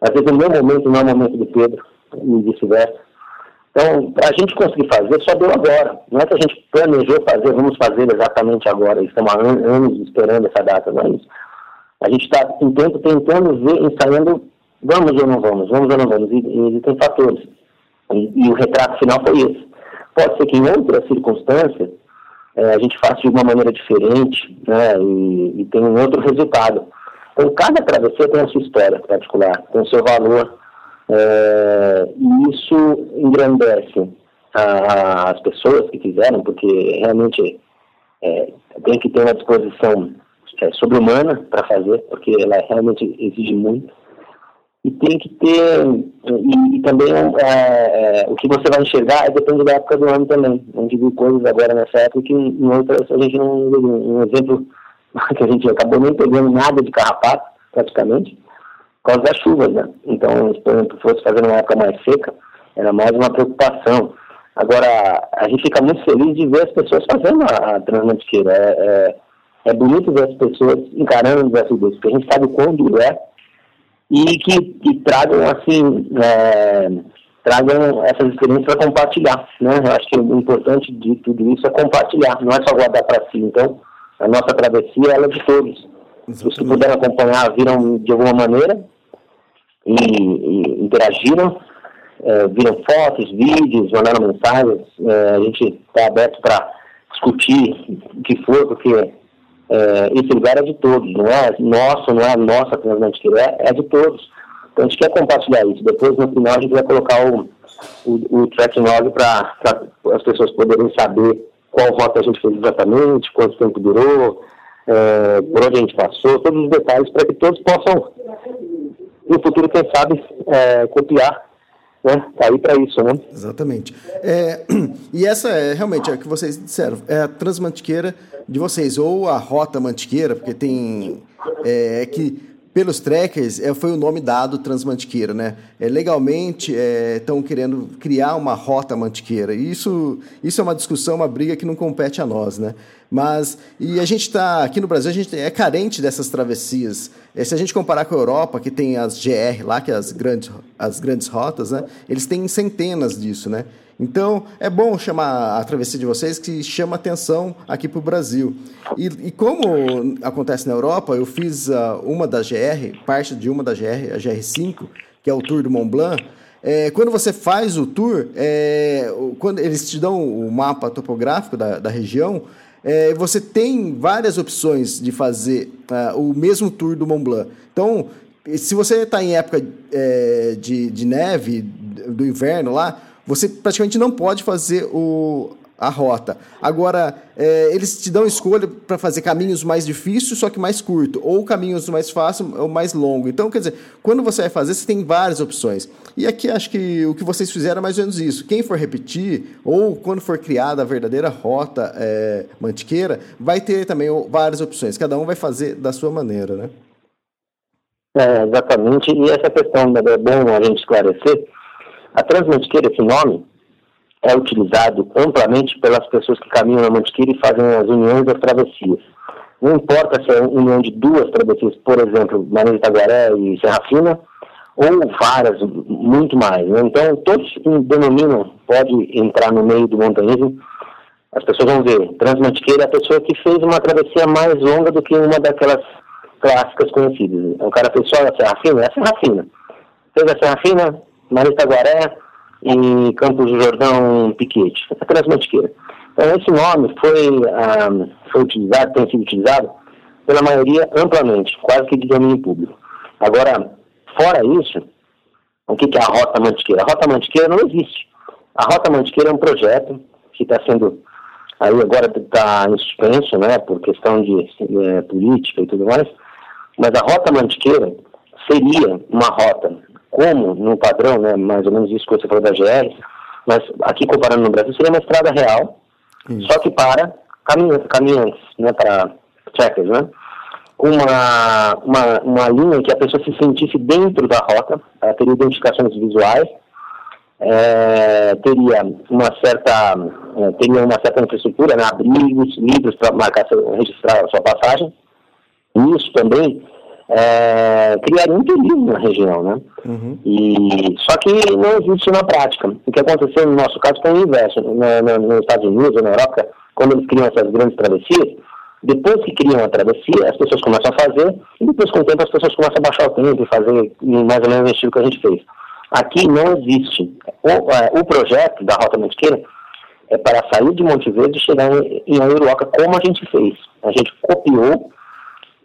Speaker 3: Às vezes o meu momento não é o momento do Pedro, e vice-versa. Então, a gente conseguir fazer, só deu agora. Não é que a gente planejou fazer, vamos fazer exatamente agora. Estamos há anos esperando essa data, não é isso. A gente está tentando, tentando ver, ensaiando, vamos ou não vamos, vamos ou não vamos. E, e tem fatores. E, e, o retrato final foi esse. Pode ser que em outras circunstâncias é, a gente faça de uma maneira diferente né, e, e tenha um outro resultado. Então, cada travessia tem a sua história particular, tem o seu valor É, e isso engrandece a, as pessoas que fizeram, porque realmente é, tem que ter uma disposição é, sobre-humana para fazer, porque ela realmente exige muito. E tem que ter, e, e também é, é, o que você vai enxergar depende da época do ano também. A gente viu coisas agora nessa época que em outras a gente não viu. Um exemplo *laughs* que a gente acabou nem pegando nada de carrapato, praticamente, por causa das chuvas, né? Então, se por exemplo fosse fazer uma época mais seca, era mais uma preocupação. Agora, a gente fica muito feliz de ver as pessoas fazendo a, a transmantiqueira. É, é, é, bonito ver as pessoas encarando o desafio desse, porque a gente sabe o quão duro é e que, que tragam, assim, é, tragam essas experiências para compartilhar, né? Eu acho que o importante de tudo isso é compartilhar, não é só guardar para si. Então, a nossa travessia ela é de todos. Os que puderam acompanhar viram de alguma maneira e, e interagiram é, viram fotos, vídeos, mandaram mensagens. É, a gente está aberto para discutir o que for, porque é, esse lugar é de todos, não é nosso, não é nossa que é, é de todos. Então a gente quer compartilhar isso. Depois, no final, a gente vai colocar o, o, o tracking log para as pessoas poderem saber qual rota a gente fez exatamente, quanto tempo durou, é, por onde a gente passou, todos os detalhes para que todos possam, no futuro, quem sabe, é, copiar né? Tá aí para isso, né?
Speaker 2: Exatamente. É, *clears throat* e essa é realmente é o que vocês disseram, é a transmantiqueira de vocês, ou a rota mantiqueira, porque tem. É, é que pelos trackers é, foi o nome dado Transmantiqueira, né? É, legalmente estão é, querendo criar uma rota mantiqueira. E isso, isso é uma discussão, uma briga que não compete a nós, né? Mas, e a gente está, aqui no Brasil, a gente é carente dessas travessias. É, se a gente comparar com a Europa, que tem as GR lá, que é as grandes, as grandes rotas, né? Eles têm centenas disso, né? Então, é bom chamar a travessia de vocês que chama atenção aqui para o Brasil. E, e, como acontece na Europa, eu fiz uh, uma da GR, parte de uma da GR, a GR5, que é o Tour do Mont Blanc. É, quando você faz o tour, é, quando eles te dão o mapa topográfico da, da região, é, você tem várias opções de fazer uh, o mesmo tour do Mont Blanc. Então, se você está em época é, de, de neve, do inverno lá, você praticamente não pode fazer o, a rota. Agora, é, eles te dão escolha para fazer caminhos mais difíceis, só que mais curto, ou caminhos mais fáceis ou mais longo. Então, quer dizer, quando você vai fazer, você tem várias opções. E aqui acho que o que vocês fizeram é mais ou menos isso. Quem for repetir, ou quando for criada a verdadeira rota é, mantiqueira, vai ter também várias opções. Cada um vai fazer da sua maneira, né?
Speaker 3: É, exatamente. E essa questão, né, é bom a gente esclarecer, a Transmantiqueira, esse nome, é utilizado amplamente pelas pessoas que caminham na Mantiqueira e fazem as uniões das travessias. Não importa se é união de duas travessias, por exemplo, Maria Itaguaré e Serra Fina, ou várias, muito mais. Né? Então, todos denominam, pode entrar no meio do montanhismo, as pessoas vão ver, Transmantiqueira é a pessoa que fez uma travessia mais longa do que uma daquelas clássicas conhecidas. O cara fez só a Serra Fina, é a Serra Fina. Fez a Serra Fina, Marista Guaré e Campos do Jordão Piquete, apenas Mantiqueira. Então, esse nome foi, ah, foi utilizado, tem sido utilizado pela maioria amplamente, quase que de domínio público. Agora, fora isso, o que é a Rota Mantiqueira? A Rota Mantiqueira não existe. A Rota Mantiqueira é um projeto que está sendo, aí agora está em suspenso, né, por questão de é, política e tudo mais, mas a Rota Mantiqueira seria uma rota como no padrão, né, mais ou menos isso que você falou da GR, mas aqui comparando no Brasil, seria uma estrada real, isso. só que para caminhantes, né, para trackers, né, uma, uma, uma linha que a pessoa se sentisse dentro da rota, ela teria identificações visuais, é, teria uma certa é, teria uma certa infraestrutura, né, abrigos, livros para marcar, registrar a sua passagem. Isso também é, criaria um turismo na região, né? Uhum. E, só que não existe na prática. O que aconteceu no nosso caso foi o inverso. No, no, nos Estados Unidos na Europa, quando eles criam essas grandes travessias, depois que criam a travessia, as pessoas começam a fazer, e depois com o tempo as pessoas começam a baixar o tempo e fazer mais ou menos o estilo que a gente fez. Aqui não existe. O, é, o projeto da Rota Mantiqueira é para sair de Monte Verde e chegar em, em Uruoca como a gente fez. A gente copiou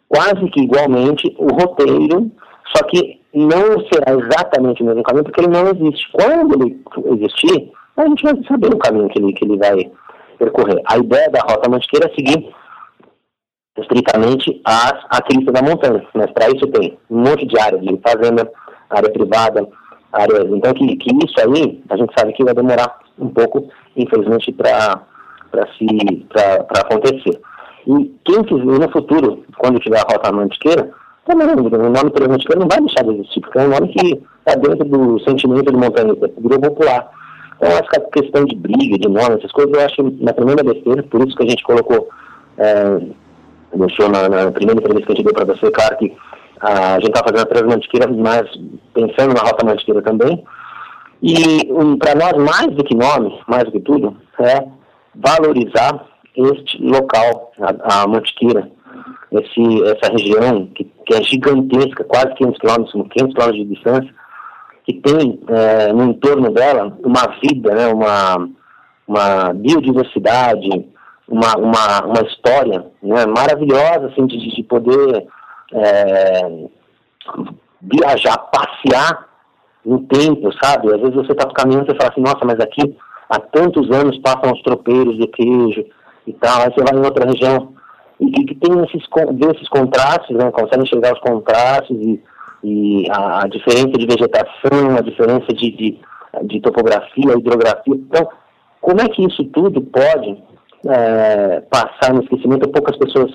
Speaker 3: quase que igualmente o roteiro, só que não será exatamente o mesmo caminho, porque ele não existe. Quando ele existir, a gente vai saber o caminho que ele, que ele vai percorrer. A ideia da Rota Mantiqueira é seguir estritamente as, a crista da montanha, mas para isso tem um monte de área de fazenda, área privada, áreas. Então, que, que isso aí, a gente sabe que vai demorar um pouco, infelizmente, para acontecer. E quem quiser, no futuro, quando tiver a Rota Mantiqueira, também o nome Mantiqueira não vai deixar de existir, porque é um nome que está dentro do sentimento de montanhista, virou popular. Então, essa questão de briga, de nome, essas coisas, eu acho na primeira besteira, por isso que a gente colocou, é, deixou na, na, primeira entrevista que a gente deu para você, claro que a gente está fazendo a Transmantiqueira, mas pensando na Rota Mantiqueira também. E um, para nós, mais do que nome, mais do que tudo, é valorizar este local, a, a Mantiqueira, esse, essa região que, que é gigantesca, quase 500 quilômetros, 500 quilômetros de distância, que tem é, no entorno dela uma vida, né, uma, uma biodiversidade, uma, uma, uma história né, maravilhosa assim, de, de poder é, viajar, passear no tempo, sabe? Às vezes você está caminhando e fala assim, nossa, mas aqui há tantos anos passam os tropeiros de queijo e tal, aí você vai em outra região e que tem esses, esses contrastes, né? consegue enxergar os contrastes e, e a, a, diferença de vegetação, a diferença de, de, de, topografia, hidrografia. Então, como é que isso tudo pode é, passar no esquecimento poucas pessoas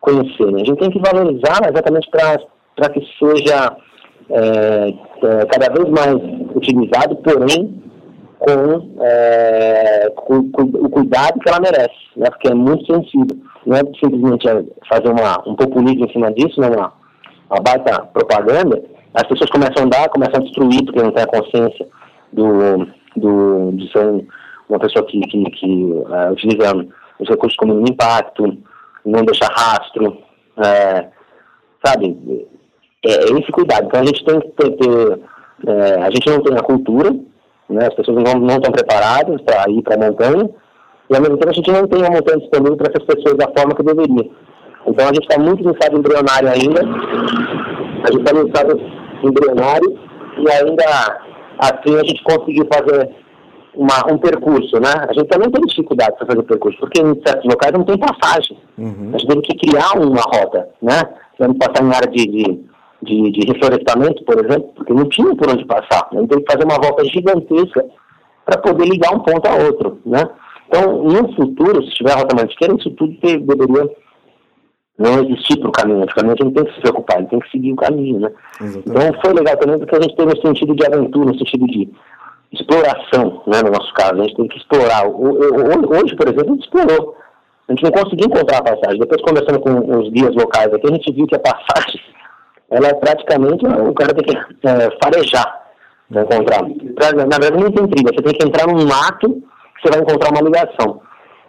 Speaker 3: conhecerem? A gente tem que valorizar exatamente para que seja é, é, cada vez mais utilizado, porém com, é, com, com, o cuidado que ela merece, né? porque é muito sensível. Não é simplesmente fazer uma, um populismo em cima disso, né? uma, uma baita propaganda, as pessoas começam a andar, começam a destruir, porque não tem a consciência do, do, de ser uma pessoa que, que, que uh, utiliza os recursos como um impacto, não deixar rastro, é, sabe? É, é, esse cuidado. Então a gente tem que ter, ter é, a gente não tem a cultura, né? as pessoas não, não estão preparadas para ir para a montanha, e ao mesmo tempo a gente não tem uma montanha disponível para essas pessoas da forma que deveria. Então a gente está muito no estado embrionário ainda, a gente está no estado embrionário e ainda assim a gente conseguiu fazer uma, um percurso, né? A gente também tem dificuldade para fazer o percurso, porque em certos locais não tem passagem. Uhum. A gente teve que criar uma rota, né? Vamos passar em área de, de, de, de, reflorestamento, por exemplo, porque não tinha por onde passar. A gente teve que fazer uma volta gigantesca para poder ligar um ponto a outro, né? Então, no futuro, se tiver rota mantiqueira, isso tudo deveria não existir para o caminho. O caminho a gente tem que se preocupar, ele tem que seguir o caminho, né? Exatamente. Então, foi legal também porque a gente teve um sentido de aventura, um sentido de exploração, né, no nosso caso. A gente tem que explorar. Hoje, por exemplo, a gente explorou. A gente não conseguiu encontrar a passagem. Depois, conversando com os guias locais aqui, a gente viu que a passagem, ela é praticamente, o cara tem que é, farejar para encontrar. na verdade, não tem trilha. Você tem que entrar num mato que você vai encontrar uma ligação.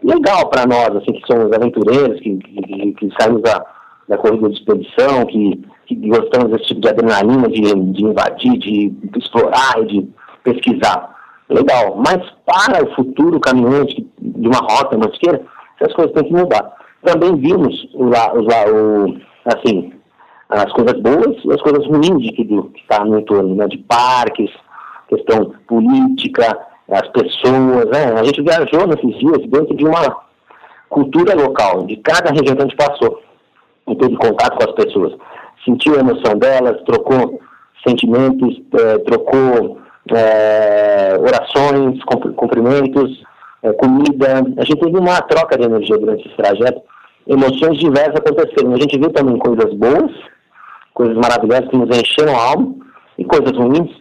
Speaker 3: Legal para nós, assim, que somos aventureiros, que, que, que saímos da, da corrida de expedição, que, que gostamos desse tipo de adrenalina, de, de invadir, de explorar e de pesquisar. Legal, mas para o futuro caminhante de uma rota mantiqueira, essas coisas têm que mudar. Também vimos lá, lá o, assim, as coisas boas e as coisas ruins de que está no entorno, né, de parques, questão política, as pessoas. Né? A gente viajou nesses dias dentro de uma cultura local, de cada região que a gente passou, e teve contato com as pessoas. Sentiu a emoção delas, trocou sentimentos, eh, trocou é, orações, cumprimentos, é, comida. A gente teve uma troca de energia durante esse trajeto, emoções diversas aconteceram. A gente viu também coisas boas, coisas maravilhosas que nos encheram a alma, e coisas ruins,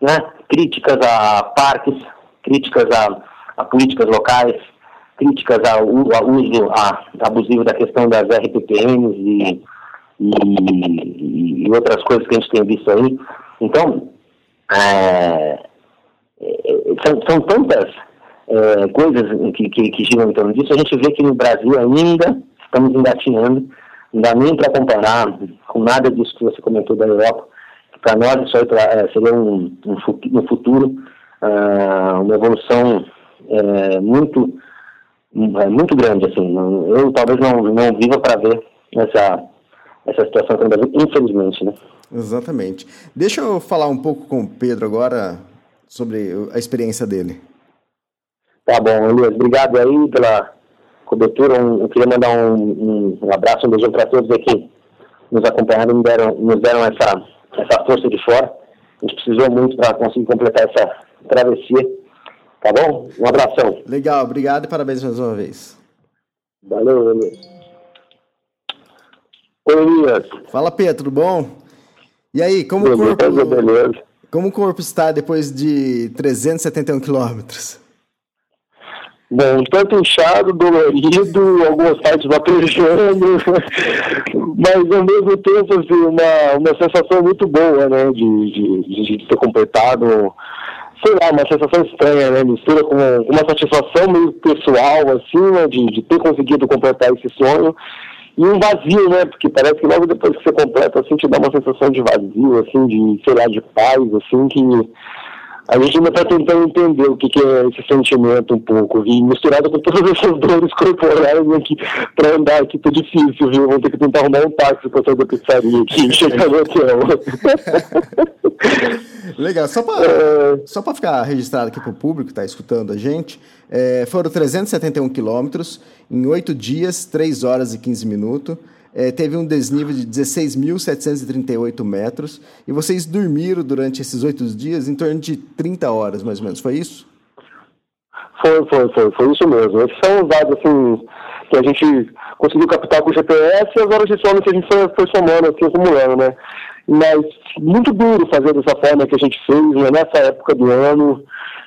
Speaker 3: né? críticas a parques, críticas a, a políticas locais, críticas ao, uso a, abusivo da questão das RPPNs e, e, e outras coisas que a gente tem visto aí. Então, é, é, são, são tantas é, coisas que, que, que, giram em torno disso, a gente vê que no Brasil ainda estamos engatinhando, não dá nem para comparar com nada disso que você comentou da Europa, para nós isso aí é, seria um, um, no futuro uh, uma evolução é, muito é, muito grande assim eu talvez não, não viva para ver essa essa situação no Brasil infelizmente né
Speaker 2: Exatamente. Deixa eu falar um pouco com o Pedro agora sobre a experiência dele.
Speaker 4: Tá bom, Elias, obrigado aí pela cobertura. eu queria mandar um, um, abraço, um beijo para todos aqui nos acompanharam, nos deram, nos deram essa, essa força de fora. A gente precisou muito para conseguir completar essa travessia. Tá bom? Um abração.
Speaker 2: Legal, obrigado e parabéns mais uma vez.
Speaker 4: Valeu, Elias. Oi, Elias.
Speaker 2: Fala, Pedro, tudo bom? E aí, como o corpo, como o corpo está depois de 371 quilômetros?
Speaker 4: Bom, tanto inchado, dolorido, algumas partes latejando, *laughs* mas ao mesmo tempo, assim, uma, uma sensação muito boa, né, de, de, de ter completado, sei lá, uma sensação estranha, né, mistura com uma satisfação meio pessoal, assim, né, de, de ter conseguido completar esse sonho, e um vazio, né, porque parece que logo depois que você completa, assim, te dá uma sensação de vazio, assim, de, sei lá, de paz, assim, que a gente ainda está tentando entender o que, que, é esse sentimento um pouco, e misturado com todas essas dores corporais aqui, para andar aqui tá difícil, viu? Vou ter que tentar arrumar um táxi para sair da pizzaria aqui e *laughs* chegar no hotel. *laughs*
Speaker 2: Legal, só para é... só ficar registrado aqui para o público que está escutando a gente, é, foram 371 quilômetros em 8 dias, 3 horas e 15 minutos é, teve um desnível de 16.738 metros e vocês dormiram durante esses oito dias em torno de 30 horas, mais ou menos, foi isso?
Speaker 4: Foi, foi, foi, foi isso mesmo. Esses são os dados assim, que a gente conseguiu captar com o GPS e as horas de sono que a gente foi, foi somando, assim, acumulando, né? Mas muito duro fazer dessa forma que a gente fez, né? nessa época do ano.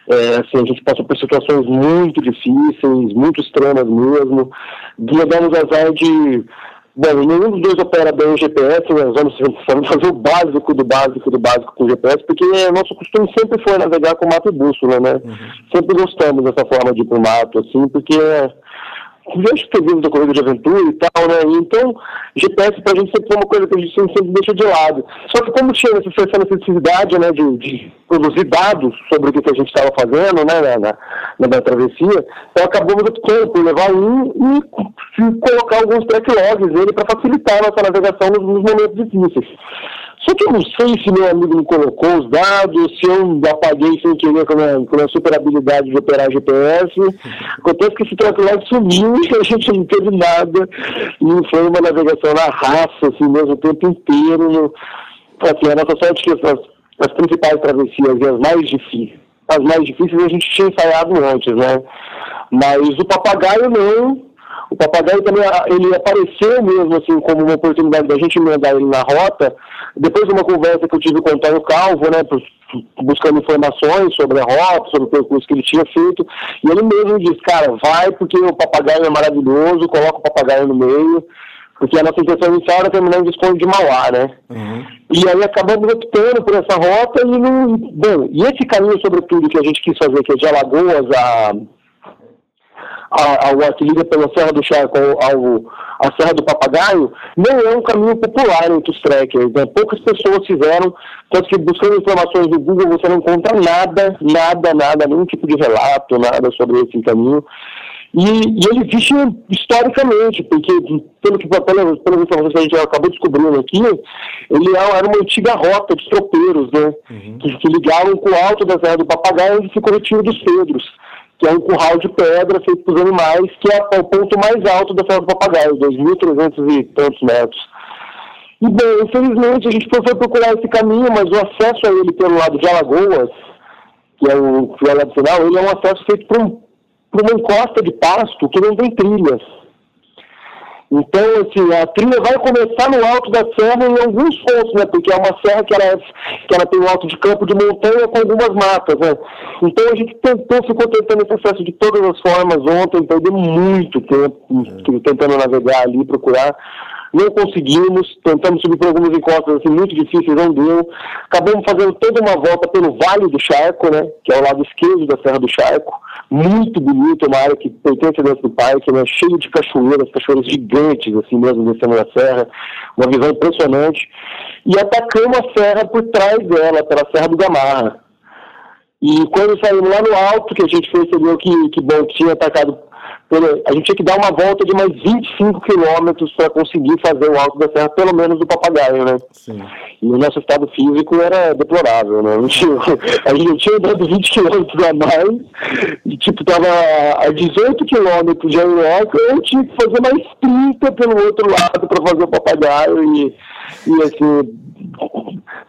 Speaker 4: É, assim, a gente passou por situações muito difíceis, muito extremas mesmo. Demos azar de Bom, nenhum dos dois opera bem o GPS, nós vamos, vamos fazer o básico do básico do básico com o GPS, porque nosso costume sempre foi navegar com mato e bússola, né? Uhum. Sempre gostamos dessa forma de ir pro mato, assim, porque vejo que vimos da corrida de aventura e tal, né? Então, GPS pra gente sempre foi uma coisa que a gente sempre, deixa de lado. Só que como tinha essa necessidade, né, de, de produzir dados sobre o que, a gente estava fazendo, né, na, na, na travessia, então acabamos optando por levar um e colocar alguns tracklogs nele para facilitar a nossa navegação nos, nos momentos difíceis. Só que eu não sei se meu amigo não colocou os dados, se eu apaguei sem querer com a, minha, com a super habilidade de operar GPS. Acontece que esse lá sumiu e a gente não teve nada. E foi uma navegação na raça, assim, mesmo o tempo inteiro. No, assim, a nossa sorte é que as, as principais travessias e as mais difíceis, as mais difíceis a gente tinha ensaiado antes, né? Mas o papagaio não, o papagaio também ele apareceu mesmo assim como uma oportunidade da gente mandar ele na rota. Depois de uma conversa que eu tive com o Antônio Calvo, né, buscando informações sobre a rota, sobre o percurso que ele tinha feito, e ele mesmo disse, cara, vai porque o papagaio é maravilhoso, coloca o papagaio no meio, porque a nossa intenção inicial era terminar em Visconde de Mauá, né? Uhum. E aí acabamos optando por essa rota e não... Bom, e esse caminho, sobretudo, que a gente quis fazer, que é de Alagoas a ao artilharia pela Serra do Charco ao, à Serra do Papagaio, não é um caminho popular entre os trekkers. Né? Poucas pessoas fizeram, tanto que buscando informações no Google você não encontra nada, nada, nada, nenhum tipo de relato, nada sobre esse caminho. E, e ele existe historicamente, porque pelo que pelas, pelas informações que a gente acabou descobrindo aqui, ele é, era uma antiga rota de tropeiros, né? Uhum. Que, que, ligavam com o alto da Serra do Papagaio onde ficou o Retiro dos Pedros que é um curral de pedra feito por animais, que é o ponto mais alto da Serra do Papagaio, 2.300 e tantos metros. E bem, infelizmente a gente foi procurar esse caminho, mas o acesso a ele pelo lado de Alagoas, que é o, que é o lado final, ele é um acesso feito por, um, por uma encosta de pasto que não tem trilhas. Então, assim, a trilha vai começar no alto da serra em alguns pontos, né? Porque é uma serra que ela, que ela tem um alto de campo de montanha com algumas matas, né? Então a gente tentou, ficou tentando esse acesso de todas as formas ontem, perdeu muito tempo é. tentando navegar ali, procurar. Não conseguimos, tentamos subir por algumas encostas assim, muito difíceis, não deu. Acabamos fazendo toda uma volta pelo Vale do Charco, né? Que é o lado esquerdo da Serra do Charco muito bonito, uma área que pertence dentro do parque, né, cheio de cachoeiras, cachoeiras gigantes, assim mesmo, descendo a serra, uma visão impressionante, e atacamos a serra por trás dela, pela Serra do Gamarra. E quando saímos lá no alto, que a gente percebeu que, que bom, tinha atacado a gente tinha que dar uma volta de mais 25 quilômetros para conseguir fazer o alto da serra, pelo menos do papagaio, né? Sim. E o nosso estado físico era deplorável, né? A gente, a gente tinha andado 20 quilômetros a mais, e tipo, tava a 18 quilômetros de Aioca, eu tinha que fazer mais 30 pelo outro lado para fazer o papagaio, e, e assim,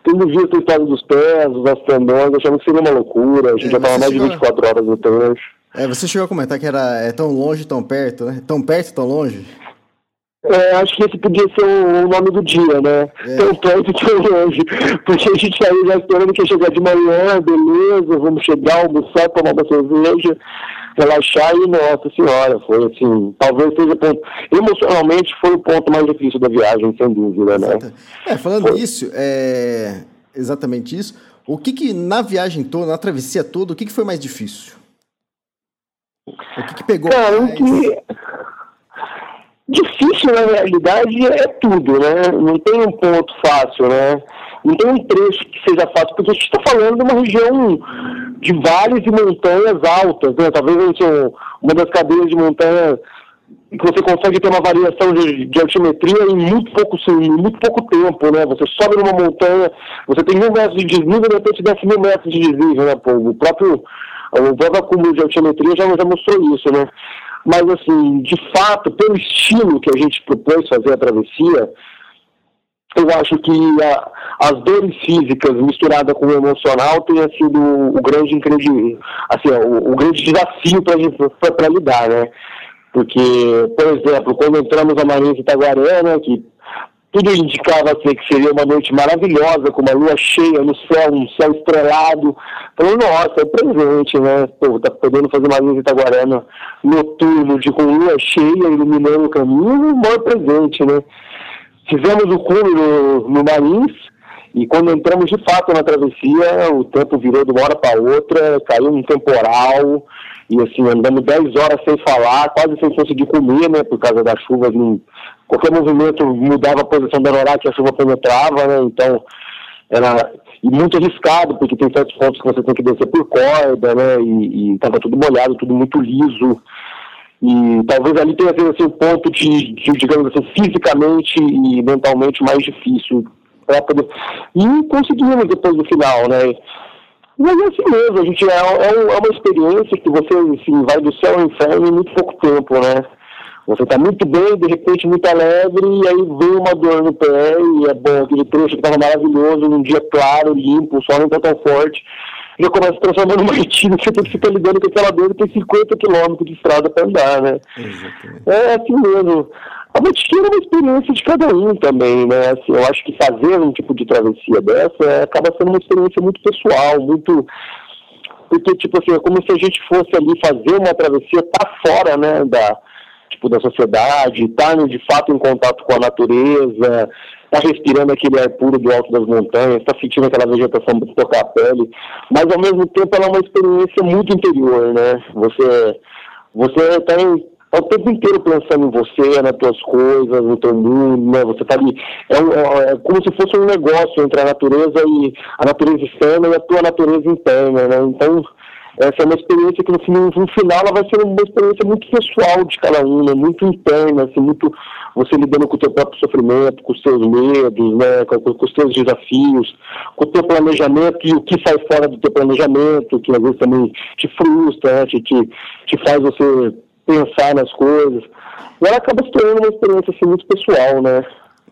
Speaker 4: tendo visto a história dos pés, das tendões, achamos que seria uma loucura, a gente é, já tava mais de 24 horas no trecho.
Speaker 2: É, você chegou a comentar que era é tão longe, tão perto, né? Tão perto, tão longe?
Speaker 4: É, acho que esse podia ser o nome do dia, né? É. Tão perto, tão longe. Porque a gente saiu já esperando que ia chegar de manhã, beleza, vamos chegar, almoçar, tomar uma cerveja, relaxar e, nossa senhora, foi assim, talvez seja o ponto. Emocionalmente foi o ponto mais difícil da viagem, sem dúvida, né?
Speaker 2: É, falando foi. isso, é exatamente isso. O que que na viagem toda, na travessia toda, o que que foi mais difícil? O que, que pegou?
Speaker 4: Cara, o que. Difícil, na realidade, é tudo, né? Não tem um ponto fácil, né? Não tem um trecho que seja fácil, porque a gente está falando de uma região de vales e montanhas altas, né? Talvez uma das cadeias de montanha que você consegue ter uma variação de, de altimetria em muito pouco, em muito pouco tempo, né? Você sobe numa montanha, você tem mil metros de desnível e de repente desce mil metros de desnível, né? Pô, o próprio o próprio acúmulo de altimetria já, já mostrou isso, né? Mas, assim, de fato, pelo estilo que a gente propôs fazer a travessia, eu acho que a, as dores físicas misturadas com o emocional tenha sido o grande incrível, assim, o, o grande desafio para lidar, né? Porque, por exemplo, quando entramos na Marinha de Itaguarana, que tudo indicava assim, que seria uma noite maravilhosa, com uma lua cheia no céu, um céu estrelado. Falei, nossa, é presente, né? Pô, tá podendo fazer uma de Itaguarana noturno, de com lua cheia, iluminando o caminho, um maior presente, né? Fizemos o cume no, no Marins, e quando entramos de fato na travessia, o tempo virou de uma hora para outra, caiu um temporal, e assim, andamos 10 horas sem falar, quase sem conseguir comer, né, por causa da chuva, assim, qualquer movimento mudava a posição da horário que a chuva penetrava, né, então era e muito arriscado, porque tem certos pontos que você tem que descer por corda, né, e estava tudo molhado, tudo muito liso, e talvez ali tenha sido assim, um ponto de, de, digamos assim, fisicamente e mentalmente mais difícil poder... E conseguimos depois do final, né, mas é assim mesmo, a gente é, é, é uma experiência que você assim, vai do céu ao inferno em muito pouco tempo, né? Você está muito bem, de repente muito alegre, e aí vem uma dor no pé, e é bom, aquele trecho que estava maravilhoso, num dia claro, limpo, o sol não está tão forte, já começa a transformar numa retina, *laughs* você tem que ficar lidando com aquela dor e tem 50 quilômetros de estrada para andar, né? Exatamente. É assim mesmo. A Botiqueira é uma experiência de cada um também, né? Assim, eu acho que fazer um tipo de travessia dessa acaba sendo uma experiência muito pessoal, muito. Porque, tipo assim, é como se a gente fosse ali fazer uma travessia para fora, né, da, tipo, da sociedade, estar tá, de fato em contato com a natureza, tá respirando aquele ar puro do alto das montanhas, tá sentindo aquela vegetação tocar a pele, mas ao mesmo tempo ela é uma experiência muito interior, né? Você, você tem é o tempo inteiro pensando em você, nas tuas coisas, no teu mundo, né? Você tá ali. É, é, é, como se fosse um negócio entre a natureza e a natureza externa e a tua natureza interna, né? Então, essa é uma experiência que no, no final ela vai ser uma experiência muito pessoal de cada um, né? muito interna, assim, muito você lidando com o teu próprio sofrimento, com os seus medos, né? com, com os teus desafios, com o teu planejamento e o que sai fora do teu planejamento, que às vezes também te frustra, né? te, te, te faz você pensar nas coisas. E ela acaba se tornando uma experiência assim, muito pessoal, né?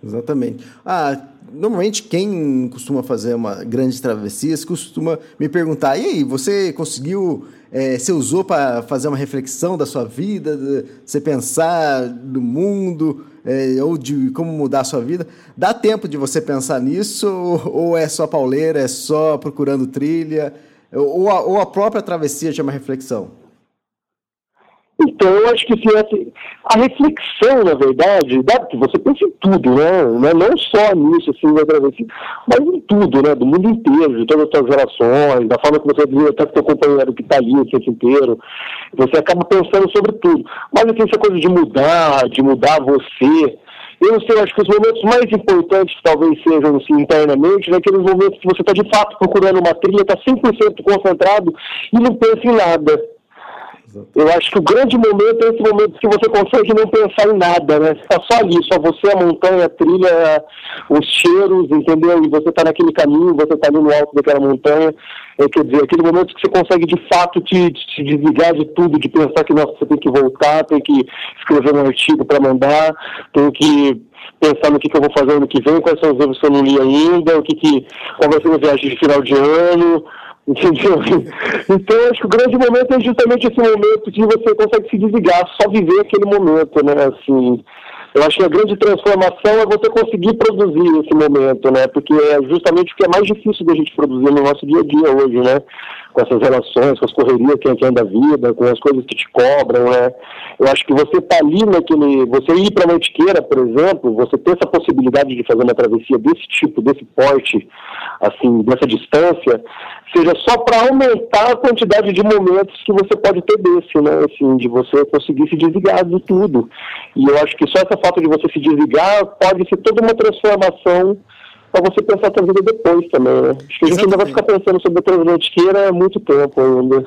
Speaker 2: Exatamente. Ah, normalmente quem costuma fazer uma grande travessia costuma me perguntar: e aí, você conseguiu, é, você usou para fazer uma reflexão da sua vida, de, você pensar no mundo é, ou de como mudar a sua vida? Dá tempo de você pensar nisso *laughs* ou é só pauleira, é só procurando trilha? Ou a, ou a própria travessia chama reflexão?
Speaker 4: Então, eu acho que assim, a reflexão, na verdade, dá, você pensa em tudo, né? Não só nisso, assim, na travessia, mas em tudo, né? Do mundo inteiro, de todas as suas relações, da forma que você vive até seu companheiro que está ali o tempo inteiro. Você acaba pensando sobre tudo. Mas, assim, essa coisa de mudar, de mudar você, eu não sei, acho que os momentos mais importantes talvez sejam assim, internamente, naqueles né? momentos que você está de fato procurando uma trilha, está 100% concentrado e não pensa em nada. Eu acho que o grande momento é esse momento que você consegue não pensar em nada, né? Você está só ali, só você, a montanha, a trilha, os cheiros, entendeu? E você está naquele caminho, você está ali no alto daquela montanha. É, quer dizer, aquele momento que você consegue de fato te, te desligar de tudo, de pensar que nossa, você tem que voltar, tem que escrever um artigo para mandar, tem que pensar no que, que eu vou fazer ano que vem, quais são os livros que eu não li ainda, o que, que qual vai ser a viagem de final de ano, entendeu? *laughs* Então acho que o grande momento é justamente esse momento que você consegue se desligar, só viver aquele momento, né? Assim, eu acho que a grande transformação é você conseguir produzir esse momento, né? Porque é justamente o que é mais difícil da gente produzir no nosso dia a dia hoje, né? Com essas relações, com as correrias que é da vida, com as coisas que te cobram, né? Eu acho que você tá ali naquele. Você ir para Mantiqueira, por exemplo, você ter essa possibilidade de fazer uma travessia desse tipo, desse porte, assim, dessa distância, seja só para aumentar a quantidade de momentos que você pode ter desse, né? Assim, de você conseguir se desligar de tudo. E eu acho que só essa falta de você se desligar pode ser toda uma transformação para você pensar a sua vida depois também, né? Acho que a gente ainda vai ficar pensando sobre a Transatlantiqueira há muito tempo ainda.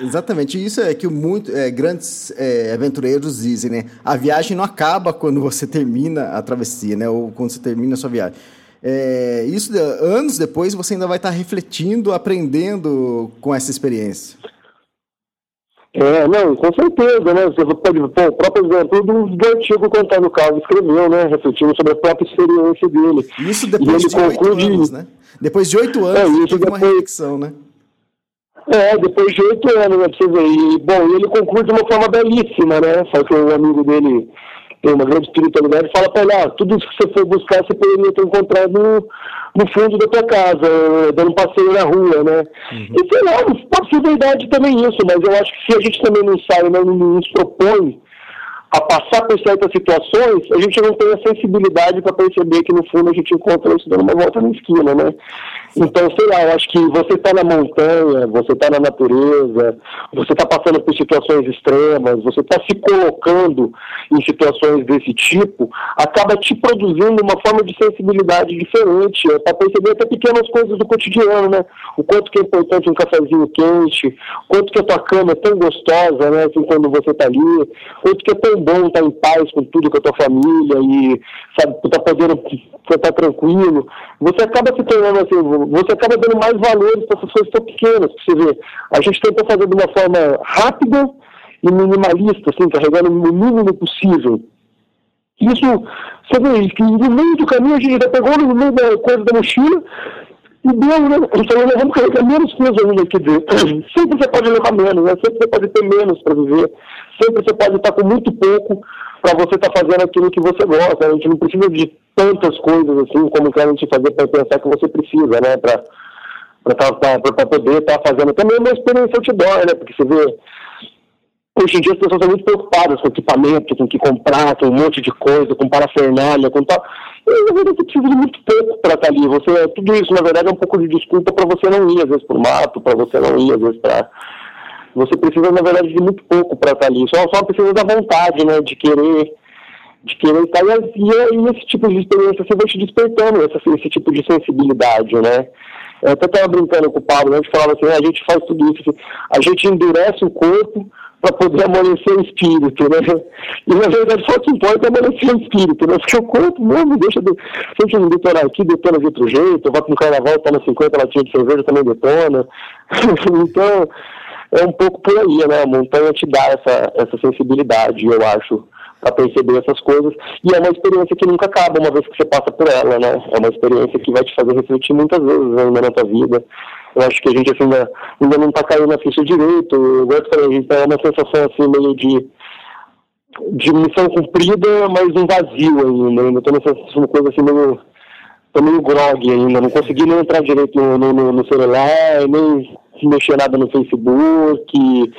Speaker 2: Exatamente, isso é que muito, é, grandes é, aventureiros dizem, né? A viagem não acaba quando você termina a travessia, né? Ou quando você termina a sua viagem. É, isso anos depois você ainda vai estar refletindo, aprendendo com essa experiência.
Speaker 4: É, não, com certeza, né? Você pode, pô, o próprio exemplo do, do antigo Contando Carlos escreveu, né? Refletindo sobre a própria experiência dele.
Speaker 2: Isso depois de oito anos, né? Depois de oito anos, é, isso depois... uma reflexão, né?
Speaker 4: É, depois de oito anos, né, pra você ver. E, bom, ele conclui de uma forma belíssima, né? Só que o amigo dele tem uma grande espiritualidade e fala para ele, ah, tudo isso que você for buscar, você poderia ter encontrado no, no fundo da tua casa, dando um passeio na rua, né? Uhum. E sei lá, pode ser verdade também isso, mas eu acho que se a gente também não sai, não, não nos propõe a passar por certas situações, a gente não tem a sensibilidade para perceber que no fundo a gente encontra isso dando uma volta na esquina, né? Então, sei lá, eu acho que você está na montanha, você está na natureza, você está passando por situações extremas, você está se colocando em situações desse tipo, acaba te produzindo uma forma de sensibilidade diferente, é para perceber até pequenas coisas do cotidiano, né? O quanto que é importante um cafezinho quente, o quanto que a tua cama é tão gostosa, né? Assim, quando você está ali, quanto que é tão bom estar tá em paz com tudo, com a tua família e, sabe, tá podendo estar tá tranquilo. Você acaba se tornando assim, você acaba dando mais valores para essas coisas tão pequenas. Você vê, a gente tenta fazer de uma forma rápida e minimalista, assim, carregando o mínimo possível. Isso, você vê, que no meio do caminho a gente ainda pegou no meio da coisa da mochila e deu, né? Então nós vamos carregar menos coisa ainda, quer dizer, *clears throat* sempre você pode levar menos, né? Sempre você pode ter menos para viver, sempre você pode estar com muito pouco para você estar tá fazendo aquilo que você gosta. A gente não precisa de tantas coisas assim como querem te fazer para pensar que você precisa, né? Para para poder estar tá fazendo também uma experiência outdoor, né? Porque você vê, hoje em dia as pessoas são muito preocupadas com equipamento, com o que comprar, com um monte de coisa, com parafernália, com tal. E na verdade você precisa de muito pouco para estar tá ali. Você, tudo isso, na verdade, é um pouco de desculpa para você não ir, às vezes, para o mato, para você não ir, às vezes, para você precisa, na verdade, de muito pouco para estar ali. Só, só precisa da vontade, né? De querer, de querer estar. E, e, esse tipo de experiência você vai te despertando essa, esse tipo de sensibilidade, né? Eu até estava brincando com o Pablo, né? A gente falava assim, ah, a gente faz tudo isso, assim, a gente endurece o corpo para poder amolecer o espírito, né? E na verdade só o que importa é amolecer o espírito, né? Porque o corpo mesmo deixa de. Se a gente não detonar aqui, detona de outro jeito, vai para um carnaval, toma 50 latinhas de cerveja, também detona. *laughs* então, é um pouco por aí, né? A montanha te dá essa, essa sensibilidade, eu acho, para perceber essas coisas. E é uma experiência que nunca acaba uma vez que você passa por ela, né? É uma experiência que vai te fazer refletir muitas vezes ainda na tua vida. Eu acho que a gente assim, ainda, ainda não está caindo na ficha direito. Eu falei, a gente tem uma sensação assim meio de de missão cumprida, mas um vazio ainda. Ainda estou nessa coisa assim meio. Tô meio grog ainda, não consegui nem entrar direito no, no, no celular, nem mexer nada no Facebook.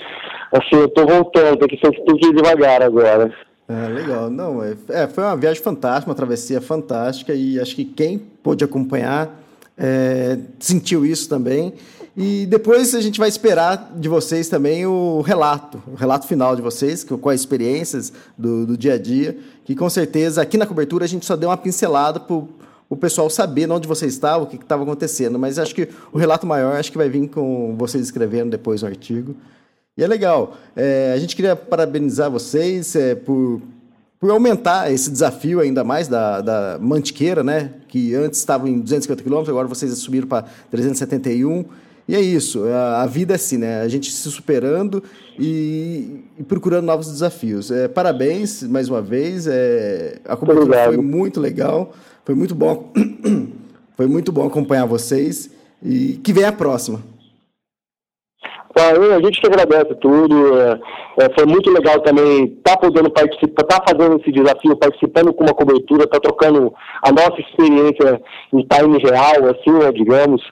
Speaker 4: Assim, eu tô voltando, tem que, tem que ir devagar agora.
Speaker 2: É, legal. Não, é, é, foi uma viagem fantástica, uma travessia fantástica e acho que quem pôde acompanhar é, sentiu isso também. E depois a gente vai esperar de vocês também o relato, o relato final de vocês, com as experiências do, do dia a dia, que com certeza aqui na cobertura a gente só deu uma pincelada para o pessoal saber onde você estava, o que estava acontecendo. Mas acho que o relato maior acho que vai vir com vocês escrevendo depois o artigo. E é legal. É, a gente queria parabenizar vocês é, por, por aumentar esse desafio ainda mais da, da Mantiqueira, né? Que antes estava em 250 quilômetros, agora vocês subiram para 371. E é isso, a, a, vida é assim, né? A gente se superando e, e procurando novos desafios. É, parabéns mais uma vez. É, a cobertura foi muito legal, foi muito bom, *clears throat* foi muito bom acompanhar vocês e que venha a próxima.
Speaker 4: A gente que agradece tudo. É, é, foi muito legal também estar tá podendo participar, estar tá fazendo esse desafio, participando com uma cobertura, estar tá trocando a nossa experiência em time real, assim, né, digamos,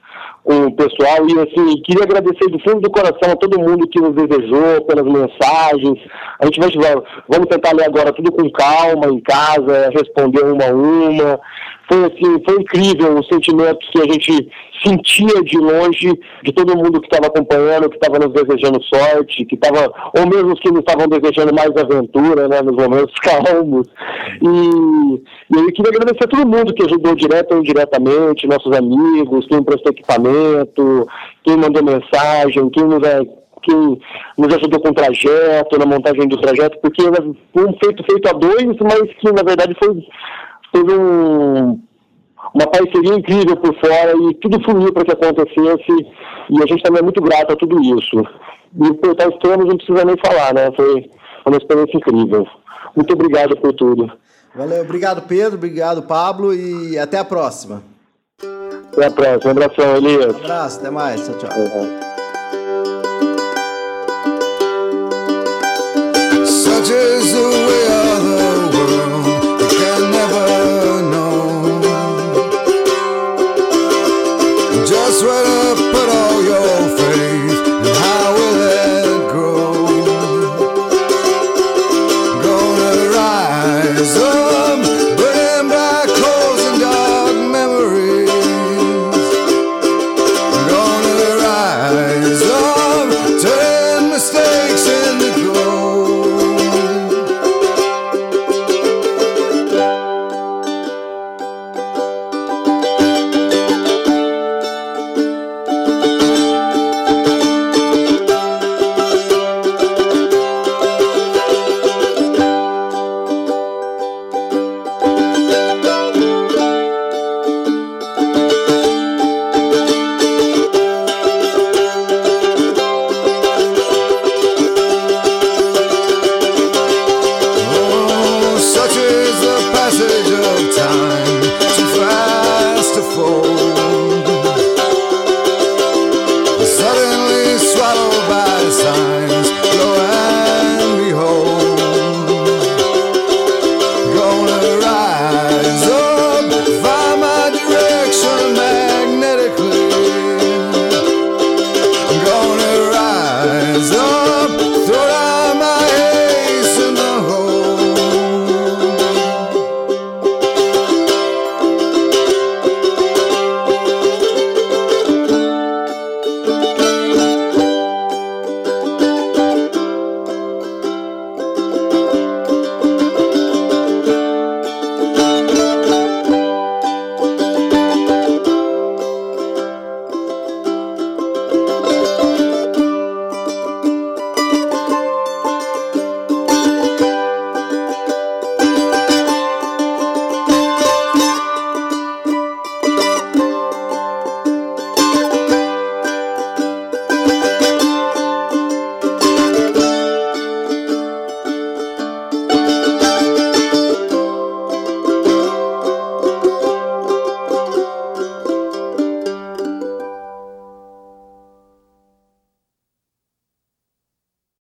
Speaker 4: com o pessoal. E assim, queria agradecer do fundo do coração a todo mundo que nos desejou, pelas mensagens. A gente vai vamos tentar ler agora tudo com calma em casa, responder uma a uma foi assim, foi incrível o sentimento que a gente sentia de longe de todo mundo que estava acompanhando, que estava nos desejando sorte, que estava, ou mesmo os que nos estavam desejando mais aventura, né, nos momentos *laughs* calmos. E, e eu queria agradecer a todo mundo que ajudou direto ou indiretamente, nossos amigos, quem prestou equipamento, quem mandou mensagem, quem nos, quem nos ajudou com o trajeto, na montagem do trajeto, porque foi um feito feito a dois, mas que na verdade foi teve um, uma parceria incrível por fora e tudo fluiu para que acontecesse e a gente também é muito grato a tudo isso. E por estar extremos não precisa nem falar, né? Foi uma experiência incrível. Muito obrigado por tudo.
Speaker 2: Valeu, obrigado Pedro, obrigado Pablo e até a próxima.
Speaker 4: Até a próxima, um abração, Elias.
Speaker 2: Um abraço, até mais, tchau, tchau. Uhum. Such as